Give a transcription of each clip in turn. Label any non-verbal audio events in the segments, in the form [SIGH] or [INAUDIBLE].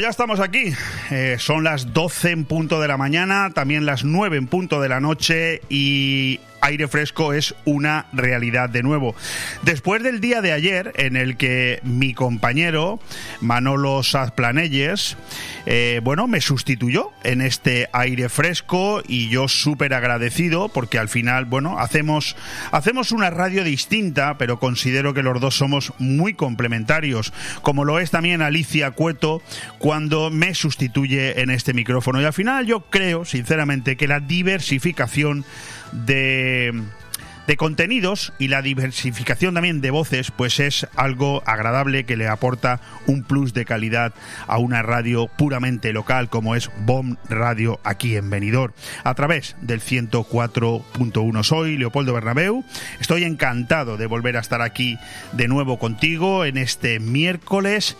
Ya estamos aquí. Eh, son las 12 en punto de la mañana, también las 9 en punto de la noche y aire fresco es una realidad de nuevo. Después del día de ayer en el que mi compañero Manolo Sazplanelles, eh, bueno, me sustituyó en este aire fresco y yo súper agradecido porque al final, bueno, hacemos, hacemos una radio distinta, pero considero que los dos somos muy complementarios, como lo es también Alicia Cueto cuando me sustituye en este micrófono. Y al final yo creo, sinceramente, que la diversificación de de contenidos y la diversificación también de voces, pues es algo agradable que le aporta un plus de calidad a una radio puramente local como es BOM Radio aquí en Benidorm. A través del 104.1 soy Leopoldo Bernabeu. Estoy encantado de volver a estar aquí de nuevo contigo en este miércoles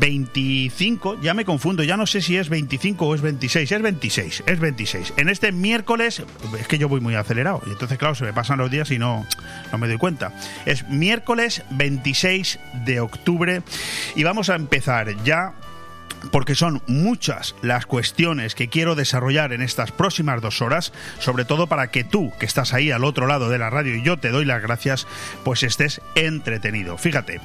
25, ya me confundo, ya no sé si es 25 o es 26, es 26, es 26. En este miércoles, es que yo voy muy acelerado y entonces claro, se me pasan los días y no, no me doy cuenta. Es miércoles 26 de octubre y vamos a empezar ya porque son muchas las cuestiones que quiero desarrollar en estas próximas dos horas, sobre todo para que tú, que estás ahí al otro lado de la radio y yo te doy las gracias, pues estés entretenido. Fíjate,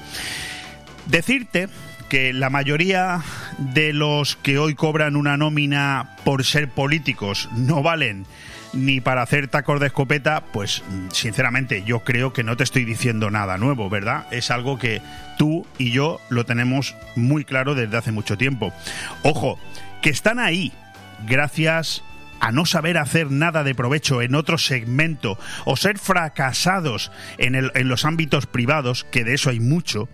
decirte que la mayoría de los que hoy cobran una nómina por ser políticos no valen ni para hacer tacos de escopeta, pues sinceramente yo creo que no te estoy diciendo nada nuevo, ¿verdad? Es algo que tú y yo lo tenemos muy claro desde hace mucho tiempo. Ojo, que están ahí gracias a no saber hacer nada de provecho en otro segmento o ser fracasados en, en los ámbitos privados, que de eso hay mucho,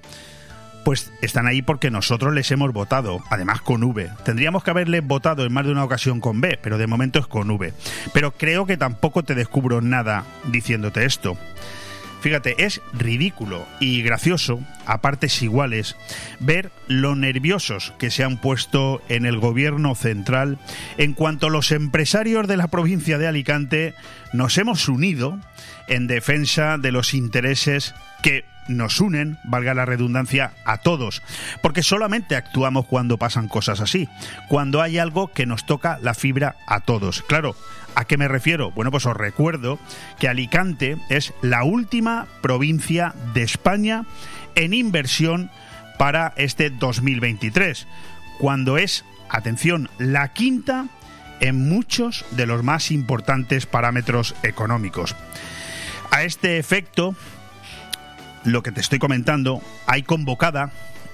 pues están ahí porque nosotros les hemos votado, además con V. Tendríamos que haberles votado en más de una ocasión con B, pero de momento es con V. Pero creo que tampoco te descubro nada diciéndote esto. Fíjate, es ridículo y gracioso, a partes iguales, ver lo nerviosos que se han puesto en el gobierno central en cuanto los empresarios de la provincia de Alicante nos hemos unido en defensa de los intereses que nos unen, valga la redundancia, a todos. Porque solamente actuamos cuando pasan cosas así, cuando hay algo que nos toca la fibra a todos. Claro, ¿a qué me refiero? Bueno, pues os recuerdo que Alicante es la última provincia de España en inversión para este 2023, cuando es, atención, la quinta en muchos de los más importantes parámetros económicos. A este efecto, lo que te estoy comentando, hay convocada,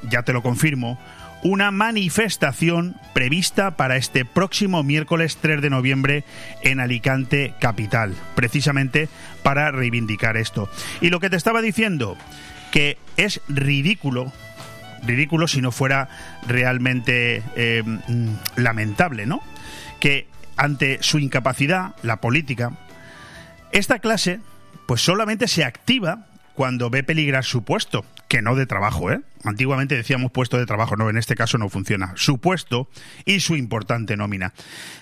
ya te lo confirmo, una manifestación prevista para este próximo miércoles 3 de noviembre en Alicante Capital, precisamente para reivindicar esto. Y lo que te estaba diciendo, que es ridículo, ridículo si no fuera realmente eh, lamentable, ¿no? Que ante su incapacidad, la política, esta clase pues solamente se activa cuando ve peligrar su puesto, que no de trabajo, ¿eh? Antiguamente decíamos puesto de trabajo, no, en este caso no funciona. Su puesto y su importante nómina.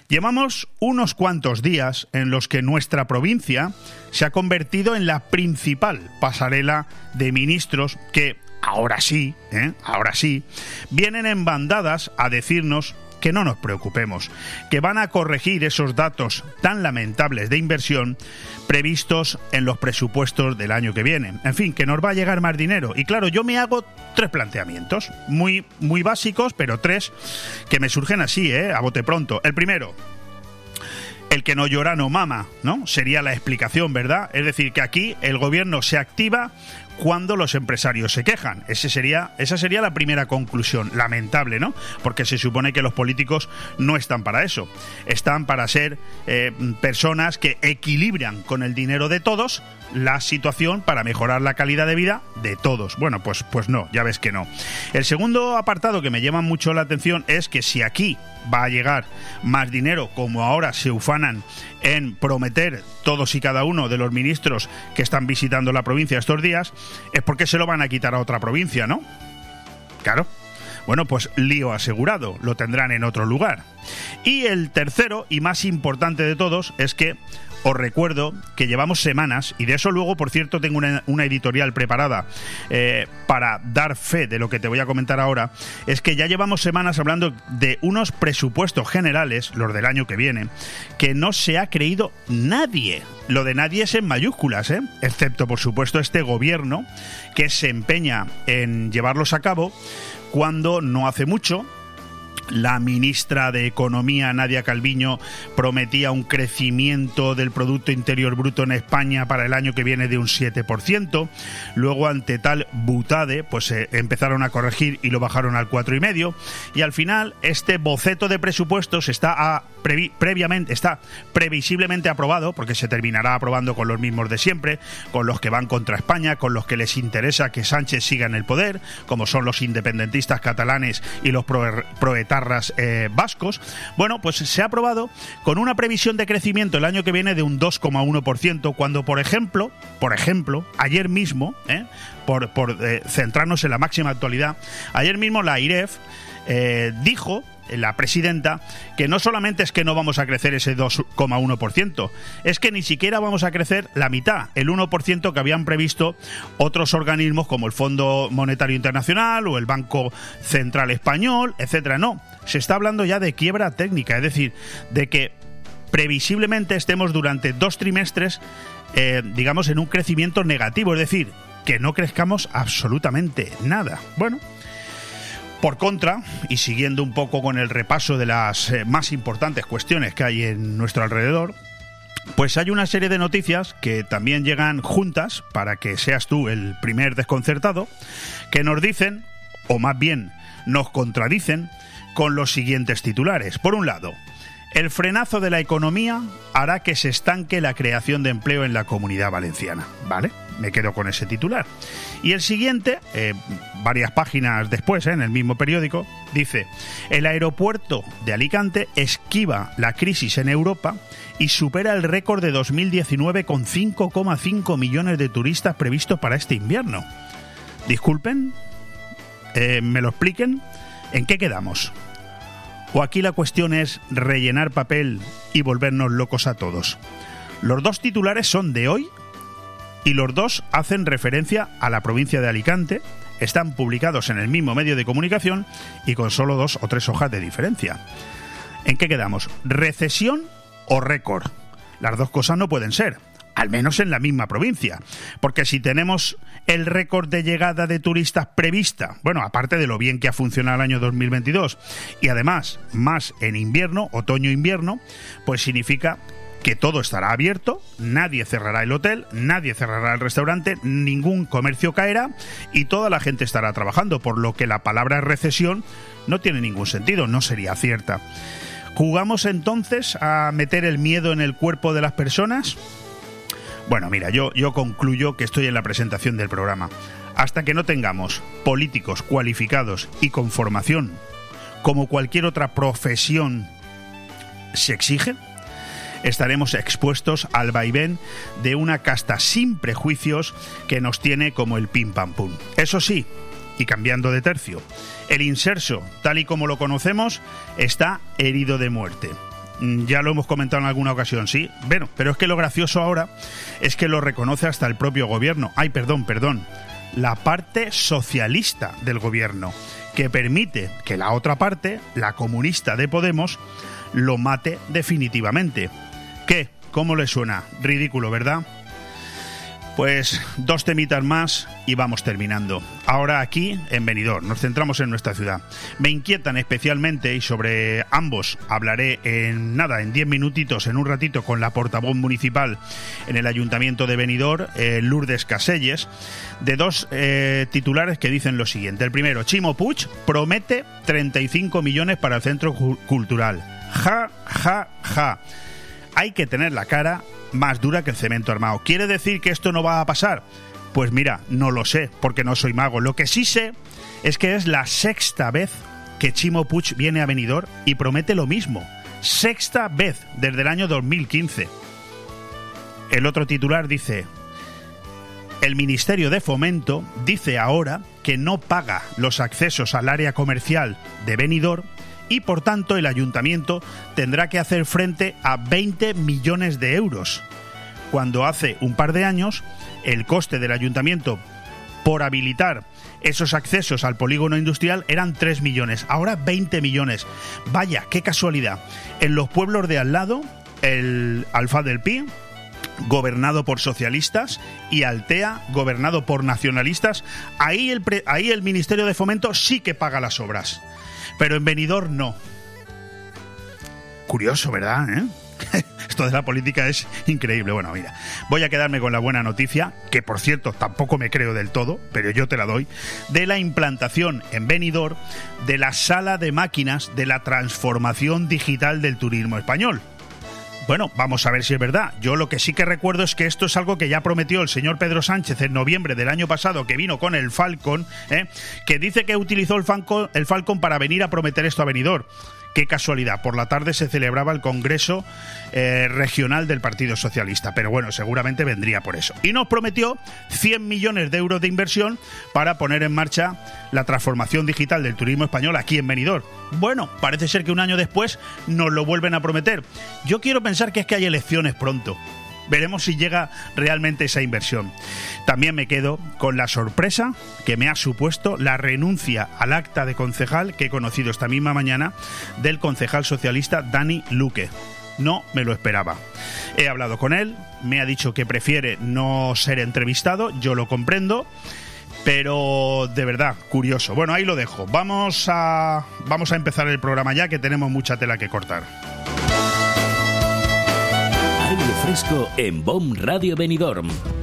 Llevamos unos cuantos días en los que nuestra provincia se ha convertido en la principal pasarela de ministros que ahora sí, ¿eh? ahora sí, vienen en bandadas a decirnos que no nos preocupemos, que van a corregir esos datos tan lamentables de inversión previstos en los presupuestos del año que viene. En fin, que nos va a llegar más dinero. Y claro, yo me hago tres planteamientos, muy, muy básicos, pero tres que me surgen así, ¿eh? a bote pronto. El primero, el que no llora no mama, ¿no? Sería la explicación, ¿verdad? Es decir, que aquí el gobierno se activa cuando los empresarios se quejan. Esa sería la primera conclusión. Lamentable, ¿no? Porque se supone que los políticos no están para eso. Están para ser eh, personas que equilibran con el dinero de todos la situación para mejorar la calidad de vida de todos. Bueno, pues, pues no, ya ves que no. El segundo apartado que me llama mucho la atención es que si aquí va a llegar más dinero, como ahora se ufanan en prometer todos y cada uno de los ministros que están visitando la provincia estos días, es porque se lo van a quitar a otra provincia, ¿no? Claro. Bueno, pues lío asegurado, lo tendrán en otro lugar. Y el tercero y más importante de todos es que os recuerdo que llevamos semanas, y de eso luego, por cierto, tengo una, editorial preparada eh, para dar fe de lo que te voy a comentar ahora, es que ya llevamos semanas hablando de unos presupuestos generales, los del año que viene, que no se ha creído nadie. Lo de nadie es en mayúsculas, ¿eh? excepto, por supuesto, este gobierno que se empeña en llevarlos a cabo cuando no hace mucho la ministra de Economía, Nadia Calviño, prometía un crecimiento del Producto Interior Bruto en España para el año que viene de un 7%. Luego, ante tal butade, pues eh, empezaron a corregir y lo bajaron al 4,5%. Y al final, este boceto de presupuestos está previamente, está previsiblemente aprobado, porque se terminará aprobando con los mismos de siempre, con los que van contra España, con los que les interesa que Sánchez siga en el poder, como son los independentistas catalanes y los eh, vascos. Bueno, pues se ha aprobado con una previsión de crecimiento el año que viene de un 2,1%, cuando, por ejemplo, por ejemplo, ayer mismo, eh, por, eh, centrarnos en la máxima actualidad, ayer mismo la IREF dijo la presidenta, que no solamente es que no vamos a crecer ese 2,1%, es que ni siquiera vamos a crecer la mitad, el 1% que habían previsto otros organismos como el Fondo Monetario Internacional o el Banco Central Español, etcétera. No, se está hablando ya de quiebra técnica, es decir, de que previsiblemente estemos durante dos trimestres, eh, digamos, en un crecimiento negativo, es decir, que no crezcamos absolutamente nada. Bueno, por contra, y siguiendo un poco con el repaso de las eh, más importantes cuestiones que hay en nuestro alrededor, pues hay una serie de noticias que también llegan juntas para que seas tú el primer desconcertado, que nos dicen, o más bien nos contradicen, con los siguientes titulares. Por un lado, el frenazo de la economía hará que se estanque la creación de empleo en la comunidad valenciana. ¿Vale? Me quedo con ese titular. Y el siguiente, eh, varias páginas después, eh, en el mismo periódico, dice, el aeropuerto de Alicante esquiva la crisis en Europa y supera el récord de 2019 con 5,5 millones de turistas previstos para este invierno. Disculpen, eh, me lo expliquen, ¿en qué quedamos? ¿O aquí la cuestión es rellenar papel y volvernos locos a todos? Los dos titulares son de hoy y los dos hacen referencia a la provincia de Alicante, están publicados en el mismo medio de comunicación y con solo dos o tres hojas de diferencia. ¿En qué quedamos? ¿Recesión o récord? Las dos cosas no pueden ser, al menos en la misma provincia, porque si tenemos el récord de llegada de turistas prevista, bueno, aparte de lo bien que ha funcionado el año 2022, y además más en invierno, otoño-invierno, pues significa que todo estará abierto, nadie cerrará el hotel, nadie cerrará el restaurante, ningún comercio caerá y toda la gente estará trabajando, por lo que la palabra recesión no tiene ningún sentido, no sería cierta. ¿Jugamos entonces a meter el miedo en el cuerpo de las personas? Bueno, mira, yo, yo concluyo que estoy en la presentación del programa. Hasta que no tengamos políticos cualificados y con formación, como cualquier otra profesión se exige, estaremos expuestos al vaivén de una casta sin prejuicios que nos tiene como el pim pam pum. Eso sí, y cambiando de tercio, el inserso, tal y como lo conocemos, está herido de muerte. Mm, ya lo hemos comentado en alguna ocasión, sí. Bueno, pero es que lo gracioso ahora es que lo reconoce hasta el propio gobierno. Ay, perdón, perdón. La parte socialista del gobierno, que permite que la otra parte, la comunista de Podemos, lo mate definitivamente. ¿Qué? ¿Cómo le suena? Ridículo, ¿verdad? Pues dos temitas más y vamos terminando. Ahora aquí en Benidorm, nos centramos en nuestra ciudad. Me inquietan especialmente y sobre ambos hablaré en nada, en diez minutitos, en un ratito con la portavoz municipal en el Ayuntamiento de Benidorm, eh, Lourdes Caselles, de dos eh, titulares que dicen lo siguiente. El primero, Chimo Puig promete 35 millones para el centro cultural. Ja, ja, ja hay que tener la cara más dura que el cemento armado. ¿Quiere decir que esto no va a pasar? Pues mira, no lo sé, porque no soy mago. Lo que sí sé es que es la sexta vez que Chimo Puig viene a Benidorm y promete lo mismo. Sexta vez desde el año 2015. El otro titular dice, el Ministerio de Fomento dice ahora que no paga los accesos al área comercial de Benidorm y por tanto el ayuntamiento tendrá que hacer frente a 20 millones de euros. cuando hace un par de años el coste del ayuntamiento por habilitar esos accesos al polígono industrial eran 3 millones, ahora 20 millones. Vaya, qué casualidad. En los pueblos de al lado, el Alfa del Pi, gobernado por socialistas, y Altea, gobernado por nacionalistas, ahí el, ahí el Ministerio de Fomento sí que paga las obras, pero en Benidorm no. Curioso, ¿verdad? ¿Eh? [LAUGHS] Esto de la política es increíble. Bueno, mira, voy a quedarme con la buena noticia, que por cierto tampoco me creo del todo, pero yo te la doy, de la implantación en Benidorm de la sala de máquinas de la transformación digital del turismo español. Bueno, vamos a ver si es verdad. Yo lo que sí que recuerdo es que esto es algo que ya prometió el señor Pedro Sánchez en noviembre del año pasado, que vino con el Falcon, ¿eh? que dice que utilizó el Falcon, el Falcon para venir a prometer esto a Benidorm. Qué casualidad, por la tarde se celebraba el Congreso eh, Regional del Partido Socialista, pero bueno, seguramente vendría por eso. Y nos prometió 100 millones de euros de inversión para poner en marcha la transformación digital del turismo español aquí en Benidorm. Bueno, parece ser que un año después nos lo vuelven a prometer. Yo quiero pensar que es que hay elecciones pronto. Veremos si llega realmente esa inversión. También me quedo con la sorpresa que me ha supuesto la renuncia al acta de concejal que he conocido esta misma mañana del concejal socialista Dani Luque. No me lo esperaba. He hablado con él, me ha dicho que prefiere no ser entrevistado, yo lo comprendo pero de verdad curioso. Bueno, ahí lo dejo. Vamos a vamos a empezar el programa ya que tenemos mucha tela que cortar fresco en BOM Radio Benidorm.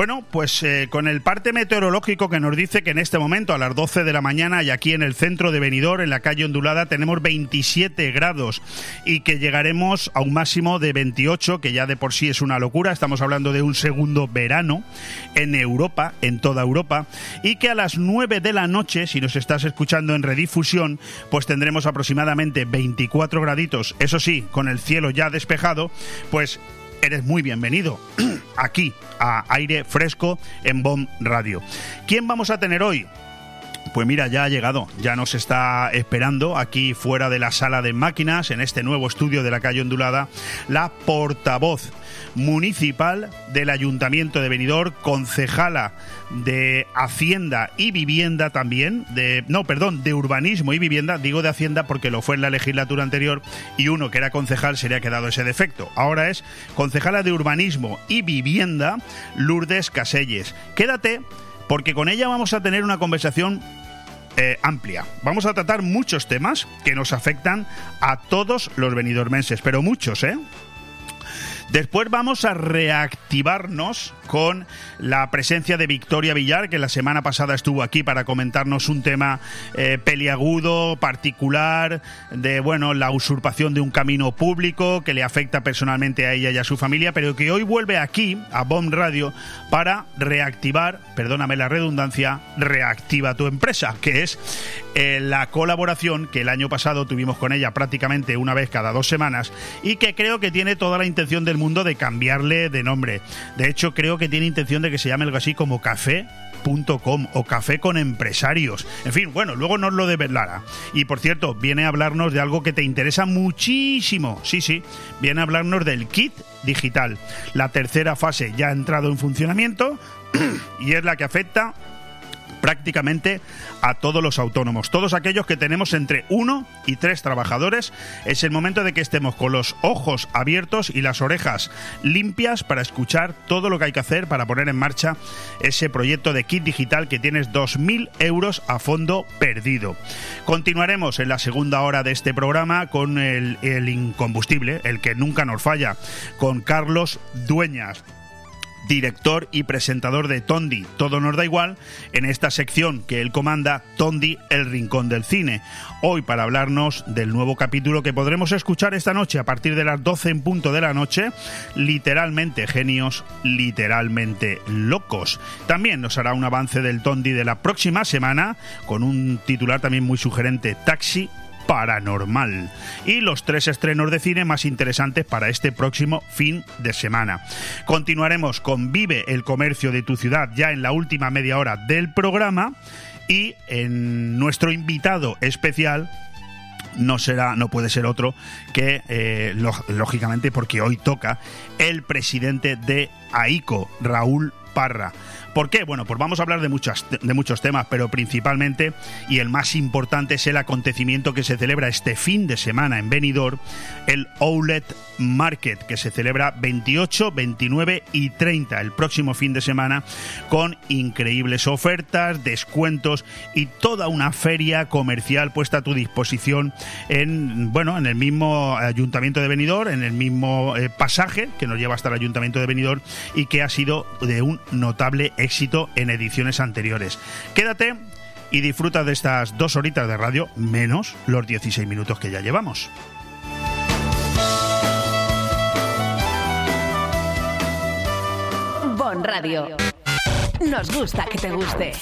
Bueno, pues eh, con el parte meteorológico que nos dice que en este momento a las 12 de la mañana y aquí en el centro de Benidorm, en la calle Ondulada, tenemos 27 grados y que llegaremos a un máximo de 28, que ya de por sí es una locura. Estamos hablando de un segundo verano en Europa, en toda Europa, y que a las 9 de la noche, si nos estás escuchando en redifusión, pues tendremos aproximadamente 24 graditos, eso sí, con el cielo ya despejado, pues eres muy bienvenido [CLEARS THROAT] aquí a Aire Fresco en BOM Radio. ¿Quién vamos a tener hoy? Pues mira, ya ha llegado, ya nos está esperando aquí fuera de la sala de máquinas, en este nuevo estudio de la calle ondulada, la portavoz municipal del Ayuntamiento de Benidorm, concejala de Hacienda y Vivienda también, de no, perdón, de Urbanismo y Vivienda, digo de Hacienda porque lo fue en la legislatura anterior y uno que era concejal se le ha quedado ese defecto. Ahora es concejala de Urbanismo y Vivienda, Lourdes Caselles. Quédate porque con ella vamos a tener una conversación eh, amplia. Vamos a tratar muchos temas que nos afectan a todos los venidormenses, pero muchos, ¿eh? Después vamos a reactivarnos con la presencia de Victoria Villar, que la semana pasada estuvo aquí para comentarnos un tema eh, peliagudo, particular, de bueno, la usurpación de un camino público que le afecta personalmente a ella y a su familia, pero que hoy vuelve aquí, a Bomb Radio, para reactivar, perdóname la redundancia, reactiva tu empresa, que es eh, la colaboración que el año pasado tuvimos con ella prácticamente una vez cada dos semanas y que creo que tiene toda la intención del mundo de cambiarle de nombre. De hecho, creo que tiene intención de que se llame algo así como café.com o café con empresarios. En fin, bueno, luego nos lo develará. Y por cierto, viene a hablarnos de algo que te interesa muchísimo. Sí, sí, viene a hablarnos del kit digital. La tercera fase ya ha entrado en funcionamiento [CLEARS THROAT] y es la que afecta prácticamente a todos los autónomos, todos aquellos que tenemos entre uno y tres trabajadores. Es el momento de que estemos con los ojos abiertos y las orejas limpias para escuchar todo lo que hay que hacer para poner en marcha ese proyecto de kit digital que tienes 2.000 euros a fondo perdido. Continuaremos en la segunda hora de este programa con el, el incombustible, el que nunca nos falla, con Carlos Dueñas director y presentador de Tondi, Todo nos da igual, en esta sección que él comanda, Tondi, el rincón del cine. Hoy para hablarnos del nuevo capítulo que podremos escuchar esta noche a partir de las 12 en punto de la noche, literalmente genios, literalmente locos. También nos hará un avance del Tondi de la próxima semana con un titular también muy sugerente, Taxi paranormal y los tres estrenos de cine más interesantes para este próximo fin de semana. Continuaremos con Vive el comercio de tu ciudad ya en la última media hora del programa y en nuestro invitado especial no será, no puede ser otro que, eh, lógicamente, porque hoy toca el presidente de AICO, Raúl Parra. ¿Por qué? Bueno, pues vamos a hablar de, muchas, de muchos temas, pero principalmente, y el más importante, es el acontecimiento que se celebra este fin de semana en Benidorm, el Outlet Market, que se celebra 28, 29 y 30 el próximo fin de semana, con increíbles ofertas, descuentos y toda una feria comercial puesta a tu disposición en, bueno, en el mismo ayuntamiento de Benidorm, en el mismo eh, pasaje que nos lleva hasta el ayuntamiento de Benidorm y que ha sido de un notable éxito en ediciones anteriores. Quédate y disfruta de estas dos horitas de radio, menos los 16 minutos que ya llevamos. Bon Radio. Nos gusta que te guste.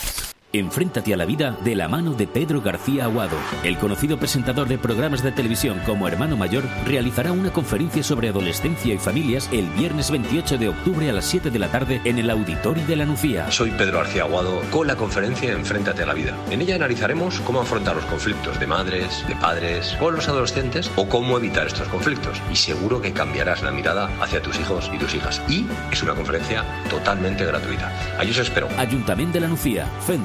Enfréntate a la vida de la mano de Pedro García Aguado. El conocido presentador de programas de televisión como Hermano Mayor realizará una conferencia sobre adolescencia y familias el viernes 28 de octubre a las 7 de la tarde en el Auditorio de la Nucía. Soy Pedro García Aguado con la conferencia Enfréntate a la vida. En ella analizaremos cómo afrontar los conflictos de madres, de padres con los adolescentes o cómo evitar estos conflictos. Y seguro que cambiarás la mirada hacia tus hijos y tus hijas. Y es una conferencia totalmente gratuita. Ahí os espero. Ayuntamiento de la Nucía. FEN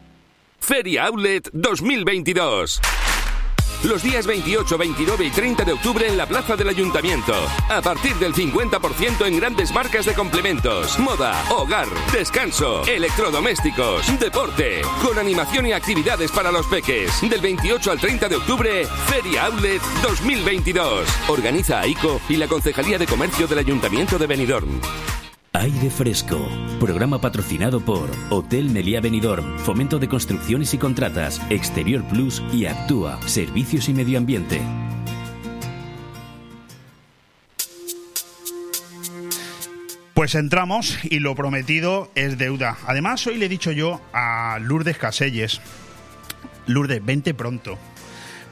Feria Outlet 2022. Los días 28, 29 y 30 de octubre en la Plaza del Ayuntamiento. A partir del 50% en grandes marcas de complementos, moda, hogar, descanso, electrodomésticos, deporte, con animación y actividades para los peques. Del 28 al 30 de octubre, Feria Outlet 2022. Organiza AICO y la Concejalía de Comercio del Ayuntamiento de Benidorm. Aire Fresco, programa patrocinado por Hotel Meliá Benidorm, Fomento de Construcciones y Contratas, Exterior Plus y Actúa, Servicios y Medio Ambiente. Pues entramos y lo prometido es deuda. Además, hoy le he dicho yo a Lourdes Caselles, Lourdes, vente pronto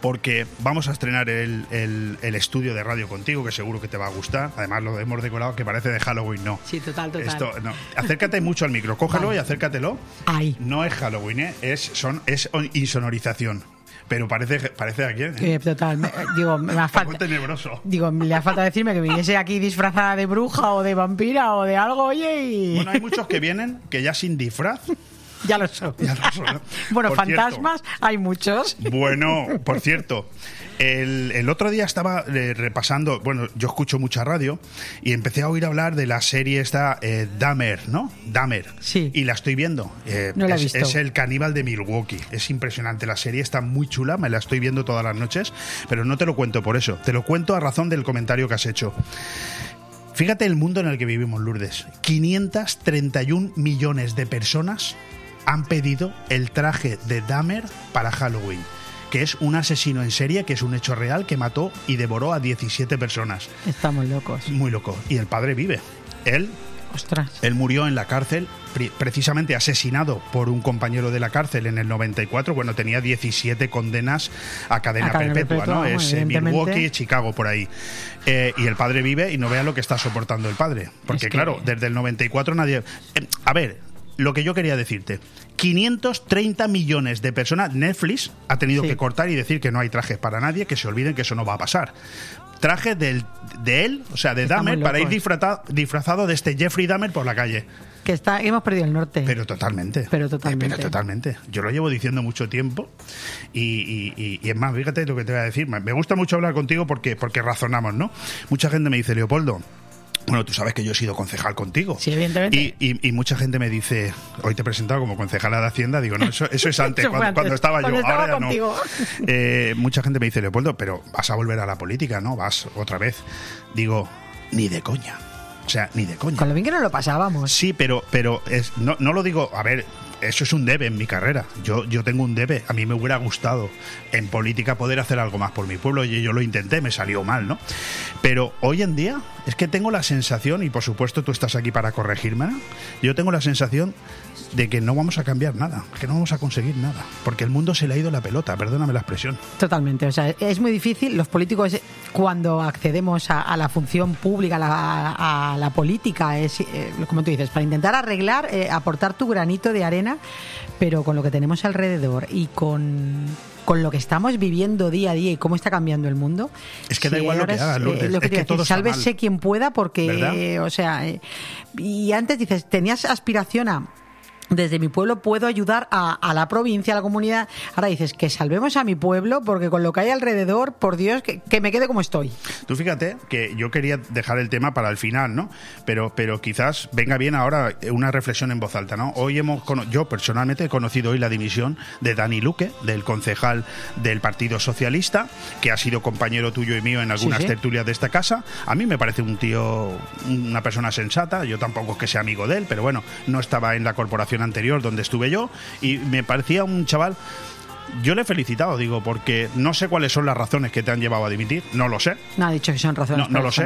porque vamos a estrenar el, el, el, estudio de radio contigo, que seguro que te va a gustar. Además, lo hemos decorado que parece de Halloween, ¿no? Sí, total, total. Esto, no. Acércate mucho al micro, cógelo Vale. y acércatelo. Ahí. No es Halloween, ¿eh? Es, son, es insonorización. Pero parece, parece a quién. ¿eh? Eh, total, me- digo, me [LAUGHS] ha Muy falta, tenebroso. digo, le ha falta decirme que viniese aquí disfrazada de bruja o de vampira o de algo, oye, y... Bueno, hay muchos que vienen que ya sin disfraz. Ya lo son. Ya lo son. [LAUGHS] bueno, Por cierto. fantasmas hay muchos. Bueno, por cierto, el, el otro día estaba eh, repasando, bueno, yo escucho mucha radio y empecé a oír hablar de la serie esta eh, Dahmer, ¿no? Dahmer. Sí. Y la estoy viendo. Eh, No la he visto. es el caníbal de Milwaukee. Es impresionante. La serie está muy chula, me la estoy viendo todas las noches, pero no te lo cuento por eso. Te lo cuento a razón del comentario que has hecho. Fíjate el mundo en el que vivimos, Lourdes. 531 millones de personas han pedido el traje de Dahmer para Halloween, que es un asesino en serie, que es un hecho real, que mató y devoró a 17 personas. Estamos locos. Muy loco. Y el padre vive. Él Ostras. él murió en la cárcel, precisamente asesinado por un compañero de la cárcel en el 94, cuando tenía 17 condenas a cadena, A cadena perpetua, perpetua, ¿no? bueno, Es eh. Milwaukee, Chicago, por ahí. Eh, y el padre vive y no vea lo que está soportando el padre. Porque, Es que- claro, desde el 94 nadie. Eh, a ver. Lo que yo quería decirte, 530 millones de personas, Netflix ha tenido Sí. que cortar y decir que no hay trajes para nadie, que se olviden que eso no va a pasar. Traje del, de él, o sea, de Estamos Dahmer, para ir disfrata- disfrazado de este Jeffrey Dahmer por la calle. Que está, hemos perdido el norte. Pero totalmente. Pero totalmente. Eh, Pero totalmente. Yo lo llevo diciendo mucho tiempo y, y- y- y es más, fíjate lo que te voy a decir. Me gusta mucho hablar contigo porque, porque razonamos, ¿no? Mucha gente me dice, Leopoldo, bueno, tú sabes que yo he sido concejal contigo. Sí, evidentemente. Y, y- y mucha gente me dice, hoy te he presentado como concejala de Hacienda. Digo, no, eso, eso es [LAUGHS] antes, Eso cuando, antes, cuando estaba cuando yo. estaba ahora ya no. contigo. [LAUGHS] Eh, mucha gente me dice, Leopoldo, pero vas a volver a la política, ¿no? Vas otra vez. Digo, ni de coña. O sea, ni de coña. Con lo bien que nos lo pasábamos. Sí, pero, pero es, no, no lo digo, a ver, eso es un debe en mi carrera. Yo, yo tengo un debe. A mí me hubiera gustado en política poder hacer algo más por mi pueblo y yo lo intenté, me salió mal, ¿no? Pero hoy en día es que tengo la sensación, y por supuesto tú estás aquí para corregirme, ¿no? yo tengo la sensación de que no vamos a cambiar nada, que no vamos a conseguir nada, porque el mundo se le ha ido la pelota, perdóname la expresión. Totalmente. O sea, es muy difícil. Los políticos, cuando accedemos a, a la función pública, a la, a la política, es, eh, como tú dices, para intentar arreglar, eh, aportar tu granito de arena, pero con lo que tenemos alrededor y con, con lo que estamos viviendo día a día y cómo está cambiando el mundo. Es que da igual lo que hagas, Lourdes, eh, lo es que iba a todo sálvese quien pueda, porque, ¿Verdad? eh, o sea, eh, y antes dices, tenías aspiración a desde mi pueblo puedo ayudar a, a la provincia, a la comunidad. Ahora dices que salvemos a mi pueblo porque con lo que hay alrededor, por Dios, que, que me quede como estoy. Tú fíjate que yo quería dejar el tema para el final, ¿no? Pero, pero quizás venga bien ahora una reflexión en voz alta, ¿no? Hoy hemos, yo personalmente he conocido hoy la dimisión de Dani Luque, del concejal del Partido Socialista, que ha sido compañero tuyo y mío en algunas sí. tertulias de esta casa. A mí me parece un tío, una persona sensata. Yo tampoco es que sea amigo de él, pero bueno, no estaba en la corporación anterior donde estuve yo y me parecía un chaval yo le he felicitado, digo, porque no sé cuáles son las razones que te han llevado a dimitir, no lo sé. No ha dicho que son razones No, no lo sé.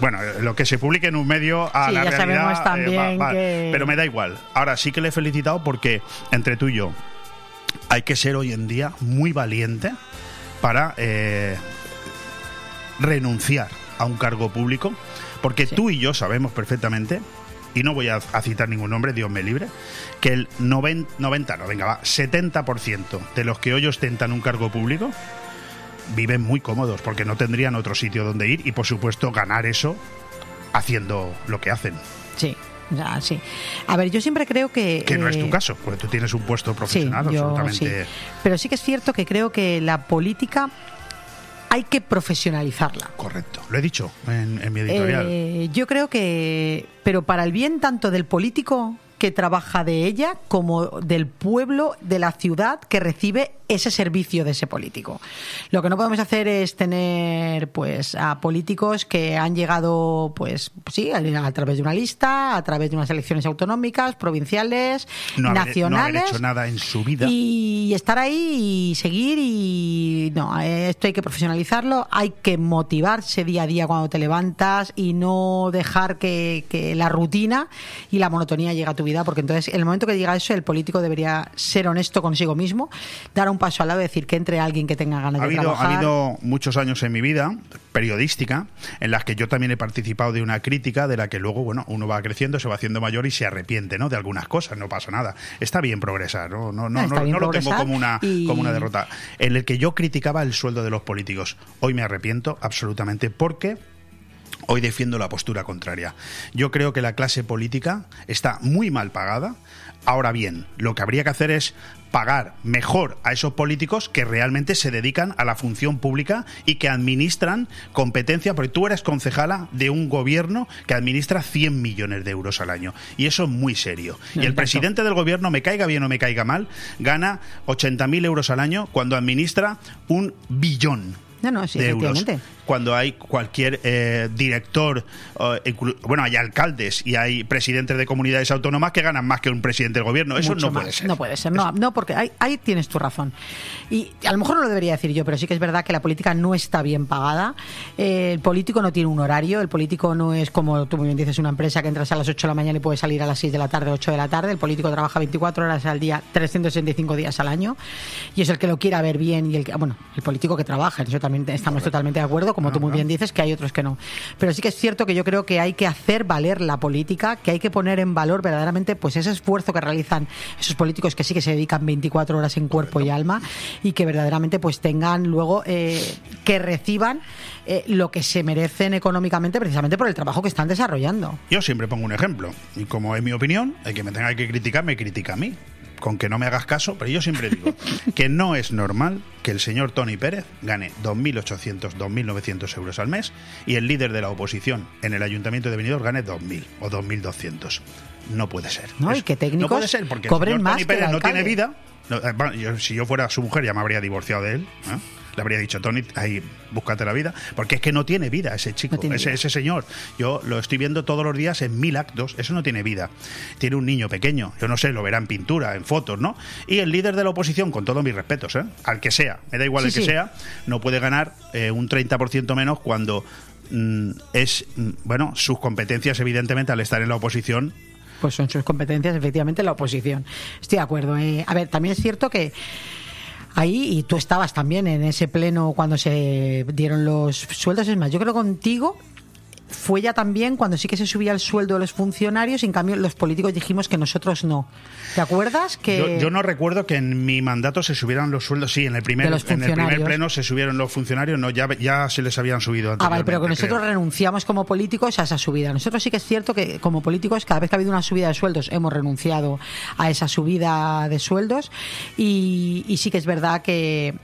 Bueno, eh, lo que se publique en un medio a Sí, la ya realidad. sabemos eh, también va- va. que- Pero me da igual. Ahora sí que le he felicitado porque entre tú y yo hay que ser hoy en día muy valiente para eh, renunciar a un cargo público, porque Sí. tú y yo sabemos perfectamente. Y no voy a, a citar ningún nombre, Dios me libre, que el 90, 90 no, venga, va, 70% de los que hoy ostentan un cargo público viven muy cómodos porque no tendrían otro sitio donde ir y por supuesto ganar eso haciendo lo que hacen. Sí, ya, sí. A ver, yo siempre creo que... Que no es tu eh, caso, porque tú tienes un puesto profesional sí, yo absolutamente... sí. Pero sí que es cierto que creo que la política hay que profesionalizarla. Correcto, lo he dicho en, en mi editorial. Eh, yo creo que, pero para el bien tanto del político que trabaja de ella como del pueblo, de la ciudad que recibe ese servicio de ese político. Lo que no podemos hacer es tener pues a políticos que han llegado pues sí, a, través de una lista, a través de unas elecciones autonómicas, provinciales, no, haber, no nacionales haber hecho nada en su vida. y estar ahí y seguir y no, esto hay que profesionalizarlo, hay que motivarse día a día cuando te levantas y no dejar que, que la rutina y la monotonía llegue a tu vida, porque entonces en el momento que llega eso el político debería ser honesto consigo mismo, dar un paso al lado y decir que entre alguien que tenga ganas Ha de habido, ha trabajar. habido muchos años en mi vida periodística en las que yo también he participado de una crítica de la que luego, bueno, uno va creciendo, se va haciendo mayor y se arrepiente, ¿no? De algunas cosas, no pasa nada. Está bien progresar, ¿no? No, no, no, no lo tengo como una, y- como una derrota. En el que yo criticaba el sueldo de los políticos. Hoy me arrepiento absolutamente porque Hoy defiendo la postura contraria. Yo creo que la clase política está muy mal pagada. Ahora bien, lo que habría que hacer es pagar mejor a esos políticos que realmente se dedican a la función pública y que administran competencia, porque tú eres concejala de un gobierno que administra 100 millones de euros al año. Y eso es muy serio. Y el presidente del gobierno, me caiga bien o me caiga mal, gana 80.000 euros al año cuando administra un billón No, no, sí, de euros. Cuando hay cualquier eh, director, eh, bueno, hay alcaldes y hay presidentes de comunidades autónomas que ganan más que un presidente del gobierno. Eso Mucho no más. puede ser. No puede ser, no, no porque ahí, ahí tienes tu razón. Y a lo mejor no lo debería decir yo, pero sí que es verdad que la política no está bien pagada. Eh, el político no tiene un horario, el político no es como tú muy bien dices, una empresa que entras a las 8 de la mañana y puedes salir a las 6 de la tarde, 8 de la tarde. El político trabaja 24 horas al día, 365 días al año. Y es el que lo quiera ver bien y el que, bueno, el político que trabaja, en eso también estamos totalmente de acuerdo, como tú muy bien dices, que hay otros que no. Pero sí que es cierto que yo creo que hay que hacer valer la política, que hay que poner en valor verdaderamente pues ese esfuerzo que realizan esos políticos que sí que se dedican 24 horas en cuerpo y alma y que verdaderamente pues tengan luego eh, que reciban eh, lo que se merecen económicamente precisamente por el trabajo que están desarrollando. Yo siempre pongo un ejemplo. Y como es mi opinión, el que me tenga que criticar, me critica a mí. Con que no me hagas caso, pero yo siempre digo que no es normal que el señor Tony Pérez gane 2.800, 2.900 euros al mes y el líder de la oposición en el ayuntamiento de Benidorm gane 2.000 o 2.200. No puede ser. No, y que técnicos no puede ser porque el cobren señor más Tony Pérez no tiene vida. No, eh, bueno, yo- si yo fuera su mujer ya me habría divorciado de él. ¿eh? Le habría dicho, Tony, ahí, búscate la vida. Porque es que no tiene vida ese chico, No ese, ese señor. Yo lo estoy viendo todos los días en mil actos. Eso no tiene vida. Tiene un niño pequeño. Yo no sé, lo verá en pintura, en fotos, ¿no? Y el líder de la oposición, con todos mis respetos, ¿eh? al que sea, me da igual Sí, el que sí. sea, no puede ganar eh, un 30% menos cuando mm, es, mm, bueno, sus competencias, evidentemente, al estar en la oposición, pues son sus competencias, efectivamente, la oposición. Estoy de acuerdo. eh. A ver, también es cierto que ahí, y tú estabas también en ese pleno cuando se dieron los sueldos, es más, yo creo contigo fue ya también cuando sí que se subía el sueldo de los funcionarios y en cambio los políticos dijimos que nosotros no. ¿Te acuerdas? Que Yo, yo no recuerdo que en mi mandato se subieran los sueldos. Sí, en el primer, en el primer pleno se subieron los funcionarios. No, ya, ya se les habían subido Ah, vale, pero que nosotros creo. renunciamos como políticos a esa subida. Nosotros sí que es cierto que como políticos, cada vez que ha habido una subida de sueldos, hemos renunciado a esa subida de sueldos y, y sí que es verdad que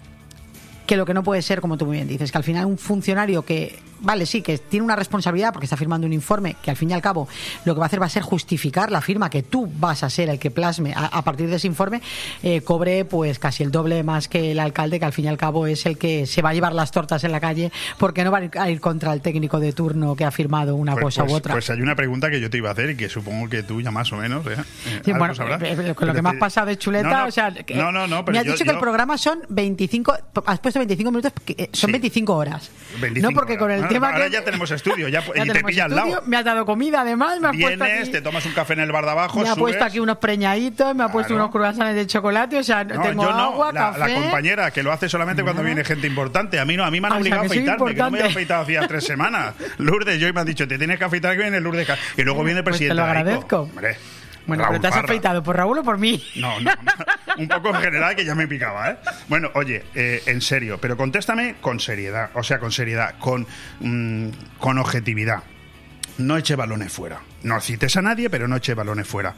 que lo que no puede ser, como tú muy bien dices, que al final un funcionario que, vale, sí, que tiene una responsabilidad porque está firmando un informe, que al fin y al cabo lo que va a hacer va a ser justificar la firma que tú vas a ser el que plasme a, a partir de ese informe, eh, cobre pues casi el doble más que el alcalde, que al fin y al cabo es el que se va a llevar las tortas en la calle porque no va a ir, a ir contra el técnico de turno que ha firmado una Pues, cosa pues- u otra. pues hay una pregunta que yo te iba a hacer y que supuesto que tú ya más o menos. ¿eh? Eh, Sí, algo bueno, eh, eh, con lo que me has te- pasado de chuleta, No, no, o sea, que- no, no, no, pero me has yo- dicho que yo- el programa son 25, has puesto 25 minutos, que, eh, son Sí. 25 horas. 25 no porque horas. con el tema ahora que ya tenemos estudio, ya- [LAUGHS] y te pilla al estudio, lado. Me has dado comida además, me has puesto Vienes, aquí, te tomas un café en el bar de abajo, me ha puesto aquí unos preñaditos, me ha puesto Claro. unos croissants de chocolate, o sea, No, tengo yo no, agua, la, la café. compañera que lo hace solamente cuando viene gente importante. A mí no, a mí me han o sea, obligado a afeitarme, que no me importante. afeitado hacía tres [LAUGHS] semanas. Lourdes, yo y me han dicho, te tienes que afeitar que viene Lourdes. Y luego viene el Pues te presidente. lo agradezco. Hombre, Bueno, Raúl pero te has Parra. afeitado por Raúl o por mí. No, no, no. un poco en general que ya me picaba, ¿eh? Bueno, oye, eh, en serio, pero contéstame con seriedad, o sea, con seriedad, con, mm, con objetividad. No eche balones fuera. No cites a nadie, pero no eche balones fuera.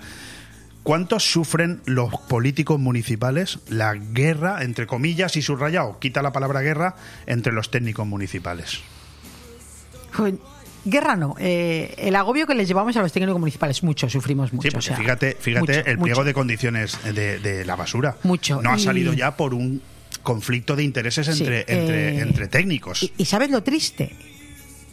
¿Cuántos sufren los políticos municipales la guerra, entre comillas y subrayado, quita la palabra guerra, entre los técnicos municipales? Joder, Guerra no. Eh, el agobio que les llevamos a los técnicos municipales, mucho, sufrimos mucho. Sí, o sea, fíjate, fíjate mucho, el pliego mucho. de condiciones de, de la basura. Mucho. No ha Y- salido ya por un conflicto de intereses Sí, entre, entre, eh, entre técnicos. Y, y ¿sabes lo triste?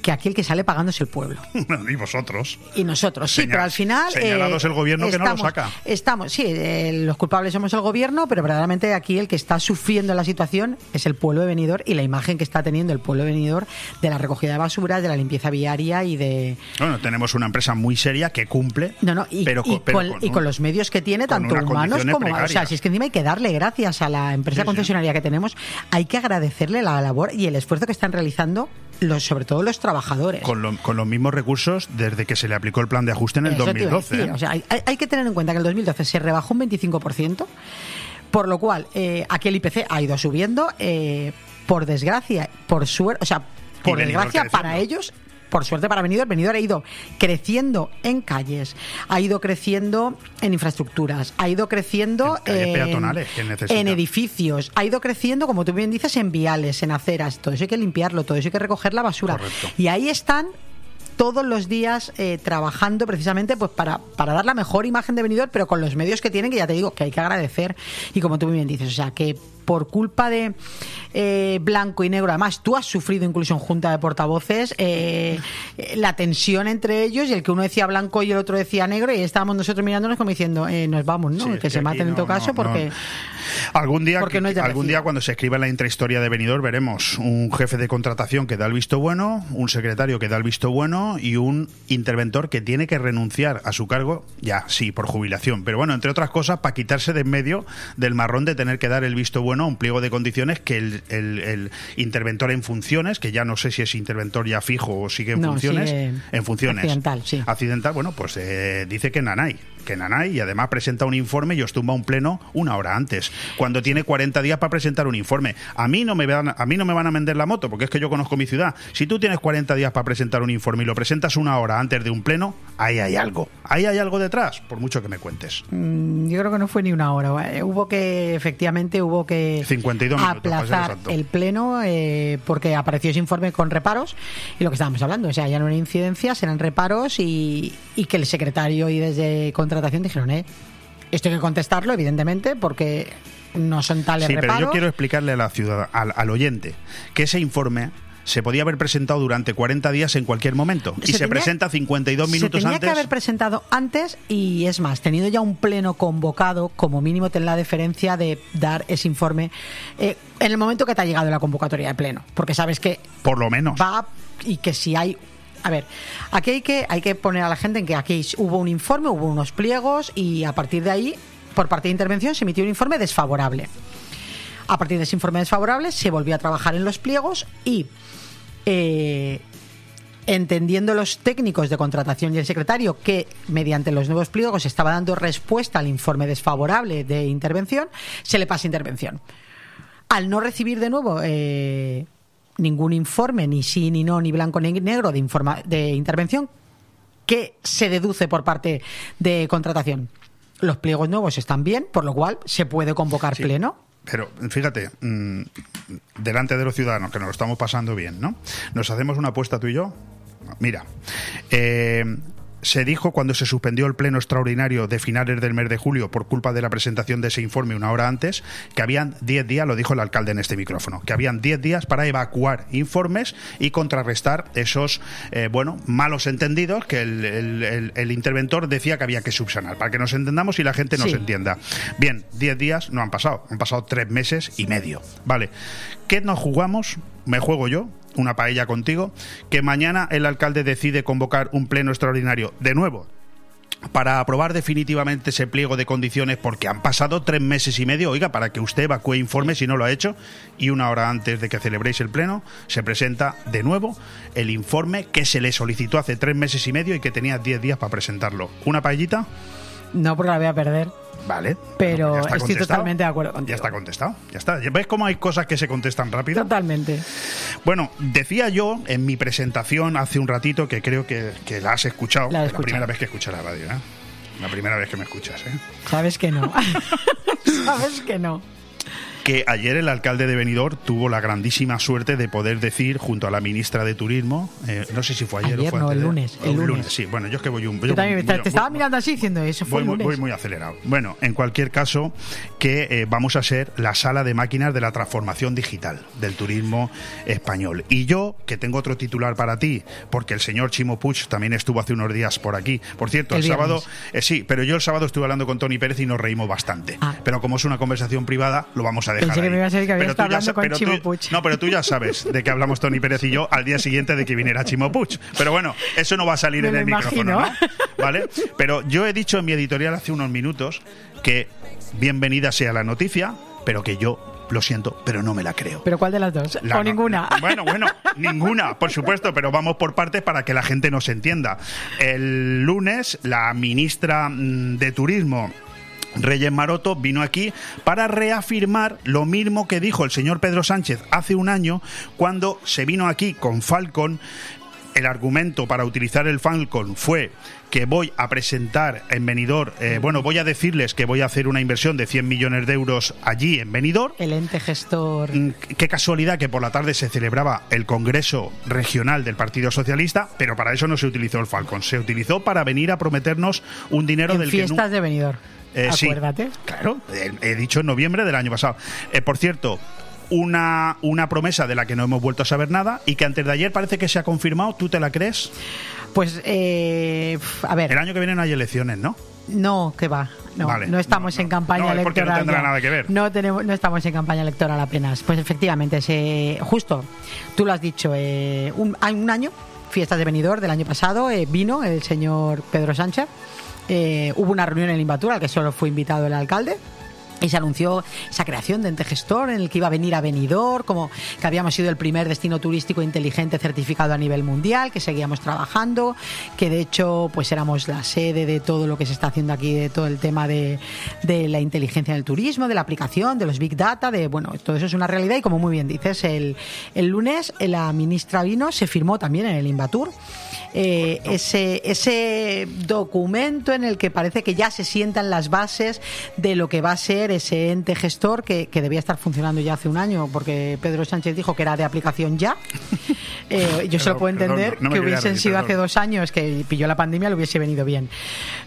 Que aquí el que sale pagando es el pueblo. [LAUGHS] y vosotros. Y nosotros, sí, Señal- pero al final. eh, señalados el gobierno que no lo estamos- saca. Estamos, sí, eh, los culpables somos el gobierno, pero verdaderamente aquí el que está sufriendo la situación es el pueblo de Benidorm y la imagen que está teniendo el pueblo de Benidorm de la recogida de basuras, de la limpieza viaria y de. Bueno, tenemos una empresa muy seria que cumple, No, no, y, pero, y co- pero con, y un- con los medios que tiene, tanto humanos como. O sea, si es que encima hay que darle gracias a la empresa Sí, sí. concesionaria que tenemos, hay que agradecerle la labor y el esfuerzo que están realizando, los, sobre todo los trabajadores. con, lo- con los mismos recursos desde que se le aplicó el plan de ajuste en el Eso te iba a 2012. decir. ¿eh? O sea, hay, hay- que tener en cuenta que en el 2012 se rebajó un 25%, por lo cual eh, aquí el IPC ha ido subiendo, eh, por desgracia, por suerte, o sea, por desgracia para ellos. Por suerte para Benidorm, Benidorm ha ido creciendo en calles, ha ido creciendo en infraestructuras, ha ido creciendo En peatonales edificios, ha ido creciendo, como tú bien dices, en viales, en aceras, todo eso hay que limpiarlo, todo eso hay que recoger la basura. Correcto. Y ahí están todos los días eh, trabajando precisamente pues para, para dar la mejor imagen de Benidorm, pero con los medios que tienen, que ya te digo, que hay que agradecer. Y como tú muy bien dices, o sea, que por culpa de eh, blanco y negro, además tú has sufrido incluso en junta de portavoces eh, eh, la tensión entre ellos y el que uno decía blanco y el otro decía negro y estábamos nosotros mirándonos como diciendo, eh, nos vamos, ¿no? Sí, que se maten en todo caso no, porque... no. Algún día, Porque es algún día cuando se escriba la intrahistoria de Benidorm veremos un jefe de contratación que da el visto bueno, un secretario que da el visto bueno y un interventor que tiene que renunciar a su cargo, ya, sí, por jubilación. Pero bueno, entre otras cosas, para quitarse de en medio del marrón de tener que dar el visto bueno a un pliego de condiciones que el, el- el interventor en funciones, que ya no sé si es interventor ya fijo o sigue en No, funciones, sigue en funciones. accidental, sí. Accidental, bueno, pues eh, dice que Nanay, que Nanay, y además presenta un informe y os tumba un pleno una hora antes, cuando tiene 40 días para presentar un informe. A mí no me van, a mí no me van a vender la moto, porque es que yo conozco mi ciudad. Si tú tienes 40 días para presentar un informe y lo presentas una hora antes de un pleno, ahí hay algo. Ahí hay algo detrás, por mucho que me cuentes. Mm, Yo creo que no fue ni una hora. eh, Hubo que, efectivamente, hubo que 52 minutos, para ser aplazar el pleno eh, porque apareció ese informe con reparos y lo que estábamos hablando, o sea, ya no eran incidencias, eran reparos y, y que el secretario y desde contratación dijeron, eh, esto hay que contestarlo, evidentemente, porque no son tales Sí, pero reparos. yo quiero explicarle a la ciudad, al, al oyente, que ese informe se podía haber presentado durante 40 días en cualquier momento y se, tenía- presenta 52 minutos se tenía antes. que haber presentado antes y es más, tenido ya un pleno convocado, como mínimo ten la deferencia de dar ese informe eh, en el momento que te ha llegado la convocatoria de pleno, porque sabes que Por lo menos. va y que si hay a ver, aquí hay que hay que poner a la gente en que aquí hubo un informe, hubo unos pliegos y a partir de ahí, por parte de intervención, se emitió un informe desfavorable. A partir de ese informe desfavorable se volvió a trabajar en los pliegos y eh, entendiendo los técnicos de contratación y el secretario que mediante los nuevos pliegos estaba dando respuesta al informe desfavorable de intervención, se le pasa intervención. Al no recibir de nuevo eh, ningún informe, ni sí, ni no, ni blanco, ni negro de, informa- de intervención, ¿qué se deduce por parte de contratación? Los pliegos nuevos están bien, por lo cual se puede convocar Sí. pleno. Pero fíjate, mm, delante de los ciudadanos, que nos lo estamos pasando bien, ¿no? Nos hacemos una apuesta tú y yo. Mira, eh, se dijo cuando se suspendió el pleno extraordinario de finales del mes de julio por culpa de la presentación de ese informe una hora antes, que habían 10 días, lo dijo el alcalde en este micrófono, que habían 10 días para evacuar informes y contrarrestar esos, eh, bueno, malos entendidos que el, el- el- el interventor decía que había que subsanar, para que nos entendamos y la gente nos Sí. entienda. Bien, 10 días no han pasado, han pasado 3 meses y medio. Vale, ¿qué nos jugamos? Me juego yo, una paella contigo, que mañana el alcalde decide convocar un pleno extraordinario de nuevo para aprobar definitivamente ese pliego de condiciones porque han pasado tres meses y medio, oiga, para que usted evacúe informe si no lo ha hecho y una hora antes de que celebréis el pleno se presenta de nuevo el informe que se le solicitó hace tres meses y medio y que tenía diez días para presentarlo. ¿Una paellita? No, porque la voy a perder. Vale. Pero Bueno, estoy contestado. totalmente de acuerdo contigo. Ya está contestado, ya está. ¿Ves cómo hay cosas que se contestan rápido? Totalmente. Bueno, decía yo en mi presentación hace un ratito que creo que, que la has escuchado. La la primera vez que escuchas la radio, ¿eh? La primera vez que me escuchas, ¿eh? Sabes que no. [LAUGHS] Sabes que no. Que ayer el alcalde de Benidorm tuvo la grandísima suerte de poder decir junto a la ministra de Turismo, eh, no sé si fue ayer, Ayer o fue no, antes el lunes, el un lunes. Sí, bueno, yo es que voy un. Yo yo también voy- te, voy- te estaba voy- mirando así diciendo eso fue el lunes. voy muy acelerado. Bueno, en cualquier caso, que eh, vamos a ser la sala de máquinas de la transformación digital del turismo español. Y yo, que tengo otro titular para ti, porque el señor Chimo Puig también estuvo hace unos días por aquí. Por cierto, el, sábado, eh, sí, pero yo el sábado estuve hablando con Tony Pérez y nos reímos bastante. Ah. Pero como es una conversación privada, lo vamos a dejar Pensé que me ibas a decir que había estado hablando con pero Chimo tú-. No, pero tú ya sabes de qué hablamos Tony Pérez y yo al día siguiente de que viniera Chimo Puig. Pero bueno, eso no va a salir Me en el micrófono, imagino. ¿no? ¿Vale? Pero yo he dicho en mi editorial hace unos minutos que bienvenida sea la noticia, pero que yo, lo siento, pero no me la creo. ¿Pero cuál de las dos? La o no- ninguna. [LAUGHS] Bueno, bueno, ninguna, por supuesto, pero vamos por partes para que la gente nos entienda. El lunes, la ministra mm, de Turismo. Reyes Maroto vino aquí para reafirmar lo mismo que dijo el señor Pedro Sánchez hace un año cuando se vino aquí con Falcon el argumento para utilizar el Falcon fue que voy a presentar en Benidorm, eh, bueno, voy a decirles que voy a hacer una inversión de 100 millones de euros allí en Benidorm. El ente gestor. Mm, Qué casualidad que por la tarde se celebraba el Congreso Regional del Partido Socialista, pero para eso no se utilizó el Falcon, se utilizó para venir a prometernos un dinero en del que fiestas de Benidorm. Eh, sí, Acuérdate. claro, he, dicho en noviembre del año pasado. Eh, por cierto, una, una promesa de la que no hemos vuelto a saber nada y que antes de ayer parece que se ha confirmado. ¿Tú te la crees? Pues, eh, a El ver, año que viene no hay elecciones, ¿no? no, que va. No, Vale, no estamos no, en campaña No, porque no electoral. tendrá nada que ver. No, tenemos, no estamos en campaña electoral apenas. Pues efectivamente, se, justo, tú lo has dicho, eh, un, hay un año, fiestas de Benidorm del año pasado, eh, vino el señor Pedro Sánchez. Eh, hubo una reunión en Limbatura al que solo fue invitado el alcalde. Y se anunció esa creación de ente gestor en el que iba a venir a Benidorm, como que habíamos sido el primer destino turístico inteligente certificado a nivel mundial, que seguíamos trabajando, que de hecho pues éramos la sede de todo lo que se está haciendo aquí, de todo el tema de, la inteligencia en el turismo, de la aplicación, de los big data, de bueno, todo eso es una realidad y como muy bien dices, el, el lunes la ministra vino, se firmó también en el Invatur eh, ese, ese documento en el que parece que ya se sientan las bases de lo que va a ser ese ente gestor que, que debía estar funcionando ya hace un año, porque Pedro Sánchez dijo que era de aplicación ya. [LAUGHS] Eh, yo se lo puedo entender, perdón, no me que hubiesen reír, sido perdón. hace dos años que pilló la pandemia, le hubiese venido bien.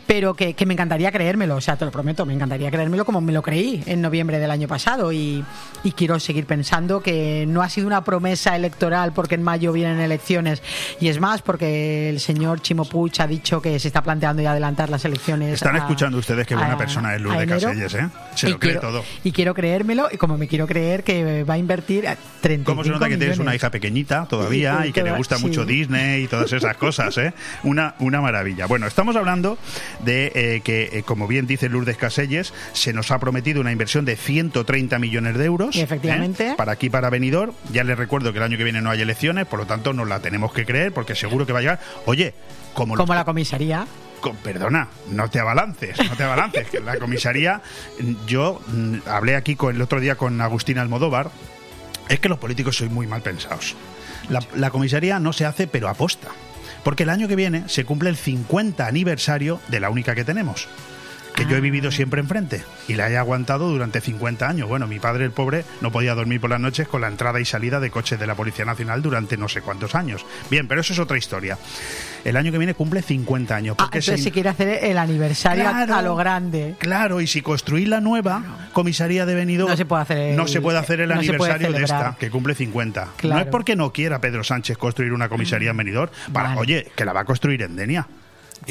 Pero que, que me encantaría creérmelo, o sea, te lo prometo, me encantaría creérmelo como me lo creí en noviembre del año pasado y, y quiero seguir pensando que no ha sido una promesa electoral porque en mayo vienen elecciones y es más porque el señor Chimo Puig ha dicho que se está planteando ya adelantar las elecciones. Están a- escuchando ustedes qué buena a- persona es Lourdes. Caselles, ¿eh? Se Y lo cree quiero- todo. Y quiero creérmelo y como me quiero creer que va a invertir a 35 ¿Cómo se nota que tienes una hija pequeñita todavía Y y que le gusta sí. mucho Disney y todas esas [LAUGHS] cosas, ¿eh? Una, una maravilla. Bueno, estamos hablando de eh, que, eh, como bien dice Lourdes Caselles, se nos ha prometido una inversión de 130 millones de euros. ¿eh? Efectivamente. Para aquí, para Benidorm. Ya les recuerdo que el año que viene no hay elecciones, por lo tanto nos la tenemos que creer porque seguro que va a llegar. Oye, como, los- Como la comisaría. con- perdona, no te abalances, no te abalances. que la comisaría, yo mm, hablé aquí con, el otro día con Agustín Almodóvar, es que los políticos sois muy mal pensados. La, la comisaría no se hace, pero aposta. Porque el año que viene se cumple el 50 aniversario de la única que tenemos. Que yo he vivido siempre enfrente y la he aguantado durante 50 años. Bueno, mi padre, el pobre, no podía dormir por las noches con la entrada y salida de coches de la Policía Nacional durante no sé cuántos años. Bien, pero eso es otra historia. El año que viene cumple 50 años. Ah, entonces se- se quiere hacer el aniversario a- Claro. a lo grande. Claro, y si construís la nueva comisaría de Benidorm, No se puede hacer el- no se puede hacer el no aniversario de esta, que cumple 50. No es porque no quiera Pedro Sánchez construir una comisaría en Benidorm, para, Vale. oye, que la va a construir en Denia.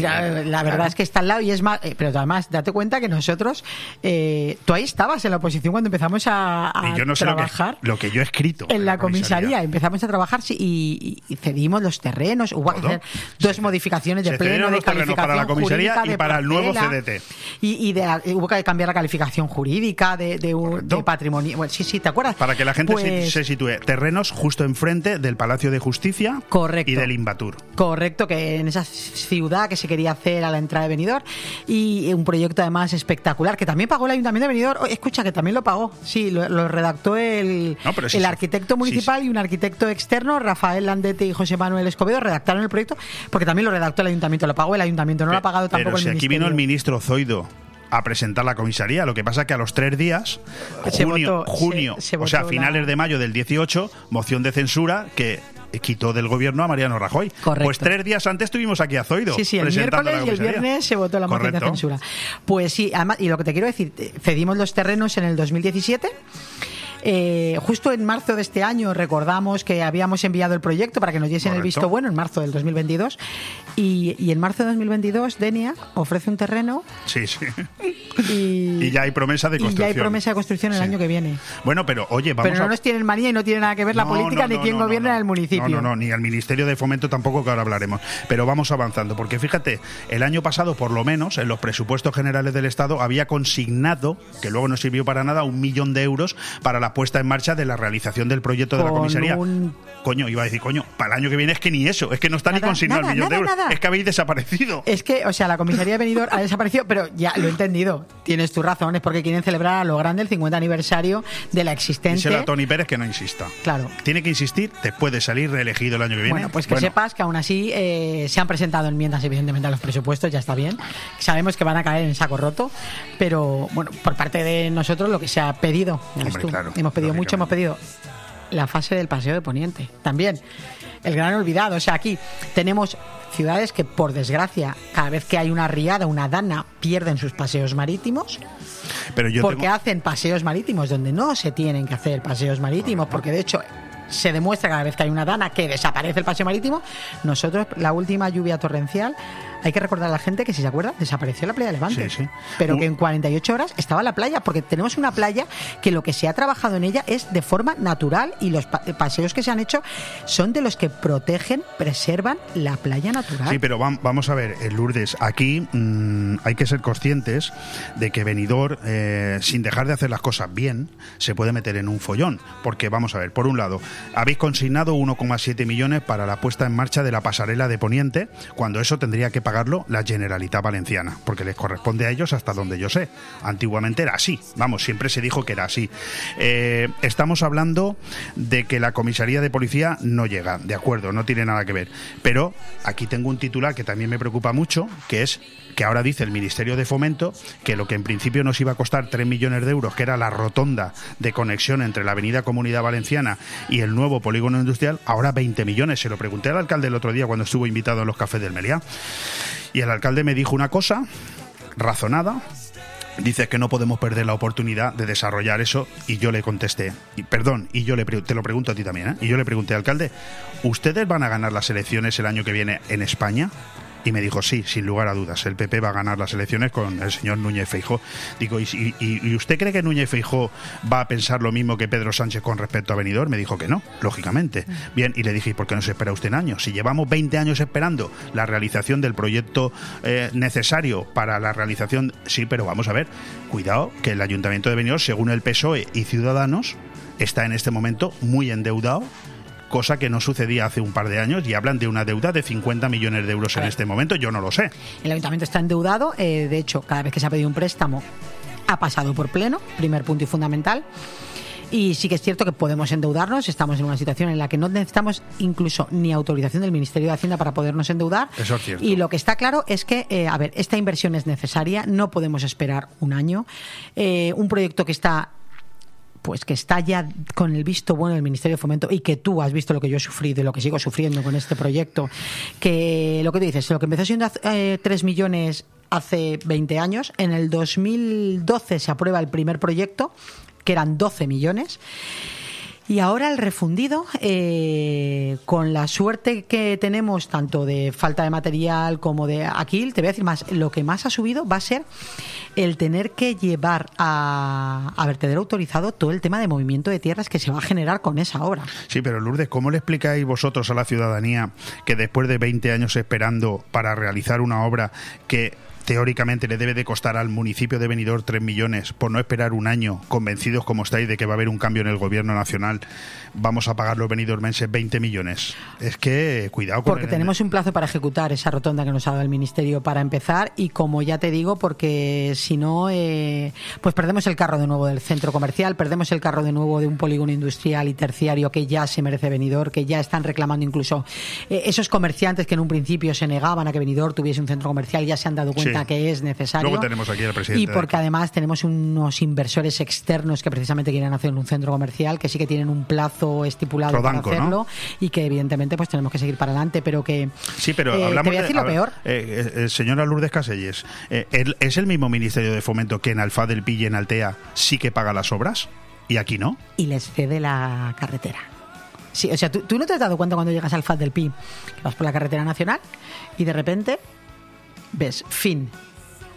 La verdad es que está al lado y es más, eh, pero además date cuenta que nosotros, eh, tú ahí estabas en la oposición cuando empezamos a, a Y yo no sé lo que, trabajar. lo que yo he escrito. en la comisaría empezamos a trabajar sí, y, y cedimos los terrenos, hubo que hacer dos modificaciones de pleno de los terrenos calificación para la comisaría jurídica, y para el nuevo CDT. y, y de- hubo que cambiar la calificación jurídica de, de, patrimonio bueno, sí sí te acuerdas Para que la gente se- Pues- se, sitúe. Terrenos justo enfrente del Palacio de Justicia Correcto. y del Invatur. Correcto, que en esa ciudad que se quería hacer a la entrada de Benidorm y un proyecto además espectacular que también pagó el Ayuntamiento de Benidorm. Oh, escucha, que también lo pagó. Sí, lo, lo redactó el, No, pero sí, el arquitecto Sí, municipal y un arquitecto externo, Rafael Landete y José Manuel Escobedo, redactaron el proyecto porque también lo redactó el Ayuntamiento, lo pagó el Ayuntamiento, no lo ha pagado tampoco Pero si el aquí Ministerio. vino el ministro Zoido a presentar la comisaría, lo que pasa es que a los tres días, Se junio, votó- junio se- se o sea, finales la- de mayo del 18, moción de censura que quitó del gobierno a Mariano Rajoy. Correcto. Pues tres días antes tuvimos aquí a Zoido. Sí, sí, el miércoles la y el viernes se votó la moción de censura. Pues sí, además, y lo que te quiero decir, eh, cedimos los terrenos en el 2017. Eh, justo en marzo de este año recordamos que habíamos enviado el proyecto para que nos diesen el visto bueno en marzo del 2022 y, y en marzo de 2022 Denia ofrece un terreno Sí, sí. [LAUGHS] y, Y ya hay promesa de y ya construcción. hay promesa de construcción el Sí. año que viene. Bueno, pero oye, vamos Pero no a... nos tienen manía y no tiene nada que ver la política no, ni quién gobierna en el municipio. No, no, no, ni al Ministerio de Fomento tampoco, que ahora hablaremos. Pero vamos avanzando, porque fíjate, el año pasado, por lo menos, en los presupuestos generales del Estado, había consignado, que luego no sirvió para nada, un millón de euros para las puesta en marcha de la realización del proyecto de la comisaría. un- Coño, iba a decir, coño, para el año que viene es que ni eso, es que no está ni consignado nada, el millón de euros, es que habéis desaparecido. Es que, o sea, la comisaría de Benidorm ha desaparecido, pero ya lo he entendido. Tienes tu razón, es porque quieren celebrar a lo grande el 50 aniversario de la existente. Díselo a Tony Pérez que no insista. Claro. Tiene que insistir después de salir reelegido el año que viene. Bueno, pues que sepas que aún así eh, se han presentado enmiendas, evidentemente, a los presupuestos, ya está bien. Sabemos que van a caer en saco roto, pero bueno, por parte de nosotros lo que se ha pedido, Hombre, claro, hemos pedido mucho, hemos pedido la fase del paseo de Poniente, también. El gran olvidado, o sea, aquí tenemos ciudades que, por desgracia, cada vez que hay una riada, una dana, pierden sus paseos marítimos. Pero yo porque tengo- hacen paseos marítimos donde no se tienen que hacer paseos marítimos, porque de hecho se demuestra cada vez que hay una dana que desaparece el paseo marítimo. Nosotros, la última lluvia torrencial, hay que recordar a la gente que, si se acuerda, desapareció la playa de Levante. Sí, sí. Pero Un- que en 48 horas estaba la playa, porque tenemos una playa que lo que se ha trabajado en ella es de forma natural y los pa- paseos que se han hecho son de los que protegen, preservan la playa natural. Sí, pero vam- vamos a ver, eh, Lourdes, aquí mm, hay que ser conscientes de que Benidorm, eh, sin dejar de hacer las cosas bien, se puede meter en un follón. Porque, vamos a ver, por un lado, habéis consignado 1,7 millones para la puesta en marcha de la pasarela de Poniente, cuando eso tendría que pagarlo la Generalitat Valenciana, porque les corresponde a ellos hasta donde yo sé. Antiguamente era así, vamos, siempre se dijo que era así. Eh, estamos hablando de que la comisaría de policía no llega, de acuerdo, no tiene nada que ver. Pero aquí tengo un titular que también me preocupa mucho, que es que ahora dice el Ministerio de Fomento que lo que en principio nos iba a costar 3 millones de euros, que era la rotonda de conexión entre la Avenida Comunidad Valenciana y el nuevo polígono industrial, ahora 20 millones. Se lo pregunté al alcalde el otro día cuando estuvo invitado en los cafés del Meliá. Y el alcalde me dijo una cosa razonada, Dice que no podemos perder la oportunidad de desarrollar eso y yo le contesté, perdón, y yo le te lo pregunto a ti también, ¿eh? y yo le pregunté, alcalde, ¿ustedes van a ganar las elecciones el año que viene en España? Y me dijo, sí, sin lugar a dudas, el PP va a ganar las elecciones con el señor Núñez Feijó. Digo, ¿y, y- y usted cree que Núñez Feijó va a pensar lo mismo que Pedro Sánchez con respecto a Benidorm? Me dijo que no, lógicamente. Bien, y le dije, ¿y por qué no se espera usted en años? Si llevamos 20 años esperando la realización del proyecto eh, necesario para la realización, sí, pero vamos a ver, cuidado, que el Ayuntamiento de Benidorm, según el PSOE y Ciudadanos, está en este momento muy endeudado cosa que no sucedía hace un par de años y hablan de una deuda de 50 millones de euros en este momento, yo no lo sé. El ayuntamiento está endeudado, eh, de hecho, cada vez que se ha pedido un préstamo ha pasado por pleno, primer punto y fundamental. Y sí que es cierto que podemos endeudarnos, estamos en una situación en la que no necesitamos incluso ni autorización del Ministerio de Hacienda para podernos endeudar. Eso es cierto. Y lo que está claro es que, eh, a ver, esta inversión es necesaria, no podemos esperar un año. Eh, un proyecto que está pues que está ya con el visto bueno del Ministerio de Fomento y que tú has visto lo que yo he sufrido y lo que sigo sufriendo con este proyecto, que lo que tú dices, lo que empezó siendo eh, 3 millones hace 20 años, en el 2012 se aprueba el primer proyecto, que eran 12 millones. Y ahora el refundido, eh, con la suerte que tenemos tanto de falta de material como de aquí, te voy a decir más, lo que más ha subido va a ser el tener que llevar a, a vertedero autorizado todo el tema de movimiento de tierras que se va a generar con esa obra. Sí, pero Lourdes, ¿cómo le explicáis vosotros a la ciudadanía que después de 20 años esperando para realizar una obra que teóricamente le debe de costar al municipio de Benidorm 3 millones por no esperar un año, convencidos como estáis de que va a haber un cambio en el gobierno nacional, vamos a pagar los benidormenses 20 millones? Es que, cuidado con Porque el- tenemos un plazo para ejecutar esa rotonda que nos ha dado el Ministerio para empezar y como ya te digo, porque si no, eh, pues perdemos el carro de nuevo del centro comercial, perdemos el carro de nuevo de un polígono industrial y terciario que ya se merece Benidorm, que ya están reclamando incluso eh, esos comerciantes que en un principio se negaban a que Benidorm tuviese un centro comercial, ya se han dado cuenta Sí. Que es necesario. Luego tenemos aquí al presidente Y porque además tenemos unos inversores externos que precisamente quieren hacer un centro comercial, que sí que tienen un plazo estipulado Rodanco, para ¿no? hacerlo y que evidentemente pues tenemos que seguir para adelante, pero que Sí, pero eh, hablamos te voy a de- decir lo a ver, peor. eh, eh, señora Lourdes Caselles, eh, ¿el- ¿es el mismo Ministerio de Fomento que en Alfa del Pi y en Altea sí que paga las obras? ¿Y aquí no? y les cede la carretera. Sí, o sea, ¿tú, tú no te has dado cuenta cuando llegas al FAT del Pi, que vas por la carretera nacional y de repente ves fin,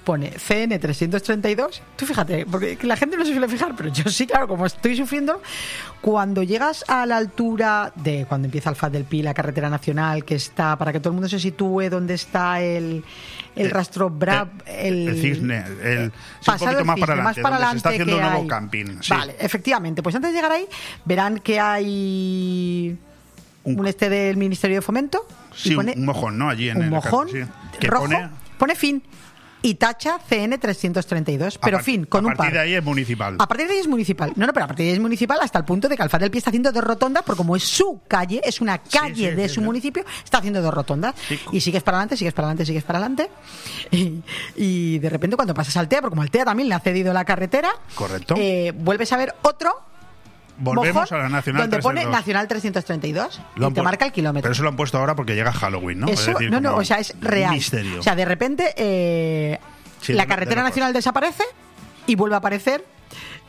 pone CN 332. Tú fíjate, porque la gente no se suele fijar, pero yo sí, claro, como estoy sufriendo, cuando llegas a la altura de cuando empieza el FAD del Pi, la carretera nacional, que está, para que todo el mundo se sitúe donde está el, el Eh, rastro Brab, el, el cisne, el, sí, un poquito más para adelante, para se está haciendo un nuevo hay. camping. sí. Vale, efectivamente. Pues antes de llegar ahí, verán que hay Un- un, este del Ministerio de Fomento. Sí, un- pone un mojón, ¿no? Allí en un el mojón sí. Que rojo. pone- Pone, fin. Y tacha CN 332. a Pero par- fin, con a un partir par. de ahí es municipal. A partir de ahí es municipal. No, no, pero a partir de ahí es municipal hasta el punto de que Alfaz del Pie está haciendo dos rotondas, porque como es su calle, es una calle sí, de sí, su municipio, está haciendo dos rotondas. Y sigues para adelante, sigues para adelante, sigues para adelante. Y, y de repente cuando pasas al TEA, porque como al TEA también le ha cedido la carretera, Correcto. eh, vuelves a ver otro Volvemos a la Nacional donde pone 332. Nacional 332 Lo y te marca el kilómetro. Pero eso lo han puesto ahora porque llega Halloween, ¿no? Es Eso, decir, no, no, o sea, es real. Misterio. O sea, de repente eh, Sí, la de carretera nacional desaparece y vuelve a aparecer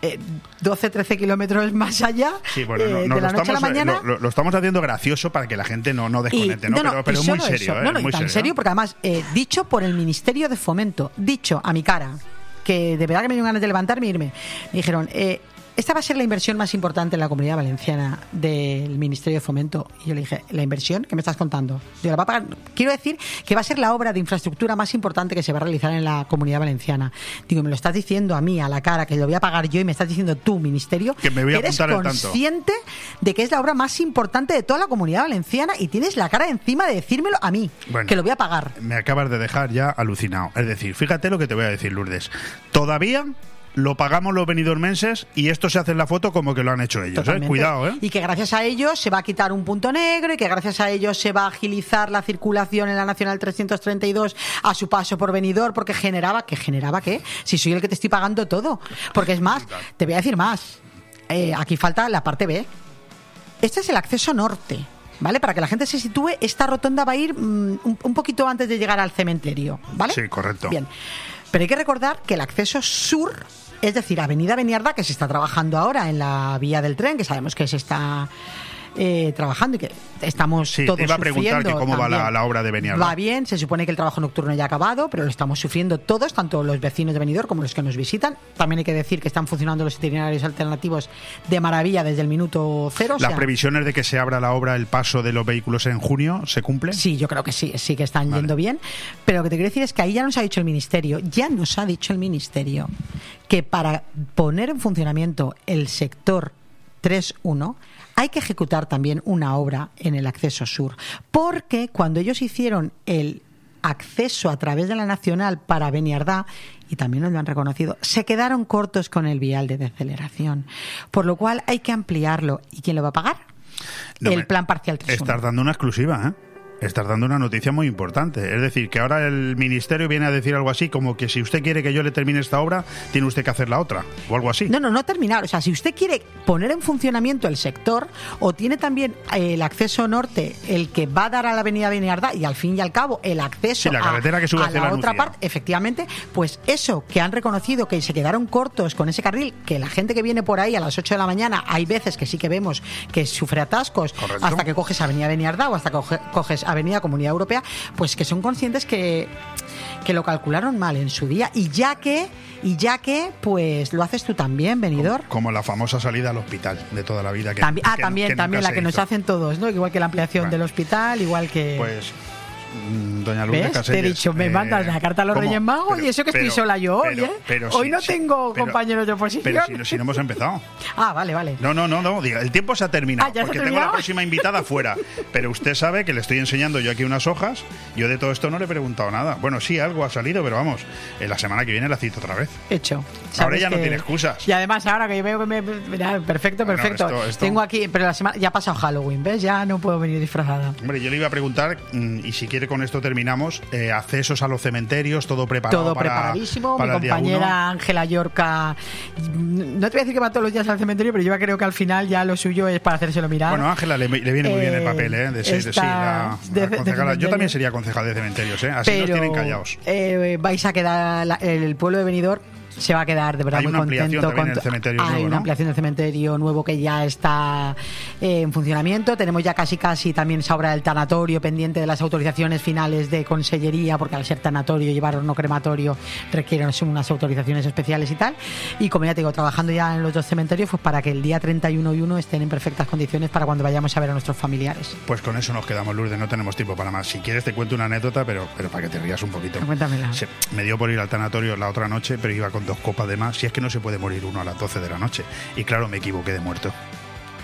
eh, 12, 13 kilómetros más allá Sí, bueno, eh, no, de la noche a la estamos, eh, mañana. lo, estamos haciendo gracioso para que la gente no, no y, desconecte, ¿no? pero pero y muy serio. ¿eh? No, no, y muy tan serio. serio, porque además, eh, dicho por el Ministerio de Fomento, dicho a mi cara, que de verdad que me dio ganas de levantarme y irme, me dijeron, eh, esta va a ser la inversión más importante en la comunidad valenciana del Ministerio de Fomento. Y yo le dije, ¿la inversión? ¿Qué me estás contando? Digo, ¿la va a pagar? Quiero decir que va a ser la obra de infraestructura más importante que se va a realizar en la comunidad valenciana. Digo, me lo estás diciendo a mí, a la cara, que lo voy a pagar yo y me estás diciendo tú, Ministerio, Que me voy a eres consciente de que es la obra más importante de toda la comunidad valenciana y tienes la cara encima de decírmelo a mí, Bueno. que lo voy a pagar. Me acabas de dejar ya alucinado. Es decir, fíjate lo que te voy a decir, Lourdes. Todavía lo pagamos los venidormenses y esto se hace en la foto como que lo han hecho ellos. ¿eh? Cuidado, ¿eh? Y que gracias a ellos se va a quitar un punto negro y que gracias a ellos se va a agilizar la circulación en la Nacional 332 a su paso por venidor porque generaba, ¿qué generaba qué? Si soy el que te estoy pagando todo. Porque es más, te voy a decir más. Eh, aquí falta la parte B. Este es el acceso norte. ¿Vale? Para que la gente se sitúe, esta rotonda va a ir mm, un, un poquito antes de llegar al cementerio. ¿Vale? Sí, correcto. Bien. Pero hay que recordar que el acceso sur, es decir, Avenida Beniarda, que se está trabajando ahora en la vía del tren, que sabemos que se está eh, trabajando y que estamos Sí, todos iba a preguntar sufriendo cómo va la- obra de Beniarda. Va bien, se supone que el trabajo nocturno ya ha acabado, pero lo estamos sufriendo todos, tanto los vecinos de Benidorm como los que nos visitan. También hay que decir que están funcionando los itinerarios alternativos de maravilla desde el minuto cero. o Las sea, previsiones de que se abra la obra, el paso de los vehículos en junio, ¿se cumplen? Sí, yo creo que sí, sí que están Vale. yendo bien. Pero lo que te quiero decir es que ahí ya nos ha dicho el Ministerio, ya nos ha dicho el Ministerio que para poner en funcionamiento el sector 3.1 hay que ejecutar también una obra en el acceso sur. Porque cuando ellos hicieron el acceso a través de la Nacional para Beniardá, y también nos lo han reconocido, se quedaron cortos con el vial de deceleración. Por lo cual hay que ampliarlo. ¿Y quién lo va a pagar? No el plan parcial 3.1. Estás dando una exclusiva, ¿eh? Estás dando una noticia muy importante. Es decir, que ahora el ministerio viene a decir algo así como que si usted quiere que yo le termine esta obra, tiene usted que hacer la otra. O algo así. No, no, no terminar. O sea, si usted quiere poner en funcionamiento el sector o tiene también eh, el acceso norte, el que va a dar a la avenida Beniardá y al fin y al cabo el acceso Sí, la a- carretera que sube a, la la otra parte, efectivamente, pues eso que han reconocido que se quedaron cortos con ese carril, que la gente que viene por ahí a las 8 de la mañana, hay veces que sí que vemos que sufre atascos Correcto. hasta que coges Avenida Beniardá o hasta que coge- coges Avenida Comunidad Europea, pues que son conscientes que que lo calcularon mal en su día y ya que y ya que pues lo haces tú también, venidor. Como la famosa salida al hospital de toda la vida. Que, También, ah, que- también, que nunca también la que nos hacen todos, ¿no? Igual que la ampliación Bueno. del hospital, igual que. Pues, doña Lourdes ¿Ves? Te he Casellas, dicho, me eh, mandas la carta a los ¿cómo? Reyes Magos Pero- y eso que estoy sola yo hoy, ¿eh? hoy sí, no sí, tengo compañeros de oposición. Pero si, no- si no hemos empezado. [LAUGHS] Ah, vale, vale. No, no, no, no. diga, El tiempo se ha terminado. Ah, ¿ya se ha porque tengo la próxima invitada [LAUGHS] fuera. Pero usted sabe que le estoy enseñando yo aquí unas hojas. Yo de todo esto no le he preguntado nada. Bueno, sí, algo ha salido, pero vamos. En la semana que viene la cito otra vez. Hecho. Ahora ya no tiene excusas. Y además, ahora que yo veo que me. perfecto, Bueno, perfecto. esto- esto- Tengo aquí, pero la semana. Ya ha pasado Halloween, ¿ves? Ya no puedo venir disfrazada. Hombre, yo le iba a preguntar, mm, y si quiere con esto terminamos, eh, accesos a los cementerios, todo preparado Todo para, preparadísimo. para Mi compañera Ángela Yorca. No te voy a decir que va todos los días al cementerio, pero yo creo que al final ya lo suyo es para hacérselo mirar. Bueno, Ángela le, le viene muy bien el Eh, papel, ¿eh? De ser, está sí, la- de- la de concejala. Yo también sería concejal de cementerios, ¿eh? Así nos pero tienen callados. eh, vais a quedar la- el pueblo de Benidorm se va a quedar de verdad Hay muy una contento. con en el cementerio Hay nuevo, una ¿no? ampliación del cementerio nuevo que ya está eh, en funcionamiento. Tenemos ya casi casi también esa obra del tanatorio pendiente de las autorizaciones finales de consellería, porque al ser tanatorio, llevar horno crematorio requieren unas autorizaciones especiales y tal. Y como ya te digo, trabajando ya en los dos cementerios, pues para que el día 31 y 1 estén en perfectas condiciones para cuando vayamos a ver a nuestros familiares. Pues con eso nos quedamos, Lourdes, no tenemos tiempo para más. Si quieres te cuento una anécdota, pero, pero para que te rías un poquito. Cuéntamela. Se- me dio por ir al tanatorio la otra noche, pero iba con dos copas de más. Si es que no se puede morir uno a las 12 de la noche. Y claro, me equivoqué de muerto.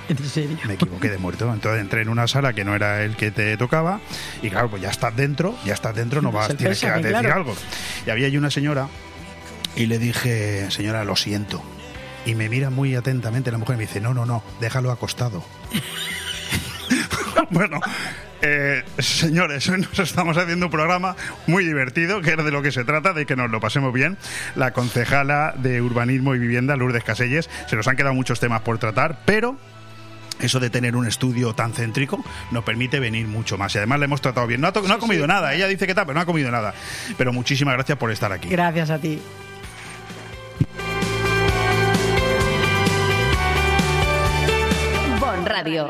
En serio. Me equivoqué de muerto. Entonces entré en una sala que no era el que te tocaba. Y claro, pues ya estás dentro, ya estás dentro, no vas, tienes que decir claro. algo. Y había allí una señora y le dije, señora, lo siento. Y me mira muy atentamente la mujer y me dice, no, no, no, déjalo acostado. [LAUGHS] bueno, eh, señores, hoy [LAUGHS] nos estamos haciendo un programa muy divertido, que es de lo que se trata, de que nos lo pasemos bien. La concejala de Urbanismo y Vivienda, Lourdes Caselles, se nos han quedado muchos temas por tratar, pero eso de tener un estudio tan céntrico nos permite venir mucho más. Y además le hemos tratado bien. No ha, to- no ha comido nada, ella dice que tal, pero no ha comido nada. Pero muchísimas gracias por estar aquí. Gracias a ti. Bon Radio.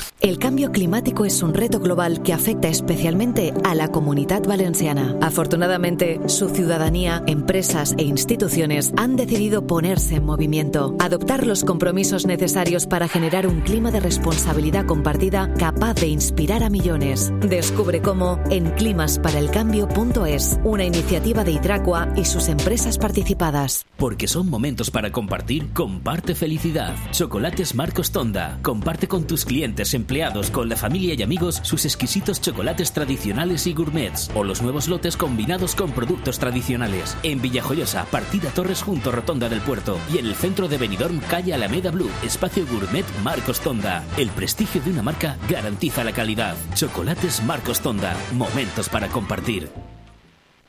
El cambio climático es un reto global que afecta especialmente a la comunidad valenciana. Afortunadamente, su ciudadanía, empresas e instituciones han decidido ponerse en movimiento, adoptar los compromisos necesarios para generar un clima de responsabilidad compartida capaz de inspirar a millones. Descubre cómo en climasparaelcambio.es, una iniciativa de Hidracua y sus empresas participadas. Porque son momentos para compartir, comparte felicidad. Chocolates Marcos Tonda. Comparte con tus clientes, empleados, con la familia y amigos sus exquisitos chocolates tradicionales y gourmets. O los nuevos lotes combinados con productos tradicionales. En Villajoyosa, partida Torres junto Rotonda del Puerto. Y en el centro de Benidorm, calle Alameda Blue, espacio gourmet Marcos Tonda. El prestigio de una marca garantiza la calidad. Chocolates Marcos Tonda. Momentos para compartir.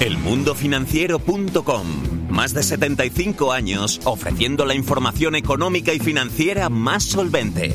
Elmundofinanciero.com. Más de 75 años ofreciendo la información económica y financiera más solvente.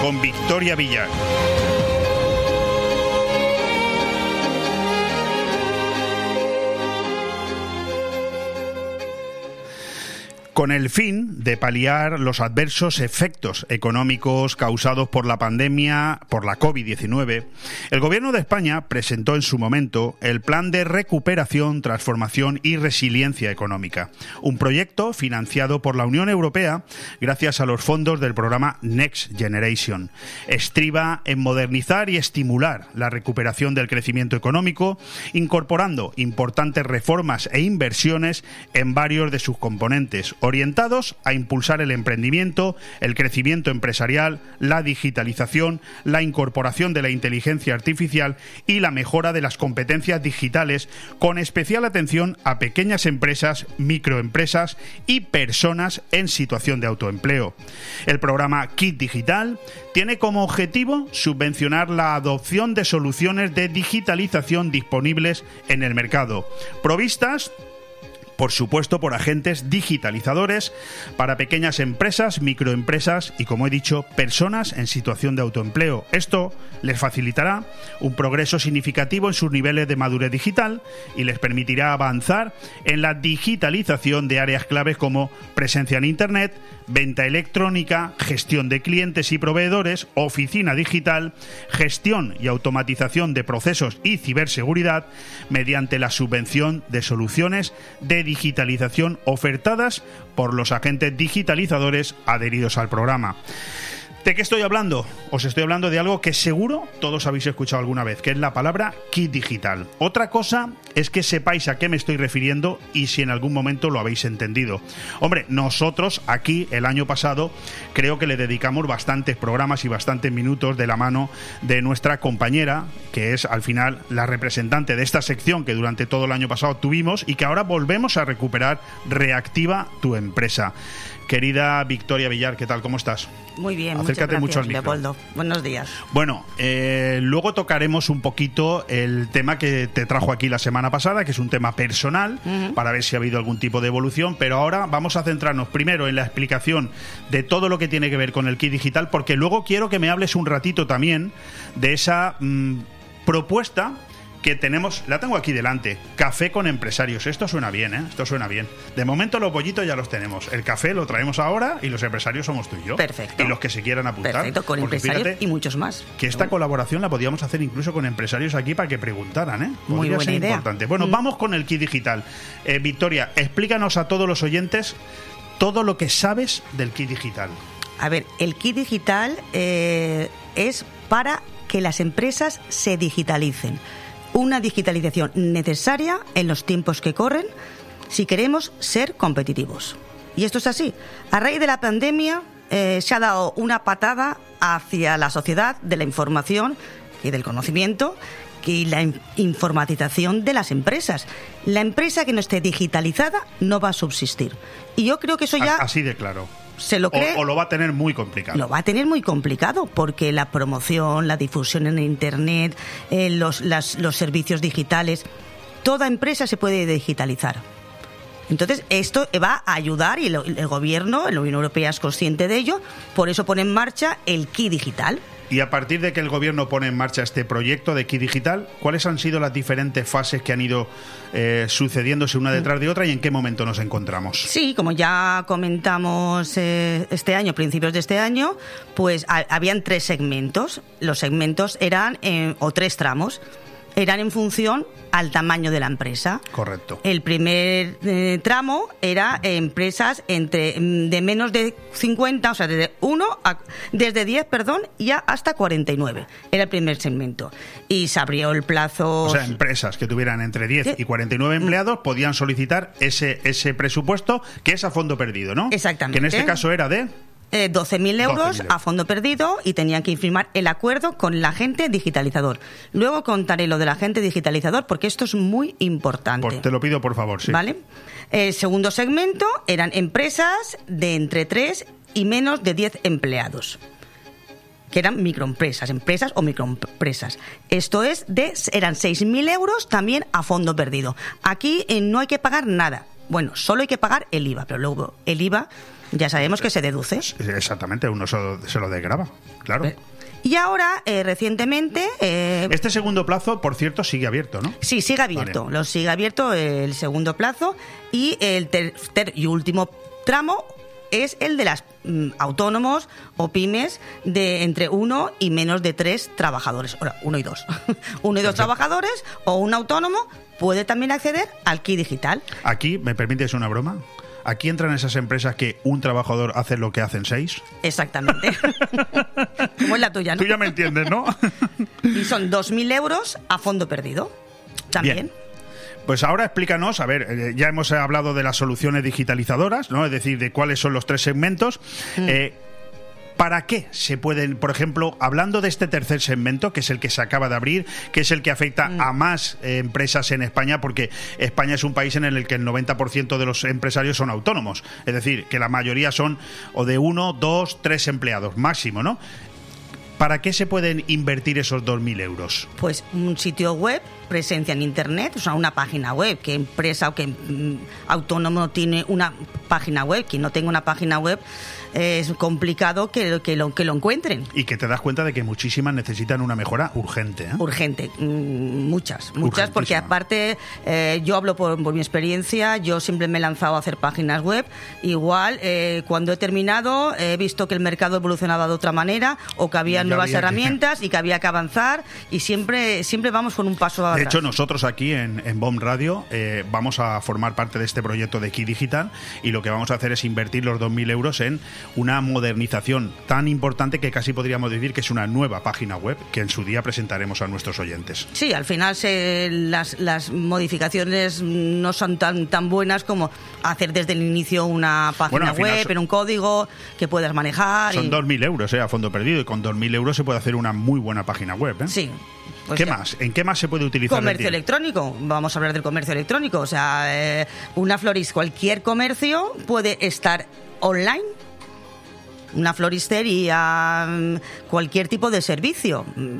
Con Victoria Villar. Con el fin de paliar los adversos efectos económicos causados por la pandemia, por la COVID-19, el Gobierno de España presentó en su momento el Plan de Recuperación, Transformación y Resiliencia Económica, un proyecto financiado por la Unión Europea gracias a los fondos del programa Next Generation. Estriba en modernizar y estimular la recuperación del crecimiento económico, incorporando importantes reformas e inversiones en varios de sus componentes, orientados a impulsar el emprendimiento, el crecimiento empresarial, la digitalización, la incorporación de la inteligencia artificial y la mejora de las competencias digitales, con especial atención a pequeñas empresas, microempresas y personas en situación de autoempleo. El programa Kit Digital tiene como objetivo subvencionar la adopción de soluciones de digitalización disponibles en el mercado, provistas por supuesto por agentes digitalizadores para pequeñas empresas, microempresas y, como he dicho, personas en situación de autoempleo. Esto les facilitará un progreso significativo en sus niveles de madurez digital y les permitirá avanzar en la digitalización de áreas claves como presencia en Internet, venta electrónica, gestión de clientes y proveedores, oficina digital, gestión y automatización de procesos y ciberseguridad mediante la subvención de soluciones de digitalización ofertadas por los agentes digitalizadores adheridos al programa. ¿De qué estoy hablando? Os estoy hablando de algo que seguro todos habéis escuchado alguna vez, que es la palabra kit digital. Otra cosa es que sepáis a qué me estoy refiriendo y si en algún momento lo habéis entendido. Hombre, nosotros aquí el año pasado creo que le dedicamos bastantes programas y bastantes minutos de la mano de nuestra compañera, que es al final la representante de esta sección que durante todo el año pasado tuvimos y que ahora volvemos a recuperar Reactiva tu empresa. Querida Victoria Villar, ¿qué tal? ¿Cómo estás? Muy bien, Acércate mucho al micro. Leopoldo. Buenos días. Bueno, eh, luego tocaremos un poquito el tema que te trajo aquí la semana pasada, que es un tema personal, para ver si ha habido algún tipo de evolución, pero ahora vamos a centrarnos primero en la explicación de todo lo que tiene que ver con el kit digital, porque luego quiero que me hables un ratito también de esa mm, propuesta que tenemos, la tengo aquí delante, café con empresarios. Esto suena bien, ¿eh? Esto suena bien. De momento los bollitos ya los tenemos. El café lo traemos ahora y los empresarios somos tú y yo. Perfecto. Y los que se quieran apuntar. Perfecto, con empresarios y muchos más. Que esta colaboración la podíamos hacer incluso con empresarios aquí para que preguntaran, ¿eh? Muy buena ser idea. importante. Bueno, Mm. vamos con el kit digital. Eh, Victoria, explícanos a todos los oyentes todo lo que sabes del kit digital. A ver, el kit digital eh, es para que las empresas se digitalicen. Una digitalización necesaria en los tiempos que corren si queremos ser competitivos. Y esto es así. A raíz de la pandemia eh, se ha dado una patada hacia la sociedad de la información y del conocimiento y la in- informatización de las empresas. La empresa que no esté digitalizada no va a subsistir. Y yo creo que eso ya Así de claro. Se lo O- cree. o lo va a tener muy complicado. Lo va a tener muy complicado porque la promoción, la difusión en Internet, eh, los, las- los servicios digitales, toda empresa se puede digitalizar. Entonces, esto va a ayudar y el, el gobierno, la Unión Europea es consciente de ello, por eso pone en marcha el KI digital. Y a partir de que el gobierno pone en marcha este proyecto de Kit Digital, ¿cuáles han sido las diferentes fases que han ido eh, sucediéndose una detrás de otra y en qué momento nos encontramos? Sí, como ya comentamos eh, este año, principios de este año, pues ha- habían tres segmentos. Los segmentos eran, eh, o tres tramos, eran en función al tamaño de la empresa. Correcto. El primer eh, tramo era empresas entre mm, de menos de 50, o sea, desde 1 a, desde 10, perdón, ya hasta 49. Era el primer segmento. Y se abrió el plazo O sea, empresas que tuvieran entre 10 y 49 empleados podían solicitar ese, ese presupuesto que es a fondo perdido, ¿no? Exactamente. Que en este caso era de... Eh, 12.000 euros 12.000 a fondo perdido y tenían que firmar el acuerdo con el agente digitalizador. Luego contaré lo del agente digitalizador porque esto es muy importante. Te lo pido por favor, sí. ¿Vale? El segundo segmento eran empresas de entre 3 y menos de 10 empleados que eran microempresas, empresas o microempresas. Esto es de eran 6.000 euros también a fondo perdido. Aquí eh, no hay que pagar nada. Bueno, solo hay que pagar el IVA, pero luego el IVA ya sabemos que se deduce. Exactamente, uno se lo, se lo desgrava, claro. Y ahora, eh, recientemente, eh, Este segundo plazo, por cierto, sigue abierto, ¿no? Sí, sigue abierto. Vale. Lo sigue abierto el segundo plazo y el tercer y último tramo es el de las mm, autónomos o pymes de entre uno y menos de tres trabajadores. Ahora, uno y dos. [LAUGHS] uno y dos trabajadores o un autónomo puede también acceder al KI digital. Aquí, ¿me permites una broma? Aquí entran esas empresas que un trabajador hace lo que hacen seis. Exactamente. [LAUGHS] Como es la tuya, ¿no? Tú ya me entiendes, ¿no? [LAUGHS] Y son 2.000 euros a fondo perdido. También. Bien. Pues ahora explícanos, a ver, eh, ya hemos hablado de las soluciones digitalizadoras, ¿no? Es decir, de cuáles son los tres segmentos. Mm. Eh, ¿Para qué se pueden, por ejemplo, hablando de este tercer segmento, que es el que se acaba de abrir, que es el que afecta Mm. a más eh, empresas en España, porque España es un país en el que el 90% de los empresarios son autónomos, es decir, que la mayoría son o de uno, dos, tres empleados máximo, ¿no? ¿Para qué se pueden invertir esos 2.000 euros? Pues un sitio web, presencia en internet, o sea, una página web. ¿Qué empresa o qué mm, autónomo tiene una página web? Quien no tenga una página web es complicado que, que, lo, que lo encuentren. Y que te das cuenta de que muchísimas necesitan una mejora urgente. ¿eh? Urgente, mm, muchas, muchas, porque aparte eh, yo hablo por, por mi experiencia, yo siempre me he lanzado a hacer páginas web, igual eh, cuando he terminado he visto que el mercado evolucionaba de otra manera o que había Ya nuevas había que- herramientas y que había que avanzar y siempre, siempre vamos con un paso atrás. De hecho, nosotros aquí en, en BOM Radio vamos a formar parte de este proyecto de Key Digital y lo que vamos a hacer es invertir los 2.000 euros en una modernización tan importante que casi podríamos decir que es una nueva página web que en su día presentaremos a nuestros oyentes. Sí, al final se- las, las modificaciones no son tan, tan buenas como hacer desde el inicio una página Bueno, web, en un código que puedas manejar. Son y- 2.000 euros eh, a fondo perdido y con 2.000 euros se puede hacer una muy buena página web. ¿eh? Sí. Pues ¿Qué ya. más? ¿En qué más se puede utilizar? Comercio electrónico, vamos a hablar del comercio electrónico. O sea, eh, una florista, cualquier comercio puede estar online. Una floristería, mm, cualquier tipo de servicio. Mm,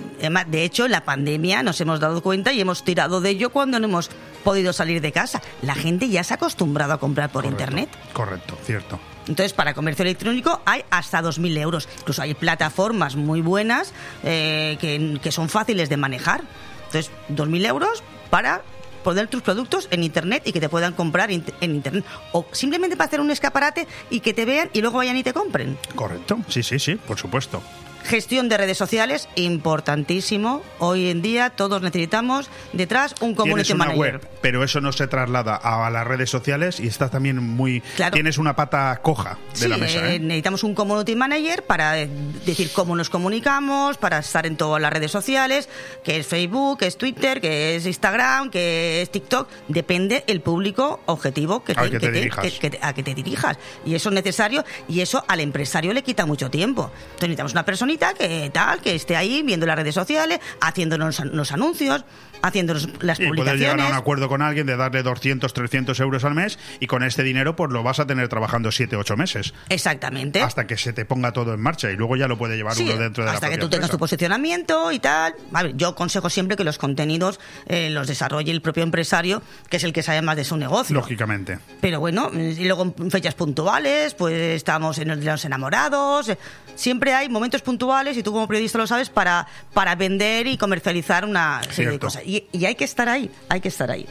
De hecho, en la pandemia nos hemos dado cuenta y hemos tirado de ello cuando no hemos podido salir de casa. La gente ya se ha acostumbrado a comprar por Correcto, internet. Correcto, cierto. Entonces, para comercio electrónico hay hasta 2.000 euros. Incluso hay plataformas muy buenas eh, que, que son fáciles de manejar. Entonces, 2.000 euros para poner tus productos en Internet y que te puedan comprar en Internet. O simplemente para hacer un escaparate y que te vean y luego vayan y te compren. Correcto, sí, sí, sí, por supuesto. Gestión de redes sociales, importantísimo. Hoy en día todos necesitamos detrás un community una manager. web, pero eso no se traslada a las redes sociales y estás también muy... Claro. Tienes una pata coja de Sí, la mesa. eh, ¿eh? necesitamos un community manager para eh, decir cómo nos comunicamos, para estar en todas las redes sociales, que es Facebook, que es Twitter, que es Instagram, que es TikTok. Depende el público objetivo que te que dirijas. que- que- a que te dirijas. Y eso es necesario y eso al empresario le quita mucho tiempo. Entonces necesitamos una que tal, que esté ahí viendo las redes sociales, haciéndonos los anuncios, haciéndonos las Y puedes publicaciones. llegar a un acuerdo con alguien de darle 200, 300 euros al mes y con este dinero pues lo vas a tener trabajando 7, 8 meses. Exactamente. Hasta que se te ponga todo en marcha y luego ya lo puede llevar Sí, uno dentro de hasta la que propia tú tengas tu posicionamiento y tal. A ver, yo aconsejo siempre que los contenidos eh, los desarrolle el propio empresario, que es el que sabe más de su negocio. Lógicamente. Pero bueno, y luego en fechas puntuales, pues estamos en los enamorados. Siempre hay momentos puntuales, y tú como periodista lo sabes, para, para vender y comercializar una serie de cosas. Y, hay que estar ahí, hay que estar ahí.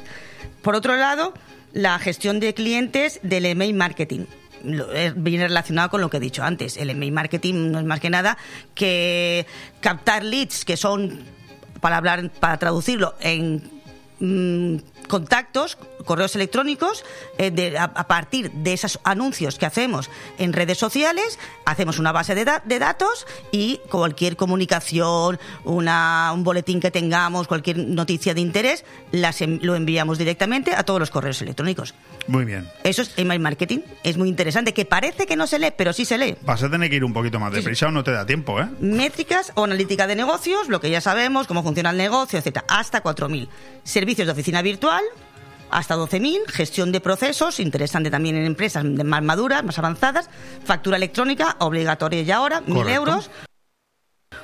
Por otro lado, la gestión de clientes del email marketing. Eh, viene relacionado con lo que he dicho antes. El email marketing no es más que nada que captar leads, que son, para hablar, para traducirlo, en mm, contactos, correos electrónicos, eh, de- a, partir de esos anuncios que hacemos en redes sociales, hacemos una base de, da- de datos y cualquier comunicación, una, un boletín que tengamos, cualquier noticia de interés, las lo enviamos directamente a todos los correos electrónicos. Muy bien. Eso es email marketing. Es muy interesante, que parece que no se lee, pero sí se lee. Vas a tener que ir un poquito más Sí, sí. deprisa o no te da tiempo, ¿eh? Métricas o analítica de negocios, lo que ya sabemos, cómo funciona el negocio, etcétera, hasta 4.000. Servicios de oficina virtual, hasta 12.000. Gestión de procesos, interesante también en empresas más maduras, más avanzadas. Factura electrónica, obligatoria ya ahora, 1.000 Correcto. euros.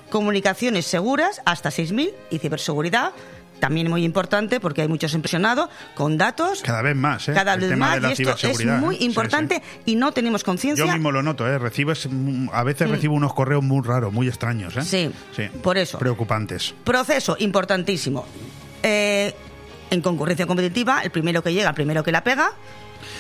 Comunicaciones seguras, hasta 6.000. Y ciberseguridad, también muy importante porque hay muchos impresionados con datos. Cada vez más, ¿eh? Cada El vez tema más, de la y esto es muy ¿eh? Sí, importante y no tenemos conciencia. Yo mismo lo noto, ¿eh? Recibes, mm, a veces recibo unos correos muy raros, muy extraños, ¿eh? Sí, por eso. Preocupantes. Proceso importantísimo. Eh, en concurrencia competitiva, el primero que llega, el primero que la pega,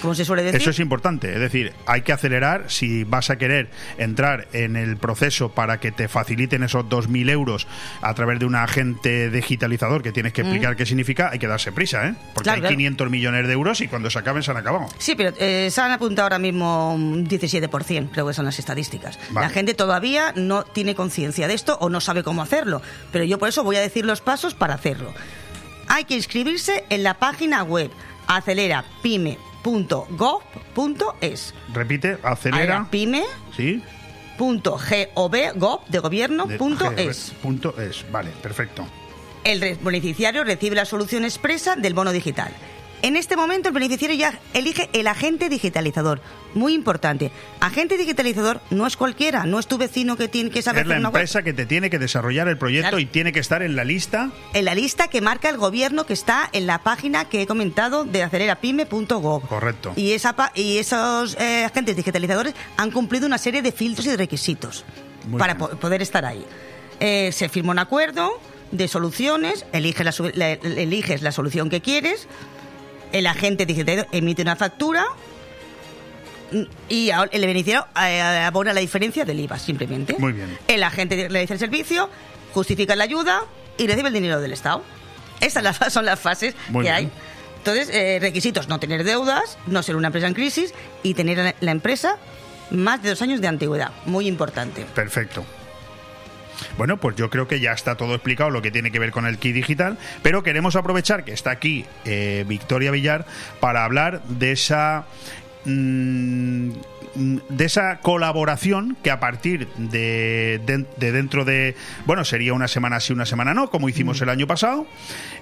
como se suele decir. Eso es importante, es decir, hay que acelerar si vas a querer entrar en el proceso para que te faciliten esos 2.000 euros a través de un agente digitalizador que tienes que explicar qué significa, hay que darse prisa, ¿eh? Porque Mm. Claro, hay claro. 500 millones de euros y cuando se acaben se han acabado. Sí, pero eh, se han apuntado ahora mismo un 17%, creo que son las estadísticas. Vale. La gente todavía no tiene conciencia de esto o no sabe cómo hacerlo. Pero yo por eso voy a decir los pasos para hacerlo. hay que inscribirse en la página web acelerapyme.gov.es. Repite, acelera. Pyme. Sí. Punto gov, de gobierno, punto es. Punto es. Vale, perfecto. El beneficiario recibe la solución expresa del bono digital. En este momento el beneficiario ya elige el agente digitalizador. Muy importante. Agente digitalizador no es cualquiera, no es tu vecino que tiene que saber Es la una web. empresa que te tiene que desarrollar el proyecto Claro. y tiene que estar en la lista. En la lista que marca el gobierno que está en la página que he comentado de acelerapyme.gov. Correcto. Y, esa, y esos eh, agentes digitalizadores han cumplido una serie de filtros y de requisitos Muy para po- poder estar ahí. Eh, se firma un acuerdo de soluciones, eliges la- eliges la solución que quieres, el agente digitalizador emite una factura y ahora el beneficiario eh, abona la diferencia del IVA, simplemente. Muy bien. El agente realiza el servicio, justifica la ayuda y recibe el dinero del Estado. Esas son las fases Muy que bien. hay. Entonces, eh, requisitos, no tener deudas, no ser una empresa en crisis y tener la empresa más de dos años de antigüedad. Muy importante. Perfecto. Bueno, pues yo creo que ya está todo explicado lo que tiene que ver con el kit digital, pero queremos aprovechar que está aquí eh, Victoria Villar para hablar de esa mm, de esa colaboración que a partir de, de- de dentro de, bueno, sería una semana sí, una semana no, como hicimos el año pasado,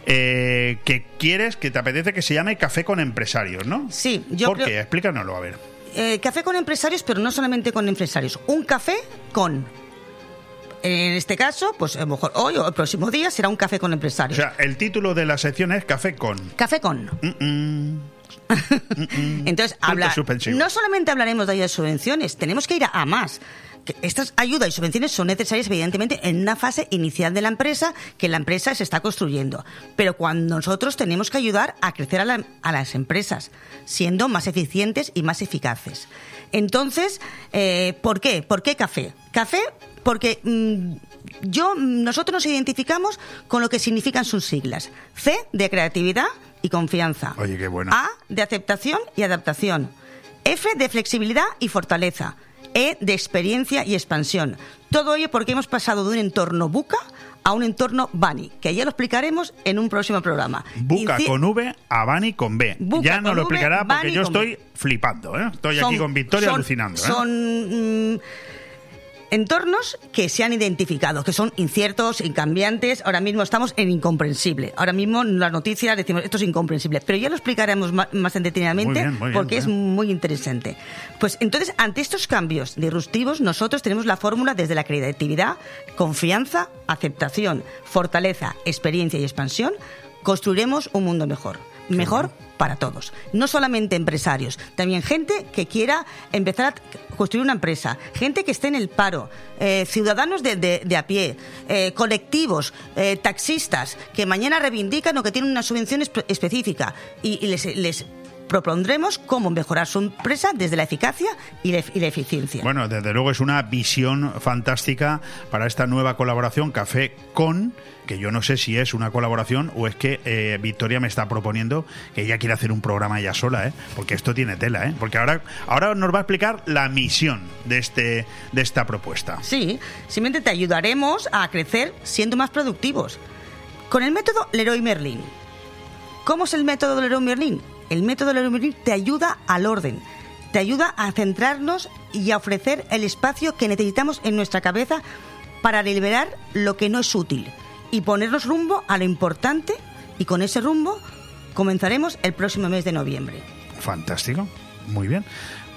eh, que quieres, que te apetece que se llame Café con Empresarios, ¿no? Sí, yo ¿Por creo- qué? Explícanoslo, a ver. Eh, café con empresarios, pero no solamente con empresarios. Un café con. En este caso, pues a lo mejor hoy o el próximo día será un café con O empresarios. sea, el título de la sección es Café con... café con. Mm, [LAUGHS] Entonces, Punto habla, suspensivo. no solamente hablaremos de ayudas y subvenciones, tenemos que ir a, a más. Que estas ayudas y subvenciones son necesarias, evidentemente, en una fase inicial de la empresa que la empresa se está construyendo. Pero cuando nosotros tenemos que ayudar a crecer a, la- a las empresas, siendo más eficientes y más eficaces. Entonces, eh, ¿por qué? ¿Por qué café? Café porque mm, yo, nosotros nos identificamos con lo que significan sus siglas. C de creatividad y confianza. Oye, qué bueno. A de aceptación y adaptación. F de flexibilidad y fortaleza. E de experiencia y expansión. Todo ello porque hemos pasado de un entorno buca a un entorno Bani, que ya lo explicaremos en un próximo programa. Buca Inci- con V, Abani con B. Buca ya nos con lo V, explicará porque Bani yo B. estoy flipando, ¿eh? Estoy son- aquí con Victoria son- alucinando, ¿eh? Son mm, entornos que se han identificado, que son inciertos, incambiantes. Ahora mismo estamos en incomprensible. Ahora mismo en las noticias decimos esto es incomprensible, pero ya lo explicaremos más, detenidamente Muy bien, muy bien, porque es muy interesante. Pues entonces, ante estos cambios disruptivos, nosotros tenemos la fórmula desde la creatividad, confianza, aceptación, fortaleza, experiencia y expansión, construiremos un mundo mejor. Mejor para todos. No solamente empresarios, también gente que quiera empezar a construir una empresa, gente que esté en el paro, eh, ciudadanos de, de- a pie, eh, colectivos, eh, taxistas, que mañana reivindican o que tienen una subvención espe- específica y, les propondremos cómo mejorar su empresa desde la eficacia y la, y la eficiencia. Bueno, desde luego es una visión fantástica para esta nueva colaboración Café con, que yo no sé si es una colaboración o es que eh, Victoria me está proponiendo que ella quiere hacer un programa ella sola, ¿eh? Porque esto tiene tela, ¿eh? Porque ahora, ahora nos va a explicar la misión de, este, de esta propuesta. Sí, simplemente te ayudaremos a crecer siendo más productivos. Con el método Leroy Merlin. ¿Cómo es el método Leroy Merlin? El método Leroy Merlin te ayuda al orden, te ayuda a centrarnos y a ofrecer el espacio que necesitamos en nuestra cabeza para liberar lo que no es útil y ponernos rumbo a lo importante y con ese rumbo comenzaremos el próximo mes de noviembre. Fantástico. Muy bien.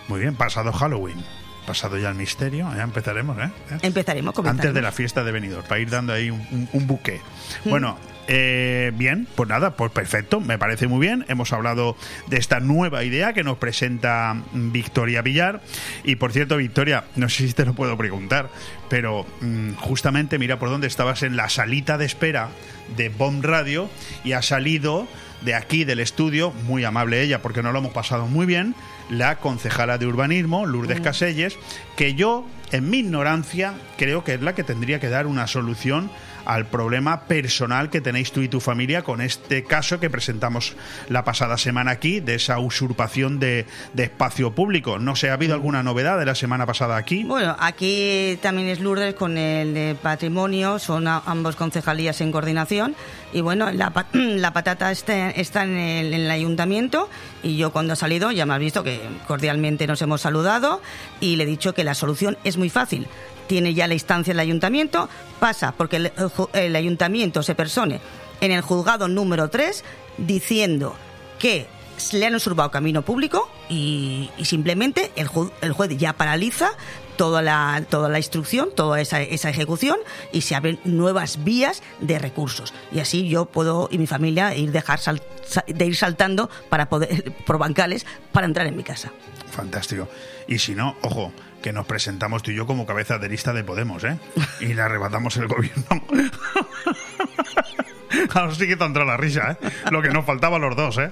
Muy bien. Pasado Halloween. Pasado ya el misterio. Ya empezaremos, ¿eh? Empezaremos, comenzaremos. Antes de la fiesta de Benidorm, para ir dando ahí un, un- un buque. Bueno, eh, bien, pues nada, pues perfecto, me parece muy bien. Hemos hablado de esta nueva idea que nos presenta mm, Victoria Villar. Y por cierto, Victoria, no sé si te lo puedo preguntar, pero mm, justamente mira por dónde estabas en la salita de espera de Bomb Radio y ha salido de aquí del estudio, muy amable ella porque no lo hemos pasado muy bien, la concejala de urbanismo, Lourdes Caselles, que yo, en mi ignorancia, creo que es la que tendría que dar una solución al problema personal que tenéis tú y tu familia con este caso que presentamos la pasada semana aquí de esa usurpación de, de espacio público. No sé, ¿ha habido alguna novedad de la semana pasada aquí? Bueno, aquí también es Lourdes con el de patrimonio, son a- ambos concejalías en coordinación. Y bueno, la, [CLEARS THROAT] la patata está, está en, el, en el ayuntamiento y yo cuando ha salido ya me has visto que cordialmente nos hemos saludado y le he dicho que la solución es muy fácil. Tiene ya la instancia del ayuntamiento, pasa porque el, ayuntamiento se persone en el juzgado número 3 diciendo que le han usurpado camino público y, simplemente el, ju- el juez ya paraliza toda la, toda la instrucción, toda esa, esa ejecución y se abren nuevas vías de recursos. Y así yo puedo y mi familia ir dejar de ir saltando para poder, [LAUGHS] por bancales para entrar en mi casa. Fantástico. Y si no, ojo, que nos presentamos tú y yo como cabeza de lista de Podemos, ¿eh? Y le arrebatamos el gobierno. [LAUGHS] [LAUGHS] Ahora sí que te ha entrado la risa, ¿eh? Lo que nos faltaba a los dos, ¿eh?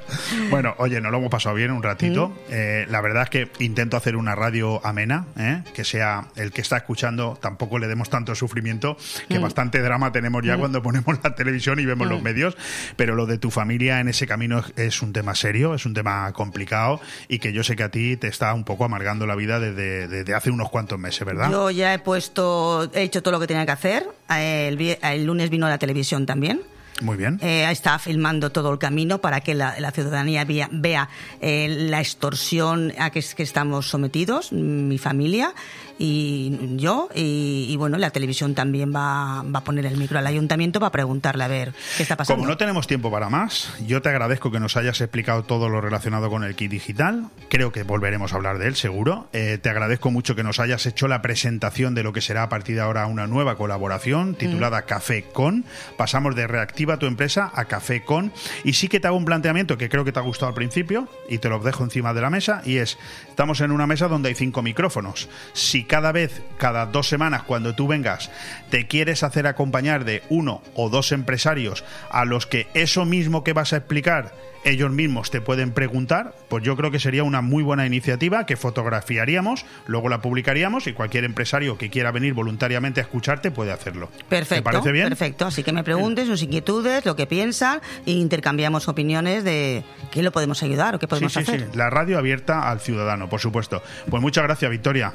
Bueno, oye, nos lo hemos pasado bien un ratito. Eh, la verdad es que intento hacer una radio amena, ¿eh? Que sea el que está escuchando, tampoco le demos tanto sufrimiento, que Mm. bastante drama tenemos ya Mm. cuando ponemos la televisión y vemos los Mm. medios. Pero lo de tu familia en ese camino es, un tema serio, es un tema complicado y que yo sé que a ti te está un poco amargando la vida desde, desde hace unos cuantos meses, ¿verdad? Yo ya he puesto, he hecho todo lo que tenía que hacer. El, el lunes vino a la televisión también. Muy bien. Eh, está filmando todo el camino para que la, la ciudadanía vea, vea, eh, la extorsión a que, que estamos sometidos, mi familia y yo. Y, y bueno, la televisión también va, va a poner el micro al ayuntamiento para preguntarle a ver qué está pasando. Como no tenemos tiempo para más, yo te agradezco que nos hayas explicado todo lo relacionado con el kit digital. Creo que volveremos a hablar de él, seguro. Eh, te agradezco mucho que nos hayas hecho la presentación de lo que será a partir de ahora una nueva colaboración titulada Café Con. Pasamos de Reactiva tu empresa a Café Con. Y sí que te hago un planteamiento que creo que te ha gustado al principio y te lo dejo encima de la mesa. Y es, estamos en una mesa donde hay cinco micrófonos. Si cada vez, cada dos semanas, cuando tú vengas, te quieres hacer acompañar de uno o dos empresarios a los que eso mismo que vas a explicar ellos mismos te pueden preguntar, pues yo creo que sería una muy buena iniciativa que fotografiaríamos, luego la publicaríamos y cualquier empresario que quiera venir voluntariamente a escucharte puede hacerlo. Perfecto, ¿Te parece bien? perfecto. Así que me pregunten sus inquietudes, lo que piensan e intercambiamos opiniones de qué lo podemos ayudar o qué podemos sí, sí, hacer. sí. La radio abierta al ciudadano, por supuesto. Pues muchas gracias, Victoria.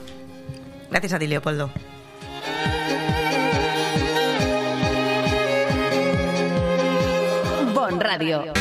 Gracias a ti, Leopoldo. Bon Radio.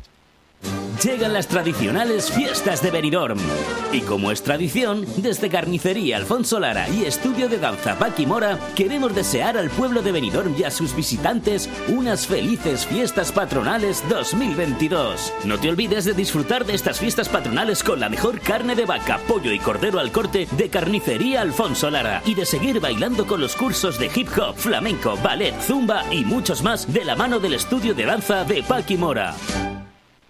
Llegan las tradicionales fiestas de Benidorm. Y como es tradición, desde Carnicería Alfonso Lara y Estudio de Danza Paqui Mora, queremos desear al pueblo de Benidorm y a sus visitantes unas felices fiestas patronales 2022. No te olvides de disfrutar de estas fiestas patronales con la mejor carne de vaca, pollo y cordero al corte de Carnicería Alfonso Lara y de seguir bailando con los cursos de hip hop, flamenco, ballet, zumba y muchos más de la mano del Estudio de Danza de Paqui Mora.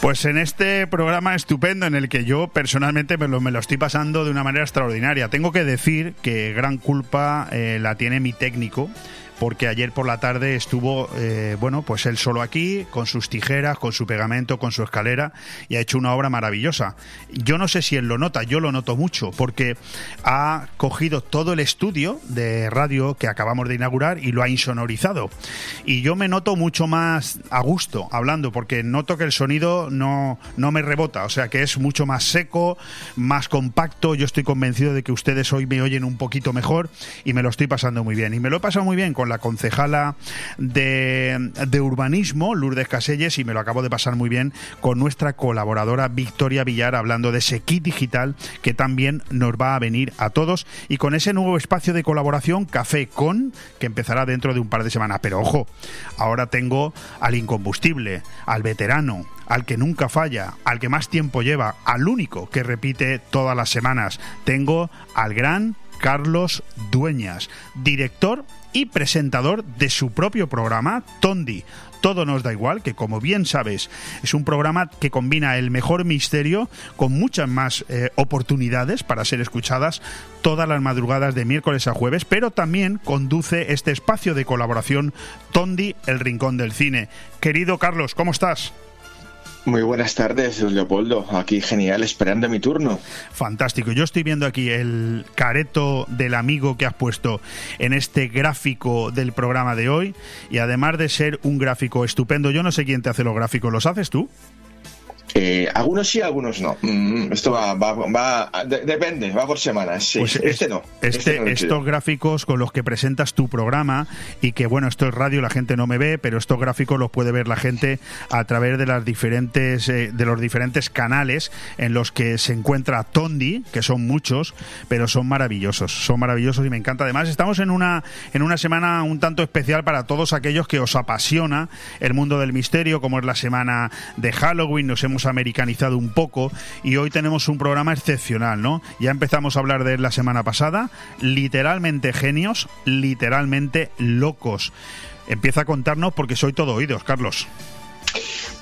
Pues en este programa estupendo en el que yo personalmente me lo, me lo estoy pasando de una manera extraordinaria. Tengo que decir que gran culpa eh, la tiene mi técnico porque ayer por la tarde estuvo, eh, bueno, pues él solo aquí, con sus tijeras, con su pegamento, con su escalera, y ha hecho una obra maravillosa. Yo no sé si él lo nota, yo lo noto mucho, porque ha cogido todo el estudio de radio que acabamos de inaugurar y lo ha insonorizado. Y yo me noto mucho más a gusto hablando, porque noto que el sonido no, no me rebota, o sea que es mucho más seco, más compacto. Yo estoy convencido de que ustedes hoy me oyen un poquito mejor y me lo estoy pasando muy bien. Y me lo he pasado muy bien con la concejala de, de urbanismo, Lourdes Caselles, y me lo acabo de pasar muy bien con nuestra colaboradora Victoria Villar, hablando de ese kit digital que también nos va a venir a todos y con ese nuevo espacio de colaboración Café Con, que empezará dentro de un par de semanas. Pero ojo, ahora tengo al incombustible, al veterano, al que nunca falla, al que más tiempo lleva, al único que repite todas las semanas. Tengo al gran Carlos Dueñas, director y presentador de su propio programa, Tondi. Todo nos da igual, que como bien sabes, es un programa que combina el mejor misterio con muchas más eh, oportunidades para ser escuchadas todas las madrugadas de miércoles a jueves, pero también conduce este espacio de colaboración Tondi, el Rincón del Cine. Querido Carlos, ¿cómo estás? Muy buenas tardes, Leopoldo. Aquí genial, esperando mi turno. Fantástico. Yo estoy viendo aquí el careto del amigo que has puesto en este gráfico del programa de hoy. Y además de ser un gráfico estupendo, yo no sé quién te hace los gráficos. ¿Los haces tú? Eh, algunos sí, algunos no. Mm, esto va, va, va de, depende, va por semanas. Sí. Pues este, es- no. Este, Este no estos gráficos con los que presentas tu programa y que bueno, esto es radio, la gente no me ve, pero estos gráficos los puede ver la gente a través de las diferentes eh, de los diferentes canales en los que se encuentra Tondi, que son muchos, pero son maravillosos, son maravillosos y me encanta. Además, estamos en una en una semana un tanto especial para todos aquellos que os apasiona el mundo del misterio, como es la semana de Halloween, nos hemos americanizado un poco y hoy tenemos un programa excepcional, ¿no? Ya empezamos a hablar de él la semana pasada, literalmente genios, literalmente locos. Empieza a contarnos porque soy todo oídos, Carlos.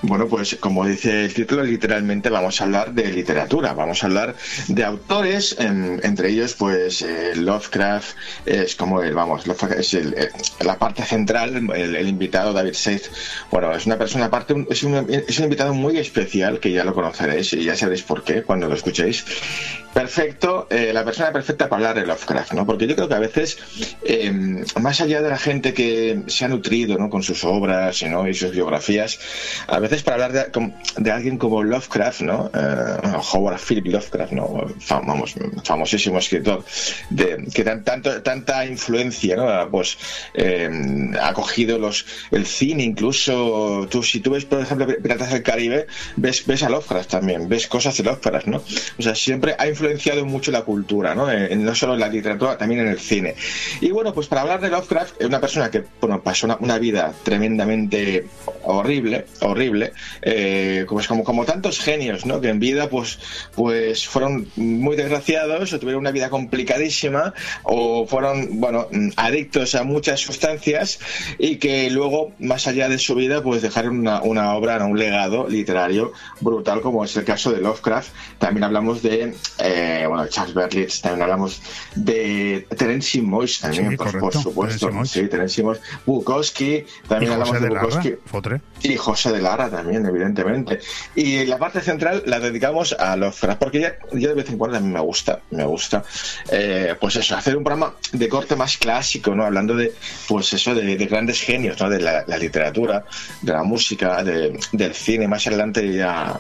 Bueno, pues como dice el título, literalmente vamos a hablar de literatura, vamos a hablar de autores, em, entre ellos pues eh, Lovecraft es como el, vamos, Lovecraft es el- eh, la parte central, el, invitado David Seith, bueno, es una persona aparte, un, es un invitado muy especial que ya lo conoceréis y ya sabréis por qué cuando lo escuchéis. Perfecto, eh, la persona perfecta para hablar de Lovecraft, ¿no? Porque yo creo que a veces, eh, más allá de la gente que se ha nutrido ¿no? con sus obras ¿no? y sus biografías, a veces para hablar de, de alguien como Lovecraft, ¿no? Eh, Howard Philip Lovecraft, ¿no? Fam- vamos, famosísimo escritor, que tan, tanto, tanta influencia, ¿no? Pues eh, ha cogido los, el cine, incluso, tú, si tú ves, por ejemplo, Piratas del Caribe, ves, ves a Lovecraft también, ves cosas de Lovecraft, ¿no? O sea, siempre ha influenciado influenciado mucho la cultura, ¿no? no solo en la literatura, también en el cine. Y bueno, pues para hablar de Lovecraft, es una persona que bueno, pasó una, vida tremendamente horrible, horrible, eh, pues como, como tantos genios, ¿no? Que en vida pues, pues fueron muy desgraciados o tuvieron una vida complicadísima o fueron, bueno, adictos a muchas sustancias y que luego, más allá de su vida, pues dejaron una, una obra, un legado literario brutal, como es el caso de Lovecraft. También hablamos de, eh, bueno, Charles Berlitz, también hablamos de Terence Moix, también, por, supuesto. Sí, Terence Moix. Bukowski, también hablamos de, Bukowski. Y José de Lara también, evidentemente. Y la parte central la dedicamos a Lovecraft, porque ya, de vez en cuando a mí me gusta, me gusta, eh, pues eso, hacer un programa de corte más clásico, ¿no? Hablando de, pues eso, de, grandes genios, ¿no? De la, literatura, de la música, del cine. Más adelante ya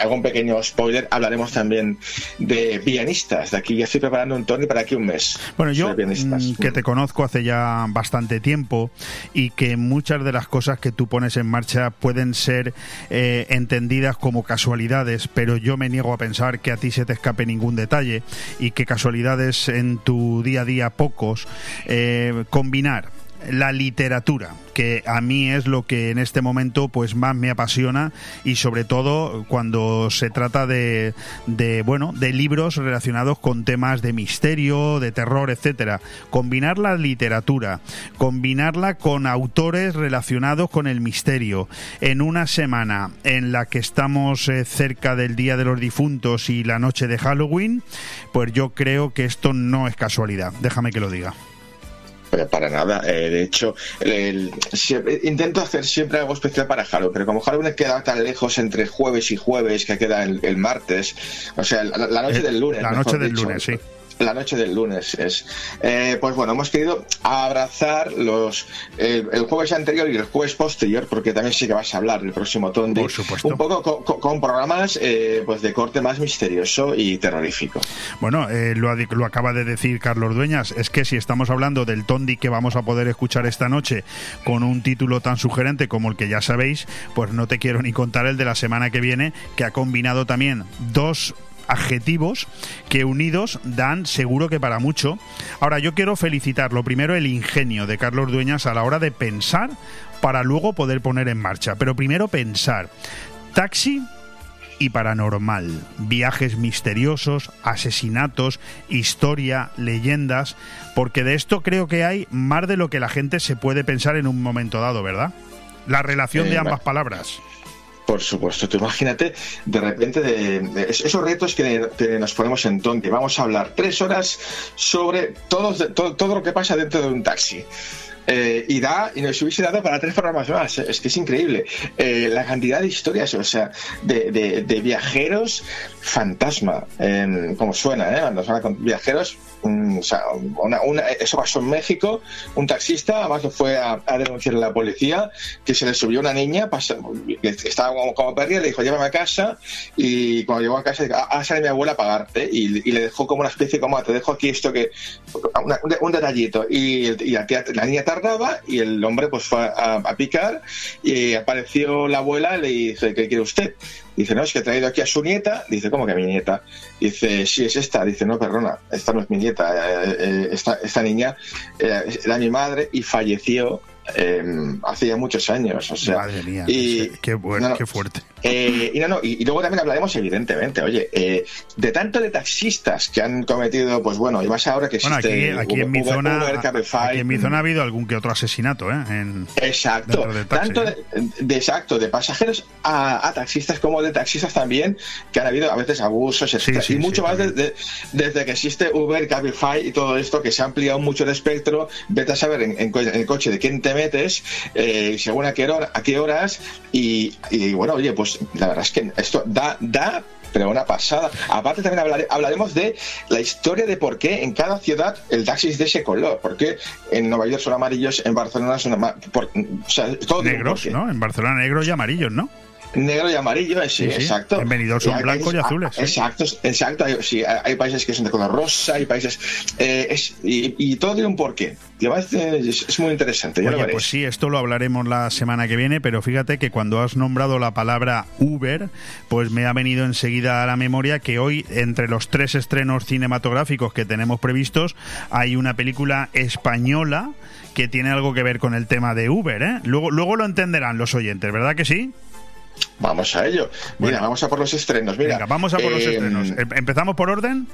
hago un pequeño spoiler, hablaremos también de pianistas. De aquí ya estoy preparando un Tony para aquí un mes. Bueno, yo mm, que te conozco hace ya bastante tiempo y que muchas de las cosas que tú pones en marcha pueden ser eh, entendidas como casualidades, pero yo me niego a pensar que a ti se te escape ningún detalle y que casualidades en tu día a día pocos. Eh, combinar la literatura, que a mí es lo que en este momento pues más me apasiona y sobre todo cuando se trata de, de bueno, de libros relacionados con temas de misterio, de terror, etcétera. Combinar la literatura, combinarla con autores relacionados con el misterio en una semana en la que estamos eh, cerca del Día de los Difuntos y la noche de Halloween, pues yo creo que esto no es casualidad. Déjame que lo diga para nada. Eh, de hecho, intento hacer siempre algo especial para Halloween, pero como Halloween queda tan lejos entre jueves y jueves que queda el, martes, o sea, la, noche eh, del lunes. La noche del lunes, sí la noche del lunes es. Eh, pues bueno, hemos querido abrazar los el, jueves anterior y el jueves posterior, porque también sí que vas a hablar del próximo Tondi. Por supuesto. Un poco con, programas eh, pues de corte más misterioso y terrorífico. Bueno, eh, lo, lo acaba de decir Carlos Dueñas, es que si estamos hablando del Tondi que vamos a poder escuchar esta noche con un título tan sugerente como el que ya sabéis, pues no te quiero ni contar el de la semana que viene, que ha combinado también dos adjetivos que unidos dan seguro que para mucho. Ahora yo quiero felicitar lo primero el ingenio de Carlos Dueñas a la hora de pensar para luego poder poner en marcha. Pero primero pensar. Taxi y paranormal, viajes misteriosos, asesinatos, historia, leyendas, porque de esto creo que hay más de lo que la gente se puede pensar en un momento dado, ¿verdad? La relación de ambas palabras. Por supuesto, imagínate de repente de, esos retos que, nos ponemos en tonte. Vamos a hablar tres horas sobre todo, todo, lo que pasa dentro de un taxi. Eh, y da y nos hubiese dado para tres programas más. Es que es increíble eh, la cantidad de historias, o sea, de, viajeros fantasma, como suena, ¿eh? Cuando suena con viajeros eso pasó en México, un taxista, además lo fue a, denunciar a la policía, que se le subió una niña, estaba como, como perdida, le dijo, llévame a casa, y cuando llegó a casa, dijo, ah, sale mi abuela a pagarte, y, le dejó como una especie, como, ah, te dejo aquí esto que, un, detallito, y, la, niña tardaba, y el hombre pues fue a, picar, y apareció la abuela, y le dice, ¿qué quiere usted? Dice, no, es que he traído aquí a su nieta. Dice, ¿cómo que a mi nieta? Dice, sí, es esta. Dice, no, perdona, esta no es mi nieta. Eh, eh, esta, esta niña eh, era mi madre y falleció eh, hace ya muchos años. O sea, Madre mía, y, qué, bueno, qué fuerte. Eh, y, no, y, luego también hablaremos, evidentemente, oye, eh, de tanto de taxistas que han cometido, pues bueno, y más ahora que existe. aquí, en mi zona, aquí en mi zona ha habido algún que otro asesinato, ¿eh? exacto, tanto ¿eh? de, exacto, de pasajeros a, taxistas como de taxistas también, que han habido a veces abusos, y mucho más desde que existe Uber, Cabify y todo esto, que se ha ampliado mucho el espectro. Vete a saber en, en el coche de quién te metes, eh, según a qué, hora, a qué horas, y, bueno, oye, pues la verdad es que esto da, da pero una pasada. Aparte también hablaremos de la historia de por qué en cada ciudad el taxi es de ese color. Porque en Nueva York son amarillos, en Barcelona son o sea, negros, ¿no? En Barcelona negros y amarillos, ¿no? Negro y amarillo, sí, Sí, sí. exacto. En Benidorm son blancos y azules, ah, sí. Exacto, exacto. Hay, sí, hay países que son de color rosa, hay países. eh, es- y, y todo tiene un porqué. Además eh, es, es muy interesante, ya Oye, pues sí, esto lo hablaremos la semana que viene, pero fíjate que cuando has nombrado la palabra Uber, pues me ha venido enseguida a la memoria que hoy, entre los tres estrenos cinematográficos que tenemos previstos, hay una película española que tiene algo que ver con el tema de Uber, ¿eh? Luego, luego lo entenderán los oyentes, ¿verdad que sí? Vamos a ello. Mira, vamos a por los estrenos. Mira, Venga, vamos a por los eh, estrenos. Em- ¿Empezamos por orden?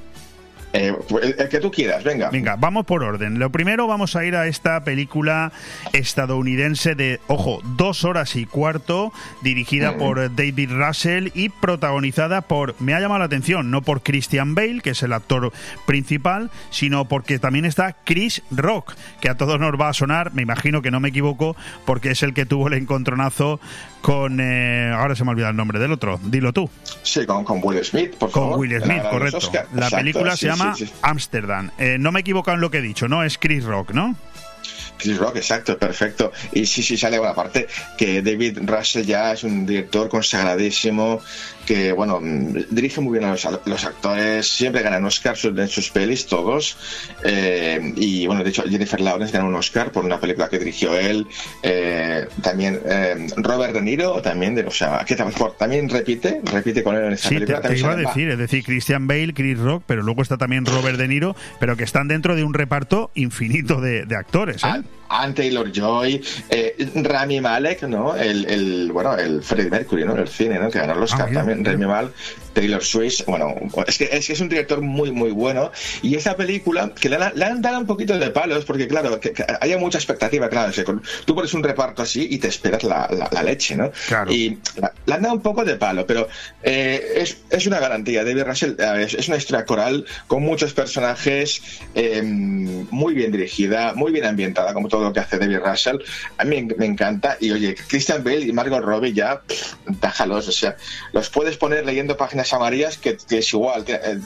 eh, el, el que tú quieras, venga. Venga, vamos por orden. Lo primero vamos a ir a esta película estadounidense de, ojo, dos horas y cuarto, dirigida Mm. por David Russell y protagonizada por, me ha llamado la atención, no por Christian Bale, que es el actor principal, sino porque también está Chris Rock, que a todos nos va a sonar, me imagino que no me equivoco, porque es el que tuvo el encontronazo con, eh, ahora se me ha olvidado el nombre del otro, dilo tú. Sí, con, con Will Smith, por Con favor. Will en la Smith, correcto. La Exacto, película sí, se llama. Amsterdam. Eh, no me he equivocado en lo que he dicho, ¿no? Es Chris Rock, ¿no? Chris Rock, exacto, perfecto. Y sí, sí, sale, bueno, aparte que David Russell ya es un director consagradísimo, que, bueno, dirige muy bien a los, a los actores, siempre ganan Oscar en sus pelis, todos. Eh, y, bueno, de hecho, Jennifer Lawrence ganó un Oscar por una película que dirigió él. Eh, también eh, Robert De Niro, también, de, o sea, que también repite, repite con él en esta Sí, película. te iba a decir, es decir, Christian Bale, Chris Rock, pero luego está también Robert De Niro, pero que están dentro de un reparto infinito de, de actores. ¿eh? Anne Taylor Joy, eh, Rami Malek, ¿no? El, el, bueno, el Freddie Mercury, ¿no? El cine, ¿no? Que ganó el Oscar Ah, también. Rami Malek, Taylor Swift, bueno, es que, es que es un director muy, muy bueno. Y esta película, que le, le han dado un poquito de palos, porque claro, que, que haya mucha expectativa, claro. o sea, con- tú pones un reparto así y te esperas la, la- la leche, ¿no? Y la- le han dado un poco de palo, pero eh, es, es una garantía. David Russell es, es una historia coral con muchos personajes, eh, muy bien dirigida, muy bien ambientada, como todo lo que hace David Russell. A mí me, encanta. Y oye, Christian Bale y Margot Robbie ya, pff, déjalos, o sea, los puedes poner leyendo páginas amarillas que, que es igual, que, eh,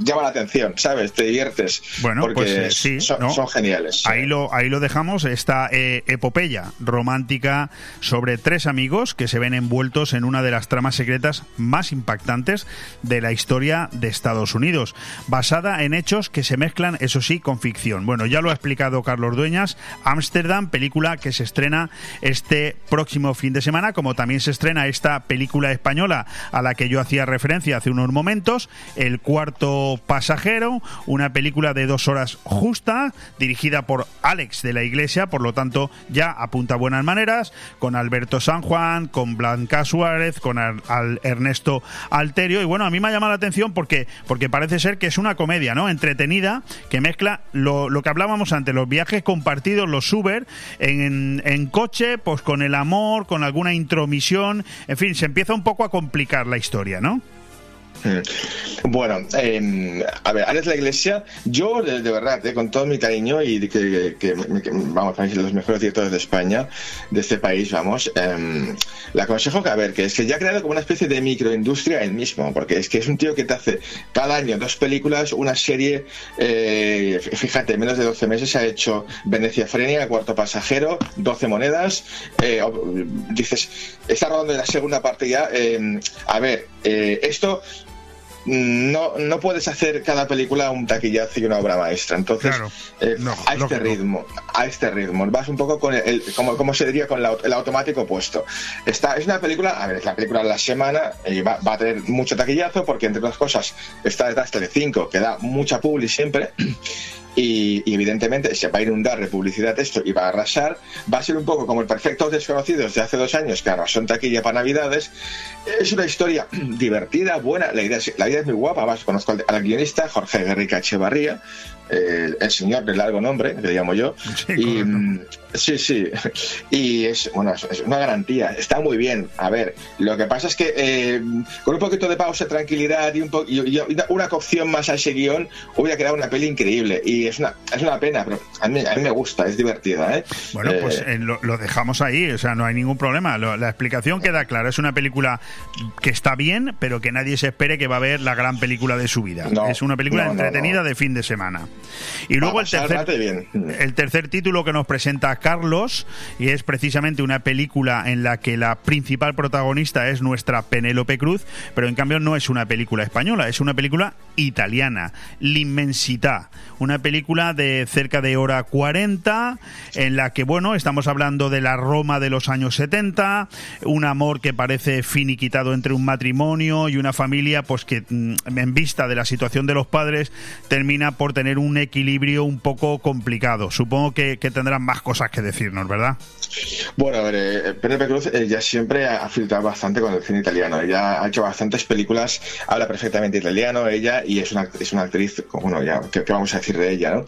llama la atención, ¿sabes? Te diviertes. Bueno, porque pues eh, sí, son, ¿no? son geniales. Ahí lo, ahí lo dejamos, esta eh, epopeya romántica sobre tres amigos que se ven envueltos en una de las tramas secretas más impactantes de la historia de Estados Unidos, basada en hechos que se mezclan, eso sí, con ficción. Bueno, ya lo ha explicado Carlos Dueñas, Amsterdam, película que se estrena este próximo fin de semana, como también se estrena esta película española a la que yo hacía referencia hace unos momentos, El cuarto pasajero, una película de dos horas justa, dirigida por Alex de la Iglesia, por lo tanto ya apunta buenas maneras, con Alberto San Juan, con Blanca Suárez, con Al- al Ernesto Alterio, y bueno, a mí me ha llamado la atención porque, porque parece ser que es una comedia, ¿no? Entretenida, que mezcla lo, lo que hablábamos antes, los viajes compartidos, los Uber, en, en coche, pues con el amor, con alguna intromisión, en fin, se empieza un poco a complicar la historia, ¿no? Mm. Bueno, eh, a ver, Alex la Iglesia, yo de, verdad, eh, con todo mi cariño y que, que- que, vamos, los mejores directores de España, de este país, vamos, eh, le aconsejo que, a ver, que es que ya ha creado como una especie de microindustria él mismo, porque es que es un tío que te hace cada año dos películas, una serie, eh, fíjate, en menos de 12 meses ha hecho Venecia Frenia, Cuarto Pasajero, 12 monedas, eh, dices, está rodando la segunda parte ya, eh, a ver, eh, esto no, no puedes hacer cada película un taquillazo y una obra maestra. Entonces, eh, a este ritmo, a este ritmo, vas un poco con el, el- como, como se diría, con la- el automático puesto. Esta es una película, a ver, es la película de la semana, y va, va a tener mucho taquillazo porque, entre otras cosas, está detrás de 5 que da mucha publi siempre. Y, y evidentemente se va a inundar de publicidad esto y va a arrasar. Va a ser un poco como el Perfectos Desconocidos de hace dos años que arrasó en taquilla para Navidades. Es una historia [CLEARS THROAT] divertida, buena. La idea es, la idea es muy guapa. Además, conozco al, al guionista Jorge Guerrica Echevarría, eh, el señor de largo nombre, que le llamo yo. y, mm, sí, sí. Y es, bueno, es, una garantía. Está muy bien. A ver, lo que pasa es que eh, con un poquito de pausa, tranquilidad y, un po- y- y una, cocción más a ese guion, hubiera quedado una peli increíble. Y es una, es una pena, pero a mí, a mí me gusta, es divertida. ¿eh? Bueno, pues Eh, eh, lo, lo dejamos ahí, o sea, no hay ningún problema. Lo- la explicación queda clara. Es una película que está bien, pero que nadie se espere que va a ver la gran película de su vida. No, es una película no, no, entretenida de fin de semana. Y luego el tercer, bien. el tercer título que nos presenta Carlos, y es precisamente una película en la que la principal protagonista es nuestra Penélope Cruz, pero en cambio no es una película española, es una película italiana, L'Immensità, una película de cerca de hora 40, en la que, bueno, estamos hablando de la Roma de los años 70, un amor que parece finiquitado entre un matrimonio y una familia, pues que mm, en vista de la situación de los padres termina por tener un equilibrio un poco complicado. Supongo que, que tendrán más cosas que decirnos, ¿verdad? Bueno, a ver, eh, Penélope Cruz eh, ya siempre ha filtrado bastante con el cine italiano. Ella ha hecho bastantes películas, habla perfectamente italiano ella y es una, es una actriz, bueno, ya, ¿qué, qué vamos a decir de ella, no?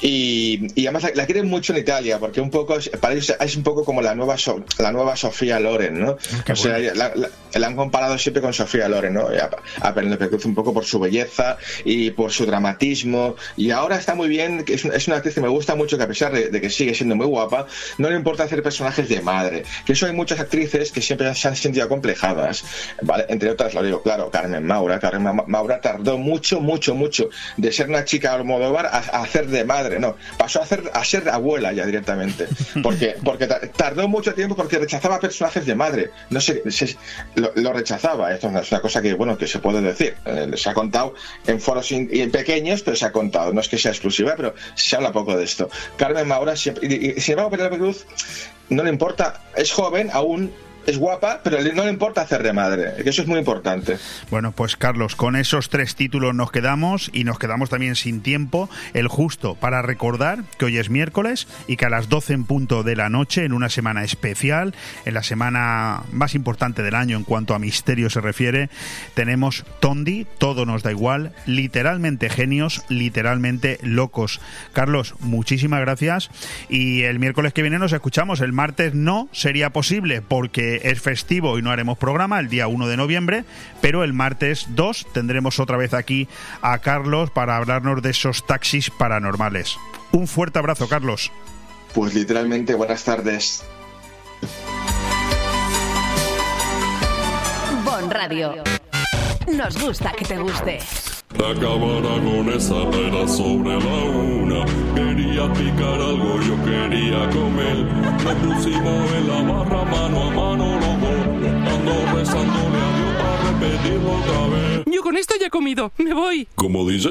Y, y además la, la quieren mucho en Italia porque un poco, es- para ellos es un poco como la nueva So- la nueva Sofía Loren, ¿no? Qué o sea, bueno. la, la- la han comparado siempre con Sofía Loren, ¿no? A, a Penélope Cruz un poco por su belleza y por su dramatismo. Y ahora está muy bien, es, una- es una actriz que me gusta mucho, que a pesar de, de que sigue siendo muy guapa, no le importa hacer personajes de madre. Que eso hay muchas actrices que siempre se han sentido acomplejadas, ¿vale? Entre otras, lo digo claro, Carmen Maura. Carmen Ma- Maura tardó mucho, mucho, mucho de ser una chica Almodóvar a, a hacer de madre, no. Pasó a, hacer, a ser abuela ya directamente. Porque, [LAUGHS] porque ta- tardó mucho tiempo porque rechazaba personajes de madre. No sé, se- lo, lo rechazaba. Esto es una cosa que, bueno, que se puede decir. Eh, se ha contado en foros in- pequeños, pero se ha contado. No es que sea exclusiva, pero se habla poco de esto. Carmen Maura siempre. Y, y- sin embargo, Penélope Cruz no le importa. Es joven aún. Es guapa, pero no le importa hacer de madre, eso es muy importante. Bueno, pues Carlos, con esos tres títulos nos quedamos y nos quedamos también sin tiempo, el justo para recordar que hoy es miércoles y que a las 12 en punto de la noche, en una semana especial, en la semana más importante del año en cuanto a misterio se refiere, tenemos Tondi, todo nos da igual, literalmente genios, literalmente locos. Carlos, muchísimas gracias y el miércoles que viene nos escuchamos, el martes no sería posible porque es festivo y no haremos programa el día 1 de noviembre, pero el martes 2 tendremos otra vez aquí a Carlos para hablarnos de esos taxis paranormales. Un fuerte abrazo, Carlos. Pues literalmente, buenas tardes. Bon Radio. Nos gusta que te guste. Acabará con esa era sobre la una. Quería picar algo, yo quería comer. Nos pusimos en la barra mano a mano los dos. Ando rezándole a Dios para repetirlo otra vez. Yo con esto ya he comido. Me voy. ¿Cómo dice?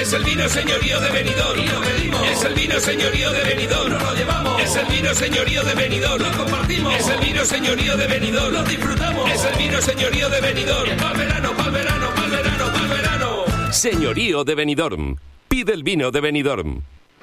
Es el vino señorío de Benidorm. Y lo pedimos. Es el vino señorío de Benidorm. Nos lo llevamos. Es el vino señorío de Benidorm. Lo compartimos. Es el vino señorío de Benidorm. Lo disfrutamos. Es el vino señorío de Benidorm. Pa'l verano, pa'l verano, pa'l verano, pa'l verano. Señorío de Benidorm. Pide el vino de Benidorm.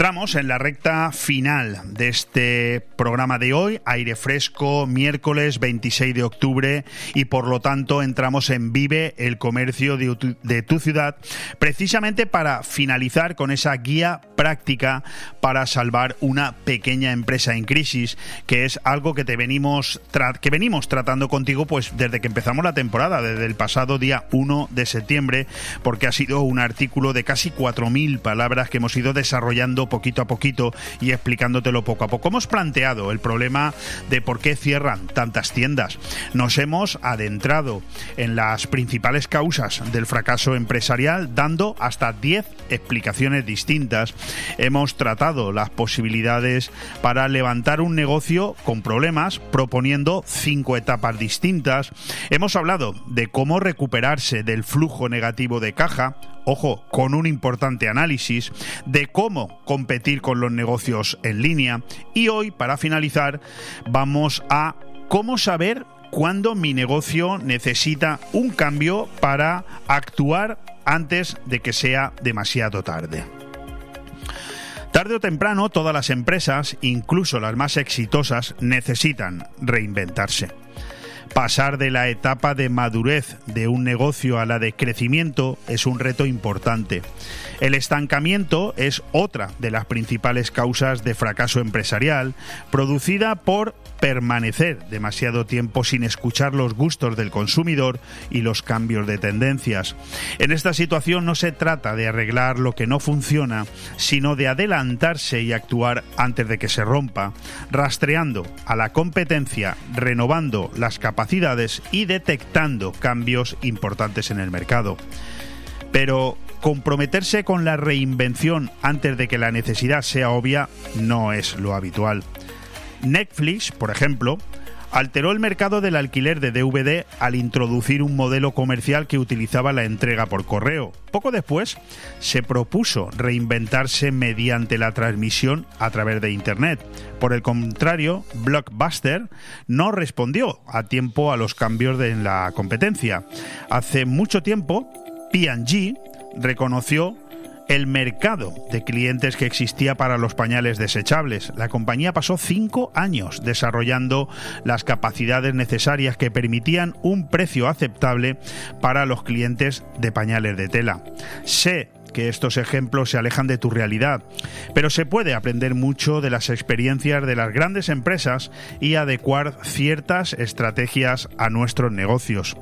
Entramos en la recta final de este programa de hoy, aire fresco, miércoles 26 de octubre y por lo tanto entramos en Vive el comercio de tu, de tu ciudad precisamente para finalizar con esa guía práctica para salvar una pequeña empresa en crisis, que es algo que te venimos que venimos tratando contigo pues desde que empezamos la temporada, desde el pasado día 1 de septiembre, porque ha sido un artículo de casi 4000 palabras que hemos ido desarrollando poquito a poquito y explicándotelo poco a poco. Hemos planteado el problema de por qué cierran tantas tiendas. Nos hemos adentrado en las principales causas del fracaso empresarial dando hasta 10 explicaciones distintas. Hemos tratado las posibilidades para levantar un negocio con problemas proponiendo cinco etapas distintas. Hemos hablado de cómo recuperarse del flujo negativo de caja ojo, con un importante análisis de cómo competir con los negocios en línea. Y hoy, para finalizar, vamos a cómo saber cuándo mi negocio necesita un cambio para actuar antes de que sea demasiado tarde. Tarde o temprano, todas las empresas, incluso las más exitosas, necesitan reinventarse. Pasar de la etapa de madurez de un negocio a la de crecimiento es un reto importante. El estancamiento es otra de las principales causas de fracaso empresarial, producida por permanecer demasiado tiempo sin escuchar los gustos del consumidor y los cambios de tendencias. En esta situación no se trata de arreglar lo que no funciona, sino de adelantarse y actuar antes de que se rompa, rastreando a la competencia, renovando las capacidades y detectando cambios importantes en el mercado. Pero comprometerse con la reinvención antes de que la necesidad sea obvia no es lo habitual. Netflix, por ejemplo, alteró el mercado del alquiler de DVD al introducir un modelo comercial que utilizaba la entrega por correo. Poco después se propuso reinventarse mediante la transmisión a través de Internet. Por el contrario, Blockbuster no respondió a tiempo a los cambios de la competencia. Hace mucho tiempo, P&G reconoció el mercado de clientes que existía para los pañales desechables. La compañía pasó cinco años desarrollando las capacidades necesarias que permitían un precio aceptable para los clientes de pañales de tela. Sé que estos ejemplos se alejan de tu realidad, pero se puede aprender mucho de las experiencias de las grandes empresas y adecuar ciertas estrategias a nuestros negocios.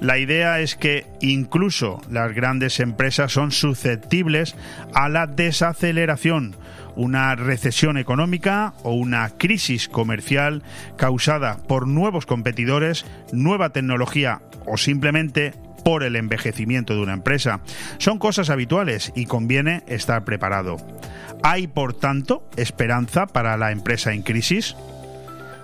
La idea es que incluso las grandes empresas son susceptibles a la desaceleración, una recesión económica o una crisis comercial causada por nuevos competidores, nueva tecnología o simplemente por el envejecimiento de una empresa. Son cosas habituales y conviene estar preparado. ¿Hay, por tanto, esperanza para la empresa en crisis?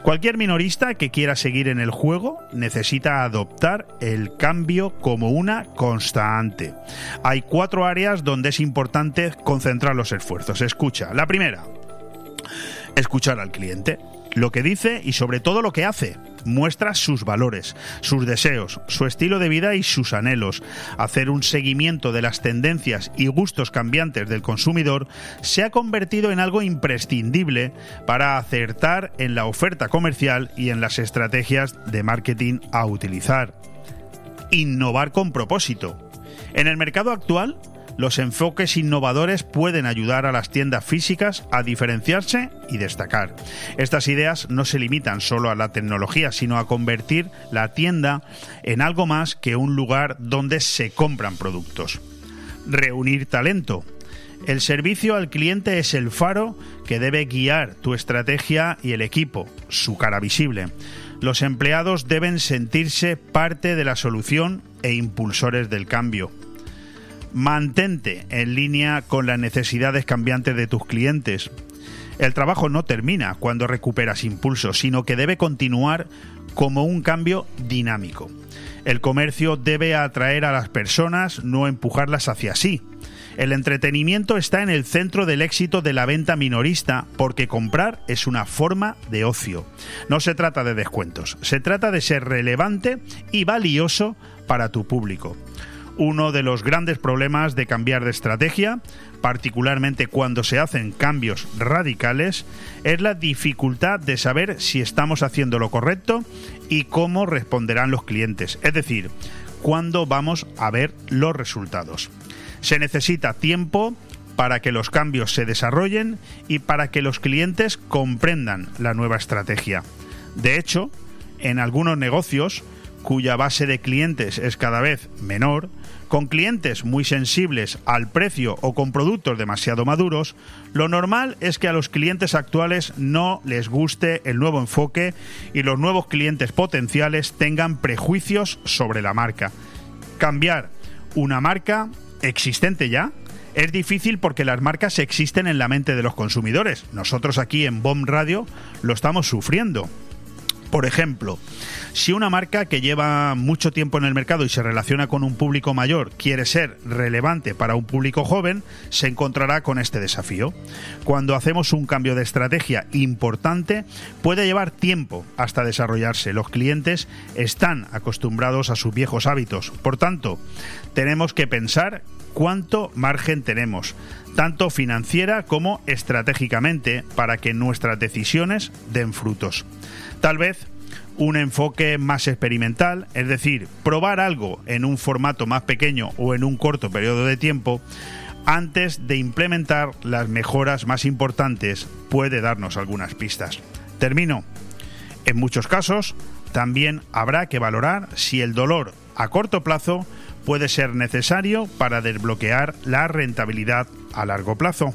Cualquier minorista que quiera seguir en el juego necesita adoptar el cambio como una constante. Hay cuatro áreas donde es importante concentrar los esfuerzos. Escucha, la primera, escuchar al cliente lo que dice y sobre todo lo que hace. Muestra sus valores, sus deseos, su estilo de vida y sus anhelos. Hacer un seguimiento de las tendencias y gustos cambiantes del consumidor se ha convertido en algo imprescindible para acertar en la oferta comercial y en las estrategias de marketing a utilizar. Innovar con propósito. En el mercado actual, los enfoques innovadores pueden ayudar a las tiendas físicas a diferenciarse y destacar. Estas ideas no se limitan solo a la tecnología, sino a convertir la tienda en algo más que un lugar donde se compran productos. Reunir talento. El servicio al cliente es el faro que debe guiar tu estrategia y el equipo, su cara visible. Los empleados deben sentirse parte de la solución e impulsores del cambio. Mantente en línea con las necesidades cambiantes de tus clientes. El trabajo no termina cuando recuperas impulso, sino que debe continuar como un cambio dinámico. El comercio debe atraer a las personas, no empujarlas hacia sí. El entretenimiento está en el centro del éxito de la venta minorista porque comprar es una forma de ocio. No se trata de descuentos, se trata de ser relevante y valioso para tu público uno de los grandes problemas de cambiar de estrategia, particularmente cuando se hacen cambios radicales, es la dificultad de saber si estamos haciendo lo correcto y cómo responderán los clientes. Es decir, cuándo vamos a ver los resultados. Se necesita tiempo para que los cambios se desarrollen y para que los clientes comprendan la nueva estrategia. De hecho, en algunos negocios, cuya base de clientes es cada vez menor, con clientes muy sensibles al precio o con productos demasiado maduros, lo normal es que a los clientes actuales no les guste el nuevo enfoque y los nuevos clientes potenciales tengan prejuicios sobre la marca. Cambiar una marca existente ya es difícil porque las marcas existen en la mente de los consumidores. Nosotros aquí en Bomb Radio lo estamos sufriendo. Por ejemplo, si una marca que lleva mucho tiempo en el mercado y se relaciona con un público mayor quiere ser relevante para un público joven, se encontrará con este desafío. Cuando hacemos un cambio de estrategia importante, puede llevar tiempo hasta desarrollarse. Los clientes están acostumbrados a sus viejos hábitos. Por tanto, tenemos que pensar cuánto margen tenemos, tanto financiera como estratégicamente, para que nuestras decisiones den frutos. Tal vez un enfoque más experimental, es decir, probar algo en un formato más pequeño o en un corto periodo de tiempo, antes de implementar las mejoras más importantes, puede darnos algunas pistas. Termino. En muchos casos, también habrá que valorar si el dolor a corto plazo puede ser necesario para desbloquear la rentabilidad a largo plazo.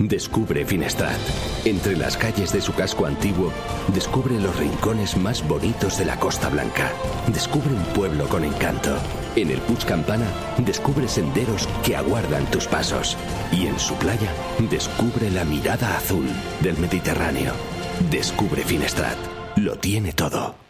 Descubre Finestrat. Entre las calles de su casco antiguo, descubre los rincones más bonitos de la Costa Blanca. Descubre un pueblo con encanto. En el Puig Campana, descubre senderos que aguardan tus pasos. Y en su playa, descubre la mirada azul del Mediterráneo. Descubre Finestrat. Lo tiene todo.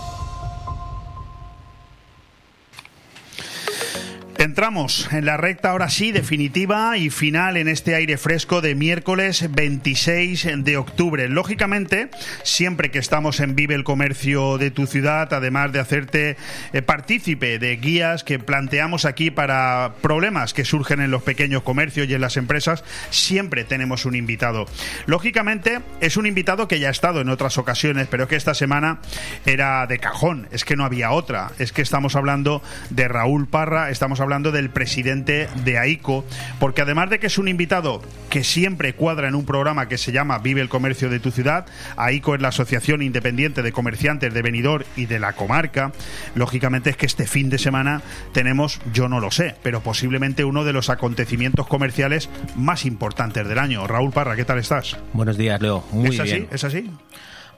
Entramos en la recta ahora sí definitiva y final en este aire fresco de miércoles 26 de octubre. Lógicamente, siempre que estamos en Vive el Comercio de tu ciudad, además de hacerte eh, partícipe de guías que planteamos aquí para problemas que surgen en los pequeños comercios y en las empresas, siempre tenemos un invitado. Lógicamente, es un invitado que ya ha estado en otras ocasiones, pero que esta semana era de cajón, es que no había otra, es que estamos hablando de Raúl Parra, estamos hablando del presidente de AICO, porque además de que es un invitado que siempre cuadra en un programa que se llama Vive el Comercio de tu ciudad, AICO es la Asociación Independiente de Comerciantes de Benidorm y de la comarca, lógicamente es que este fin de semana tenemos, yo no lo sé, pero posiblemente uno de los acontecimientos comerciales más importantes del año. Raúl Parra, ¿qué tal estás? Buenos días, Leo. Muy ¿Es así? bien. ¿Es así?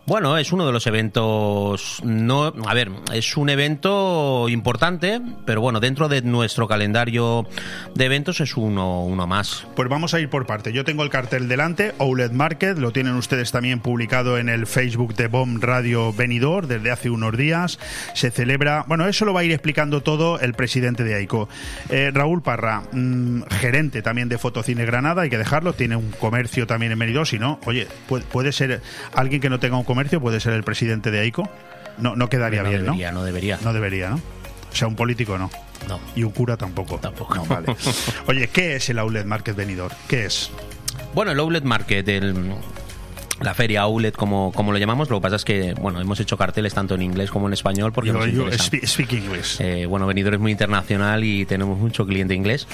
Bueno, es uno de los eventos, no, a ver, es un evento importante, pero bueno, dentro de nuestro calendario de eventos es uno, uno más. Pues vamos a ir por parte. Yo tengo el cartel delante, Outlet Market, lo tienen ustedes también publicado en el Facebook de BOM Radio Benidorm desde hace unos días. Se celebra, bueno, eso lo va a ir explicando todo el presidente de AICO. Eh, Raúl Parra, mm, gerente también de Fotocine Granada, hay que dejarlo, tiene un comercio también en Benidorm, si no, oye, puede, puede ser alguien que no tenga un puede ser el presidente de AICO. No, no quedaría No bien, debería, ¿no? no debería. No debería, ¿no? O sea, un político no. No. Y un cura tampoco. Tampoco. No, vale. [LAUGHS] Oye, ¿qué es el Outlet Market Benidorm? ¿Qué es? Bueno, el Outlet Market, el, la feria Outlet, como, como lo llamamos, lo que pasa es que, bueno, hemos hecho carteles tanto en inglés como en español porque nos you interesa. speak, speak English. Eh, bueno, Benidorm es muy internacional y tenemos mucho cliente inglés.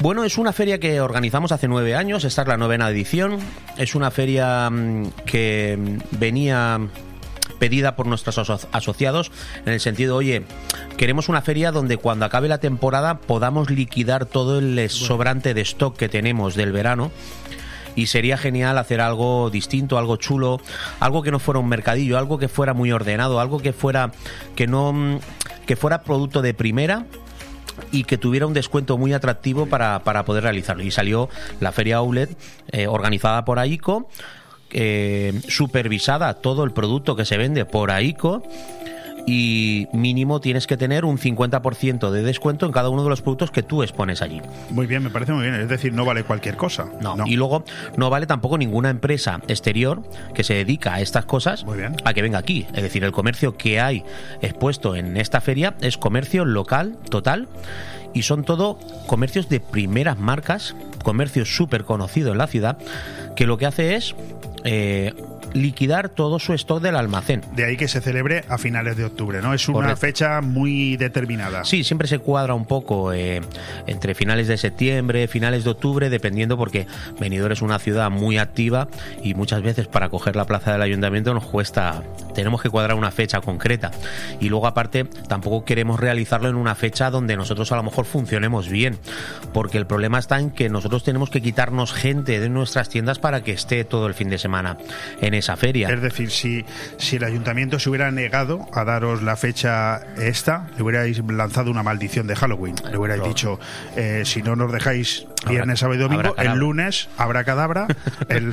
Bueno, es una feria que organizamos hace nueve años, esta es la novena edición. Es una feria mm, que mm, venía pedida por nuestros aso- asociados en el sentido, oye, queremos una feria donde cuando acabe la temporada podamos liquidar todo el sobrante de stock que tenemos del verano y sería genial hacer algo distinto, algo chulo, algo que no fuera un mercadillo, algo que fuera muy ordenado, algo que fuera que no mm, que fuera producto de primera y que tuviera un descuento muy atractivo para, para poder realizarlo. Y salió la Feria Outlet eh, organizada por AICO, eh, supervisada todo el producto que se vende por AICO y mínimo tienes que tener un 50% de descuento en cada uno de los productos que tú expones allí. Muy bien, me parece muy bien. Es decir, no vale cualquier cosa. No. Y luego no vale tampoco ninguna empresa exterior que se dedica a estas cosas a que venga aquí. Es decir, el comercio que hay expuesto en esta feria es comercio local total y son todo comercios de primeras marcas, comercio súper conocido en la ciudad, que lo que hace es eh, liquidar todo su stock del almacén. De ahí que se celebre a finales de octubre, ¿no? Es una Correcto. fecha muy determinada. Sí, siempre se cuadra un poco eh, entre finales de septiembre, finales de octubre, dependiendo porque Benidorm es una ciudad muy activa y muchas veces para coger la plaza del ayuntamiento nos cuesta, tenemos que cuadrar una fecha concreta. Y luego aparte tampoco queremos realizarlo en una fecha donde nosotros a lo mejor funcionemos bien, porque el problema está en que nosotros tenemos que quitarnos gente de nuestras tiendas para que esté todo el fin de semana en esa feria. Es decir, si, si el ayuntamiento se hubiera negado a daros la fecha esta, le hubierais lanzado una maldición de Halloween. Le hubierais dicho, eh, si no nos dejáis viernes, sábado y domingo, el lunes, habrá cadabra, [LAUGHS] el,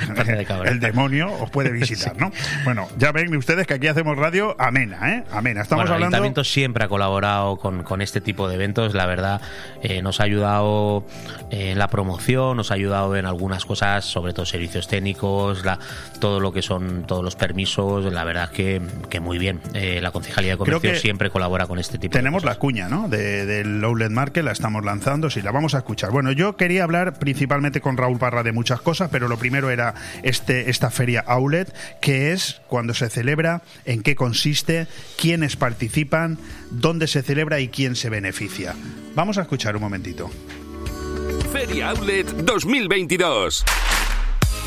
el demonio os puede [LAUGHS] visitar, ¿no? Bueno, ya ven ustedes que aquí hacemos radio amena, ¿eh? Amena. Estamos Bueno, el hablando... Ayuntamiento siempre ha colaborado con, con este tipo de eventos, la verdad, eh, nos ha ayudado en la promoción, nos ha ayudado en algunas cosas, sobre todo servicios técnicos, la, todo lo que son todos los permisos, la verdad que, que muy bien. Eh, la Concejalía de Creo Comercio que siempre colabora con este tipo de Tenemos la cuña, ¿no? De, del Outlet Market, la estamos lanzando, sí, la vamos a escuchar. Bueno, yo quería hablar principalmente con Raúl Parra de muchas cosas, pero lo primero era este, esta feria Outlet, que es cuando se celebra, en qué consiste, quiénes participan, dónde se celebra y quién se beneficia. Vamos a escuchar un momentito. Feria Outlet 2022.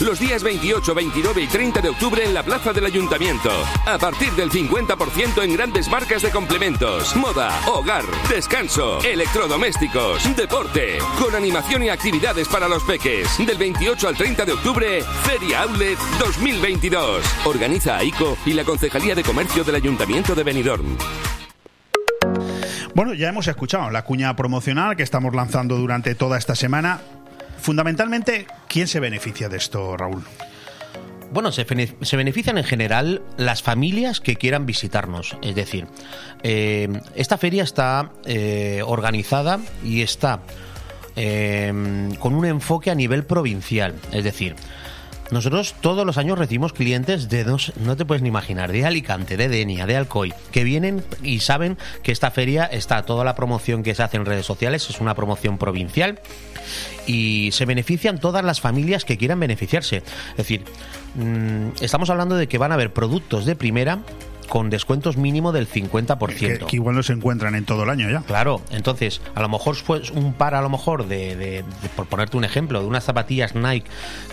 Los días 28, 29 y 30 de octubre en la Plaza del Ayuntamiento. A partir del 50% en grandes marcas de complementos, moda, hogar, descanso, electrodomésticos, deporte, con animación y actividades para los peques. Del 28 al 30 de octubre, Feria Outlet 2022. Organiza AICO y la Concejalía de Comercio del Ayuntamiento de Benidorm. Bueno, ya hemos escuchado la cuña promocional que estamos lanzando durante toda esta semana. Fundamentalmente, ¿quién se beneficia de esto, Raúl? Bueno, se, bene- se benefician en general las familias que quieran visitarnos. Es decir, eh, esta feria está eh, organizada y está eh, con un enfoque a nivel provincial. Es decir, nosotros todos los años recibimos clientes de dos, no te puedes ni imaginar, de Alicante, de Denia, de Alcoy, que vienen y saben que esta feria está, toda la promoción que se hace en redes sociales es una promoción provincial y se benefician todas las familias que quieran beneficiarse. Es decir, mm, estamos hablando de que van a haber productos de primera con descuentos mínimo del 50%. Que, que igual no se encuentran en todo el año ya. Claro, entonces, a lo mejor pues un par, a lo mejor, de, de- de- por ponerte un ejemplo, de unas zapatillas Nike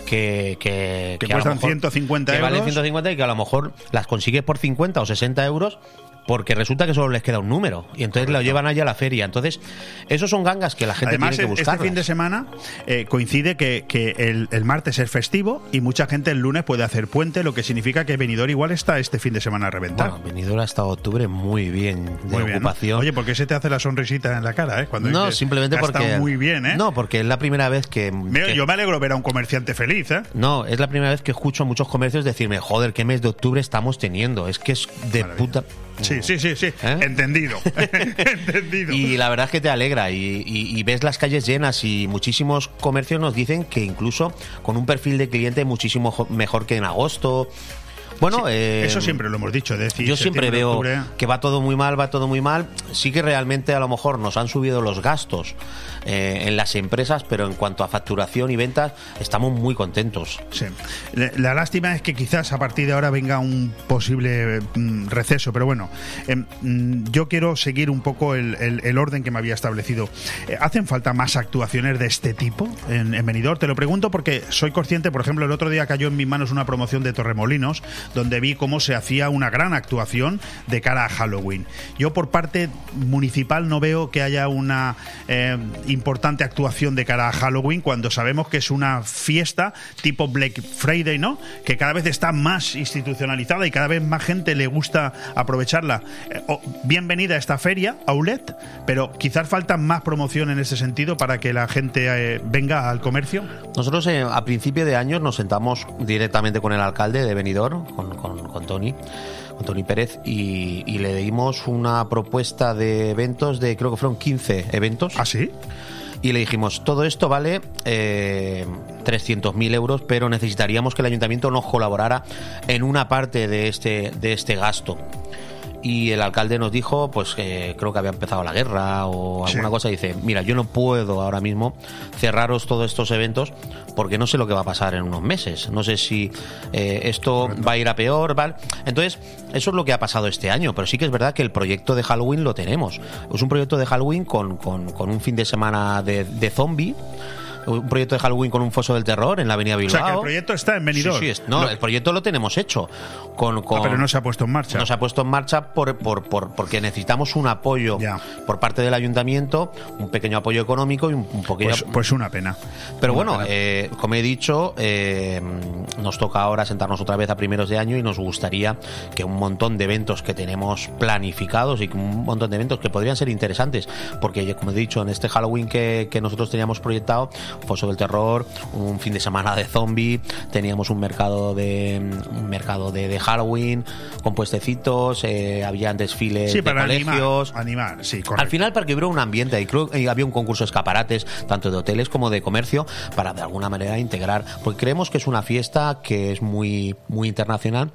que, que, Que a lo cuestan mejor- 150 que valen euros. 150 y que a lo mejor las consigues por 50 o 60 euros porque resulta que solo les queda un número y entonces lo llevan allá a la feria. Entonces, esos son gangas que la gente Además, tiene que este buscar. fin de semana eh, coincide que, que el, el martes es festivo y mucha gente el lunes puede hacer puente, lo que significa que Benidorm igual está este fin de semana a reventar. Bueno, Benidorm ha estado octubre muy bien de Muy bien, ¿no? ocupación. Oye, ¿por qué se te hace la sonrisita en la cara? Eh? Cuando no, simplemente "Ha porque muy bien, ¿eh? No, porque es la primera vez que, Me- que- Yo me alegro ver a un comerciante feliz, ¿eh? No, es la primera vez que escucho a muchos comercios decirme, joder, qué mes de octubre estamos teniendo. Es que es de puta. Sí, sí, sí, sí. ¿Eh? Entendido. [LAUGHS] Entendido. Y la verdad es que te alegra y, y- y ves las calles llenas y muchísimos comercios nos dicen que incluso con un perfil de cliente muchísimo jo- mejor que en agosto. Bueno, eh, Eso siempre lo hemos dicho. decir, yo siempre veo octubre, que va todo muy mal, va todo muy mal. Sí que realmente a lo mejor nos han subido los gastos eh, en las empresas, pero en cuanto a facturación y ventas estamos muy contentos. Sí. La, la lástima es que quizás a partir de ahora venga un posible mm, receso, pero bueno, em, mm, yo quiero seguir un poco el, el- el orden que me había establecido. Eh, ¿Hacen falta más actuaciones de este tipo en, en Benidorm? Te lo pregunto porque soy consciente, por ejemplo, el otro día cayó en mis manos una promoción de Torremolinos, donde vi cómo se hacía una gran actuación de cara a Halloween. Yo por parte municipal no veo que haya una eh, importante actuación de cara a Halloween cuando sabemos que es una fiesta tipo Black Friday, ¿no? Que cada vez está más institucionalizada y cada vez más gente le gusta aprovecharla. Eh, bienvenida a esta feria, Aulet, pero quizás falta más promoción en ese sentido para que la gente eh, venga al comercio. Nosotros a principio de años nos sentamos directamente con el alcalde de Benidorm, con, con- con Tony, con Tony Pérez, y, y le dimos una propuesta de eventos de creo que fueron 15 eventos. ¿Ah, sí? Y le dijimos, todo esto vale eh, 300.000 euros, pero necesitaríamos que el ayuntamiento nos colaborara en una parte de este, de este gasto. Y el alcalde nos dijo, pues que creo que había empezado la guerra o alguna Sí. cosa. Dice, mira, yo no puedo ahora mismo cerraros todos estos eventos porque no sé lo que va a pasar en unos meses. No sé si eh, esto va a ir a peor, ¿vale? Entonces, eso es lo que ha pasado este año. Pero sí que es verdad que el proyecto de Halloween lo tenemos. Es un proyecto de Halloween con, con- con un fin de semana de, de zombie. Un proyecto de Halloween con un foso del terror en la avenida O Bilbao. sea, que el proyecto está en Benidorm. Sí, sí, es- no, Lo- el proyecto lo tenemos hecho. Con, con- Ah, pero no se ha puesto en marcha. no se ha puesto en marcha por, por- por- porque necesitamos un apoyo por parte del ayuntamiento, un pequeño apoyo económico y un, un pequeño. Pues, pues una pena. pero Una bueno, pena. eh, como he dicho, eh, nos toca ahora sentarnos otra vez a primeros de año y nos gustaría que un montón de eventos que tenemos planificados y un montón de eventos que podrían ser interesantes, porque como he dicho, en este Halloween que, que nosotros teníamos proyectado, Foso del Terror, un fin de semana de zombie, teníamos un mercado de un mercado de, de Halloween con puestecitos, eh, había desfiles Sí, de para colegios. animar, animar, sí, correcto. Al final, para que hubiera un ambiente, y creo que había un concurso de escaparates, tanto de hoteles como de comercio, para de alguna manera integrar, porque creemos que es una fiesta que es muy, muy internacional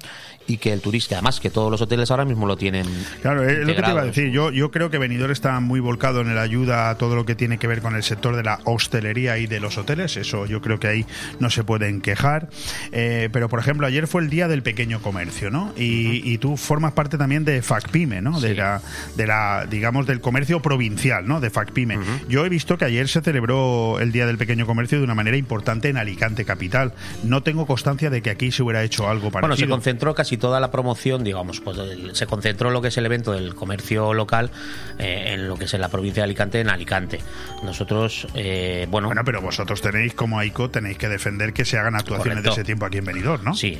y que el turista, además que todos los hoteles ahora mismo lo tienen. Claro, es lo que te iba a decir. Yo, yo creo que Benidorm está muy volcado en la ayuda a todo lo que tiene que ver con el sector de la hostelería y de los hoteles. Eso yo creo que ahí no se pueden quejar. Eh, pero, por ejemplo, ayer fue el día del pequeño comercio, ¿no? Y, y tú formas parte también de FACPIME, ¿no? De, la, de la, digamos, del comercio provincial, ¿no? De FACPIME. Yo he visto que ayer se celebró el día del pequeño comercio de una manera importante en Alicante capital. No tengo constancia de que aquí se hubiera hecho algo parecido. Bueno, se concentró casi toda la promoción, digamos, pues el- se concentró lo que es el evento del comercio local eh, en lo que es en la provincia de Alicante, en Alicante. Nosotros, eh, bueno. Bueno, pero vosotros tenéis, como AICO, tenéis que defender que se hagan actuaciones Correcto. de ese tiempo aquí en Benidorm, ¿no? Sí.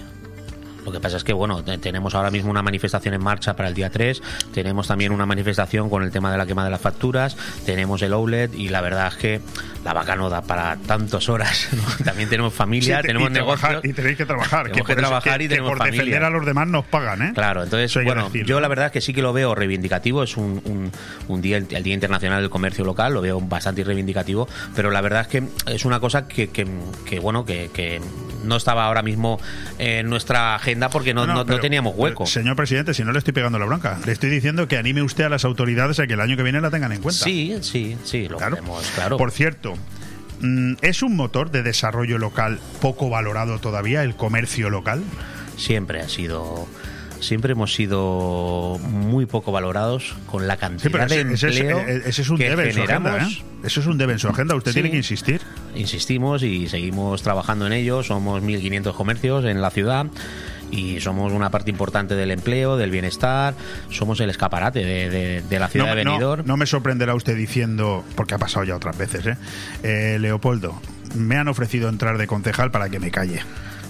Lo que pasa es que, bueno, te- tenemos ahora mismo una manifestación en marcha para el día 3, tenemos también una manifestación con el tema de la quema de las facturas, tenemos el OLED y la verdad es que la vaca no da para tantas horas. [LAUGHS] ¿no? También tenemos familia, Sí, tenemos y trabajar- negocios. y tenéis que trabajar. Tenemos que trabajar que- y que tenemos por familia. defender a los demás nos pagan, ¿eh? Claro, entonces, Eso bueno, yo la verdad es que sí que lo veo reivindicativo, es un, un, un día, el Día Internacional del Comercio Local, lo veo bastante reivindicativo, pero la verdad es que es una cosa que, que, que, bueno, que, que no estaba ahora mismo en nuestra agenda porque no, no, no pero, teníamos hueco. Señor presidente, si no le estoy pegando la bronca, le estoy diciendo que anime usted a las autoridades a que el año que viene la tengan en cuenta. Sí, sí, sí, lo podemos, claro. Por cierto, ¿es un motor de desarrollo local poco valorado todavía el comercio local? Siempre ha sido siempre hemos sido muy poco valorados con la cantidad Sí, pero ese, de ese empleo eh, ese es un que debe en su agenda, generamos. ¿eh? Eso es un debe en su agenda. Usted Sí. tiene que insistir. Insistimos y seguimos trabajando en ello. Somos 1.500 comercios en la ciudad y somos una parte importante del empleo, del bienestar. Somos el escaparate de, de- de la ciudad no, de Benidorm. no me sorprenderá usted diciendo, porque ha pasado ya otras veces, ¿eh? Eh, Leopoldo, me han ofrecido entrar de concejal para que me calle.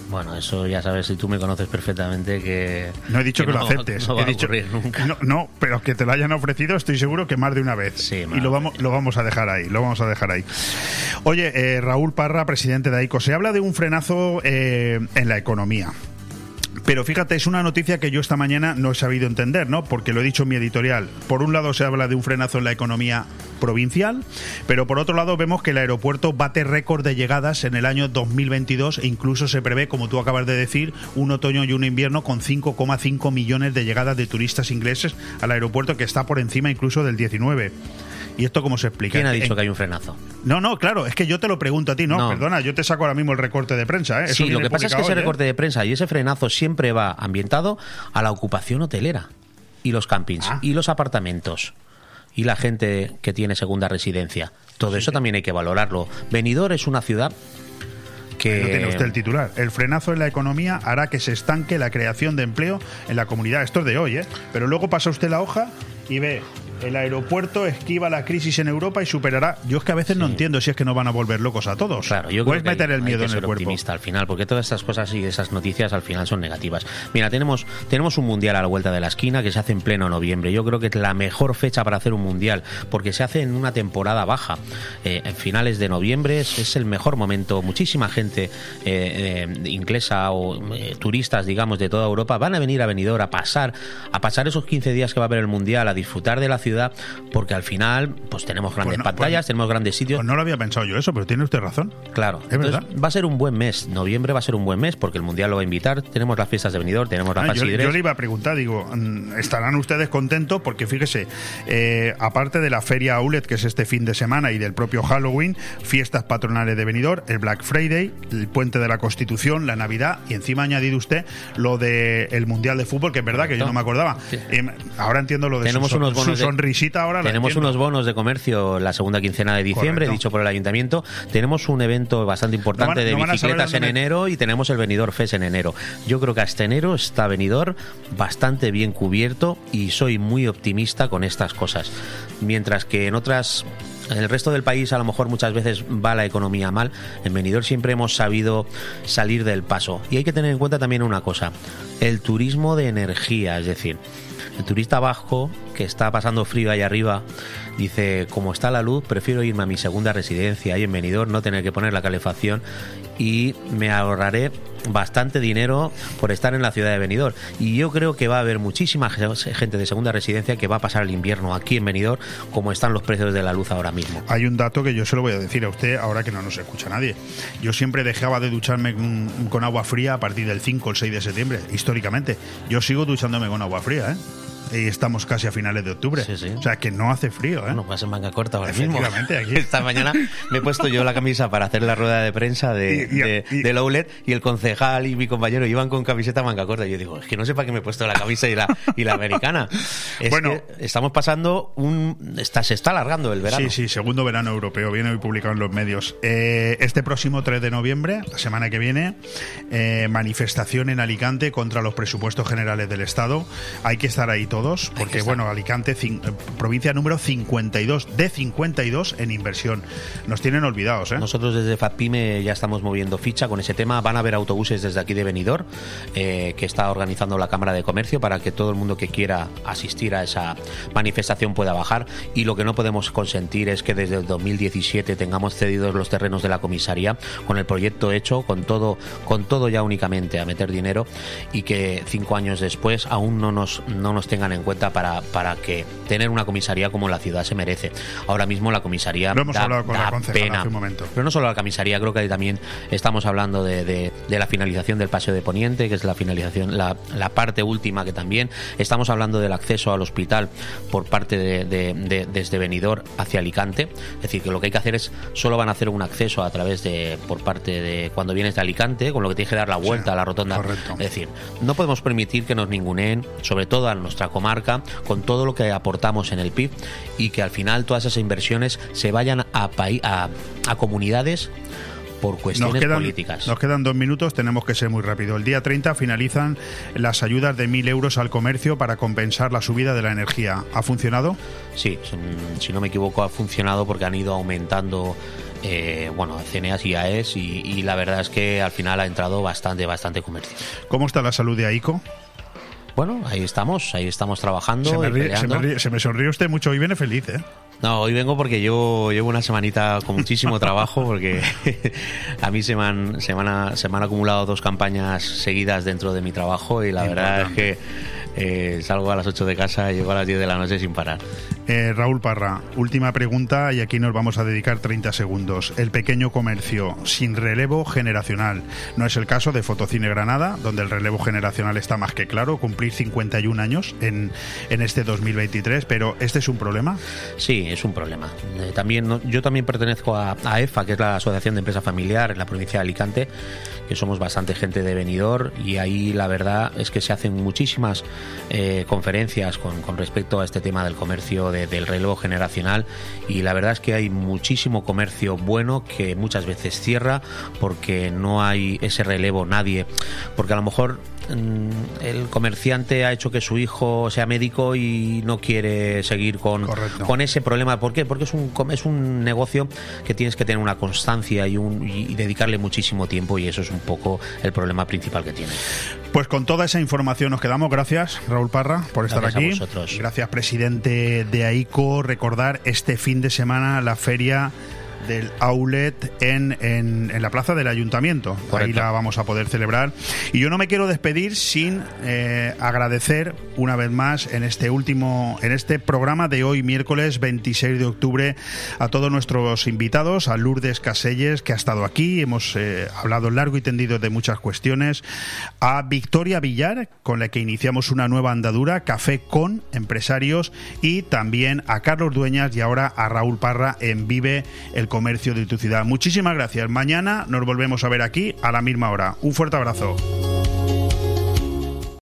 Bueno, eso ya sabes, si tú me conoces perfectamente que... No he dicho que, lo no- aceptes. no va he dicho, nunca. No, no, pero que te lo hayan ofrecido estoy seguro que más de una vez. y lo vamos, lo vamos a dejar ahí, lo vamos a dejar ahí. Oye, eh, Raúl Parra, presidente de AICO, se habla de un frenazo eh, en la economía. Pero fíjate, es una noticia que yo esta mañana no he sabido entender, ¿no? Porque lo he dicho en mi editorial. Por un lado se habla de un frenazo en la economía provincial, pero por otro lado vemos que el aeropuerto bate récord de llegadas en el año 2022 e incluso se prevé, como tú acabas de decir, un otoño y un invierno con 5,5 millones de llegadas de turistas ingleses al aeropuerto que está por encima incluso del 19. ¿Y esto cómo se explica? ¿Quién ha En- dicho que hay un frenazo? No, no, claro, es que yo te lo pregunto a ti, no, No. perdona, yo te saco ahora mismo el recorte de prensa, ¿eh? Eso Sí, lo que pasa es que ese ¿eh? recorte de prensa y ese frenazo siempre va ambientado a la ocupación hotelera y los campings Ah. y los apartamentos y la gente que tiene segunda residencia. Todo eso también hay que valorarlo. Benidorm es una ciudad que lo tiene usted el titular. El frenazo en la economía hará que se estanque la creación de empleo en la comunidad. Esto es de hoy, ¿eh? Pero luego pasa usted la hoja y ve. El aeropuerto esquiva la crisis en Europa y superará. Yo es que a veces no entiendo si es que nos van a volver locos a todos. Claro, yo o creo que hay- meter el hay miedo que en el ser cuerpo. optimista al final, porque todas estas cosas y esas noticias al final son negativas. Mira, tenemos, tenemos un mundial a la vuelta de la esquina que se hace en pleno noviembre. Yo creo que es la mejor fecha para hacer un mundial, porque se hace en una temporada baja. Eh, en finales de noviembre es, es el mejor momento. Muchísima gente eh, eh, inglesa o turistas, digamos, de toda Europa van a venir a Benidorm a pasar, a pasar esos 15 días que va a haber el mundial, a disfrutar de la ciudad, porque al final, pues tenemos grandes Pues no, pantallas, pues- tenemos grandes sitios. Pues no lo había pensado yo eso, pero tiene usted razón. Claro, Es entonces verdad. va a ser un buen mes. Noviembre va a ser un buen mes porque el Mundial lo va a invitar. Tenemos las fiestas de Benidorm, tenemos la Ah, yo, yo le iba a preguntar, digo, mm, ¿estarán ustedes contentos? Porque fíjese, eh, aparte de la feria Aulet, que es este fin de semana, y del propio Halloween, fiestas patronales de Benidorm, el Black Friday, el Puente de la Constitución, la Navidad, y encima ha añadido usted lo del el Mundial de Fútbol, que es verdad que yo no me acordaba. Eh, ahora entiendo lo de tenemos su, unos bonos su de- sonrisita ahora. Tenemos unos bonos de comercio la segunda quincena de diciembre, Correcto. dicho por el ayuntamiento. Tenemos un evento bastante importante No van- de no bicicletas en enero y tenemos el Benidorm Fest en enero. Yo creo que hasta enero está Benidorm bastante bien cubierto y soy muy optimista con estas cosas. Mientras que en otras en el resto del país a lo mejor muchas veces va la economía mal. En Benidorm siempre hemos sabido salir del paso. Y hay que tener en cuenta también una cosa, el turismo de energía, es decir, el turista bajo está pasando frío ahí arriba dice, como está la luz, prefiero irme a mi segunda residencia ahí en Benidorm, no tener que poner la calefacción y me ahorraré bastante dinero por estar en la ciudad de Benidorm. Y yo creo que va a haber muchísima gente de segunda residencia que va a pasar el invierno aquí en Benidorm como están los precios de la luz ahora mismo. Hay un dato que yo se lo voy a decir a usted ahora que no nos escucha nadie. Yo siempre dejaba de ducharme con, con agua fría a partir del 5 o el 6 de septiembre, históricamente. Yo sigo duchándome con agua fría, ¿eh? Y estamos casi a finales de octubre. O sea, que no hace frío, ¿eh? No, vas en manga corta ahora mismo. Aquí. [LAUGHS] Esta mañana me he puesto yo la camisa para hacer la rueda de prensa de, Y- y- de- y- del outlet y el concejal y mi compañero iban con camiseta manga corta. Y yo digo, es que no sé para qué me he puesto la camisa y la, y la americana. Es Bueno. que estamos pasando un... Está, se está alargando el verano. Sí, sí, segundo verano europeo, viene hoy publicado en los medios. Eh, este próximo 3 de noviembre, la semana que viene, eh, manifestación en Alicante contra los presupuestos generales del Estado. Hay que estar ahí todos. Todos, porque bueno, Alicante, eh, provincia número 52, de 52 en inversión. Nos tienen olvidados, ¿eh? Nosotros desde FAPIME ya estamos moviendo ficha con ese tema. Van a haber autobuses desde aquí de Benidorm eh, que está organizando la Cámara de Comercio para que todo el mundo que quiera asistir a esa manifestación pueda bajar. Y lo que no podemos consentir es que desde el 2017 tengamos cedidos los terrenos de la comisaría con el proyecto hecho, con todo, con todo ya únicamente a meter dinero y que cinco años después aún no nos, no nos tengan en cuenta para, para que tener una comisaría como la ciudad se merece. Ahora mismo la comisaría Lo hemos da- hablado con la da concejala pena. hace un momento. Pero no solo la comisaría, creo que también estamos hablando de, de- de la finalización del paseo de Poniente, que es la finalización, la, la parte última que también. Estamos hablando del acceso al hospital por parte de, de- de- desde Benidorm hacia Alicante. Es decir, que lo que hay que hacer es, solo van a hacer un acceso a través de, por parte de cuando vienes de Alicante, con lo que tienes que dar la vuelta a la rotonda. Es decir, no podemos permitir que nos ninguneen, sobre todo a nuestra comarca, con todo lo que aportamos en el PIB y que al final todas esas inversiones se vayan a, a, a comunidades por Nos cuestiones quedan, políticas. nos quedan dos minutos, tenemos que ser muy rápido. El día 30 finalizan las ayudas de 1.000 euros al comercio para compensar la subida de la energía. ¿Ha funcionado? Sí, si no me equivoco ha funcionado porque han ido aumentando eh, bueno, CNEAS y AES y, y la verdad es que al final ha entrado bastante, bastante comercio. ¿Cómo está la salud de AICO? Bueno, ahí estamos, ahí estamos trabajando Se me, y ríe- se, peleando. me ríe- se me sonríe usted mucho, hoy viene feliz, ¿eh? No, hoy vengo porque yo llevo una semanita con muchísimo trabajo porque [LAUGHS] a mí se me, han, se, me han, se me han acumulado dos campañas seguidas dentro de mi trabajo y la verdad es que eh, salgo a las 8 de casa y llego a las 10 de la noche sin parar. Eh, Raúl Parra, última pregunta y aquí nos vamos a dedicar 30 segundos. El pequeño comercio sin relevo generacional. No es el caso de Fotocine Granada, donde el relevo generacional está más que claro, cumplir 51 años en, en este 2023, pero ¿este es un problema? Sí, es un problema. Eh, también yo también pertenezco a, a EFA, que es la Asociación de Empresa Familiar en la provincia de Alicante, que somos bastante gente de venidor y ahí la verdad es que se hacen muchísimas eh, conferencias con, respecto a este tema del comercio, de- del relevo generacional y la verdad es que hay muchísimo comercio bueno que muchas veces cierra porque no hay ese relevo nadie, porque a lo mejor el comerciante ha hecho que su hijo sea médico y no quiere seguir con, con ese problema. ¿Por qué? Porque es un, es un negocio que tienes que tener una constancia y, un, y dedicarle muchísimo tiempo y eso es un poco el problema principal que tiene. Pues con toda esa información nos quedamos. Gracias, Raúl Parra, por estar Gracias a aquí. vosotros. Gracias, presidente de AICO. Recordar este fin de semana la feria del outlet en, en, en la plaza del ayuntamiento. Ahí Correcto. la vamos a poder celebrar. Y yo no me quiero despedir sin eh, agradecer una vez más en este último, en este programa de hoy, miércoles 26 de octubre, a todos nuestros invitados, a Lourdes Caselles, que ha estado aquí, hemos eh, hablado largo y tendido de muchas cuestiones, a Victoria Villar, con la que iniciamos una nueva andadura, Café con Empresarios, y también a Carlos Dueñas y ahora a Raúl Parra en Vive el Comercio de tu ciudad. Muchísimas gracias. Mañana nos volvemos a ver aquí a la misma hora. Un fuerte abrazo.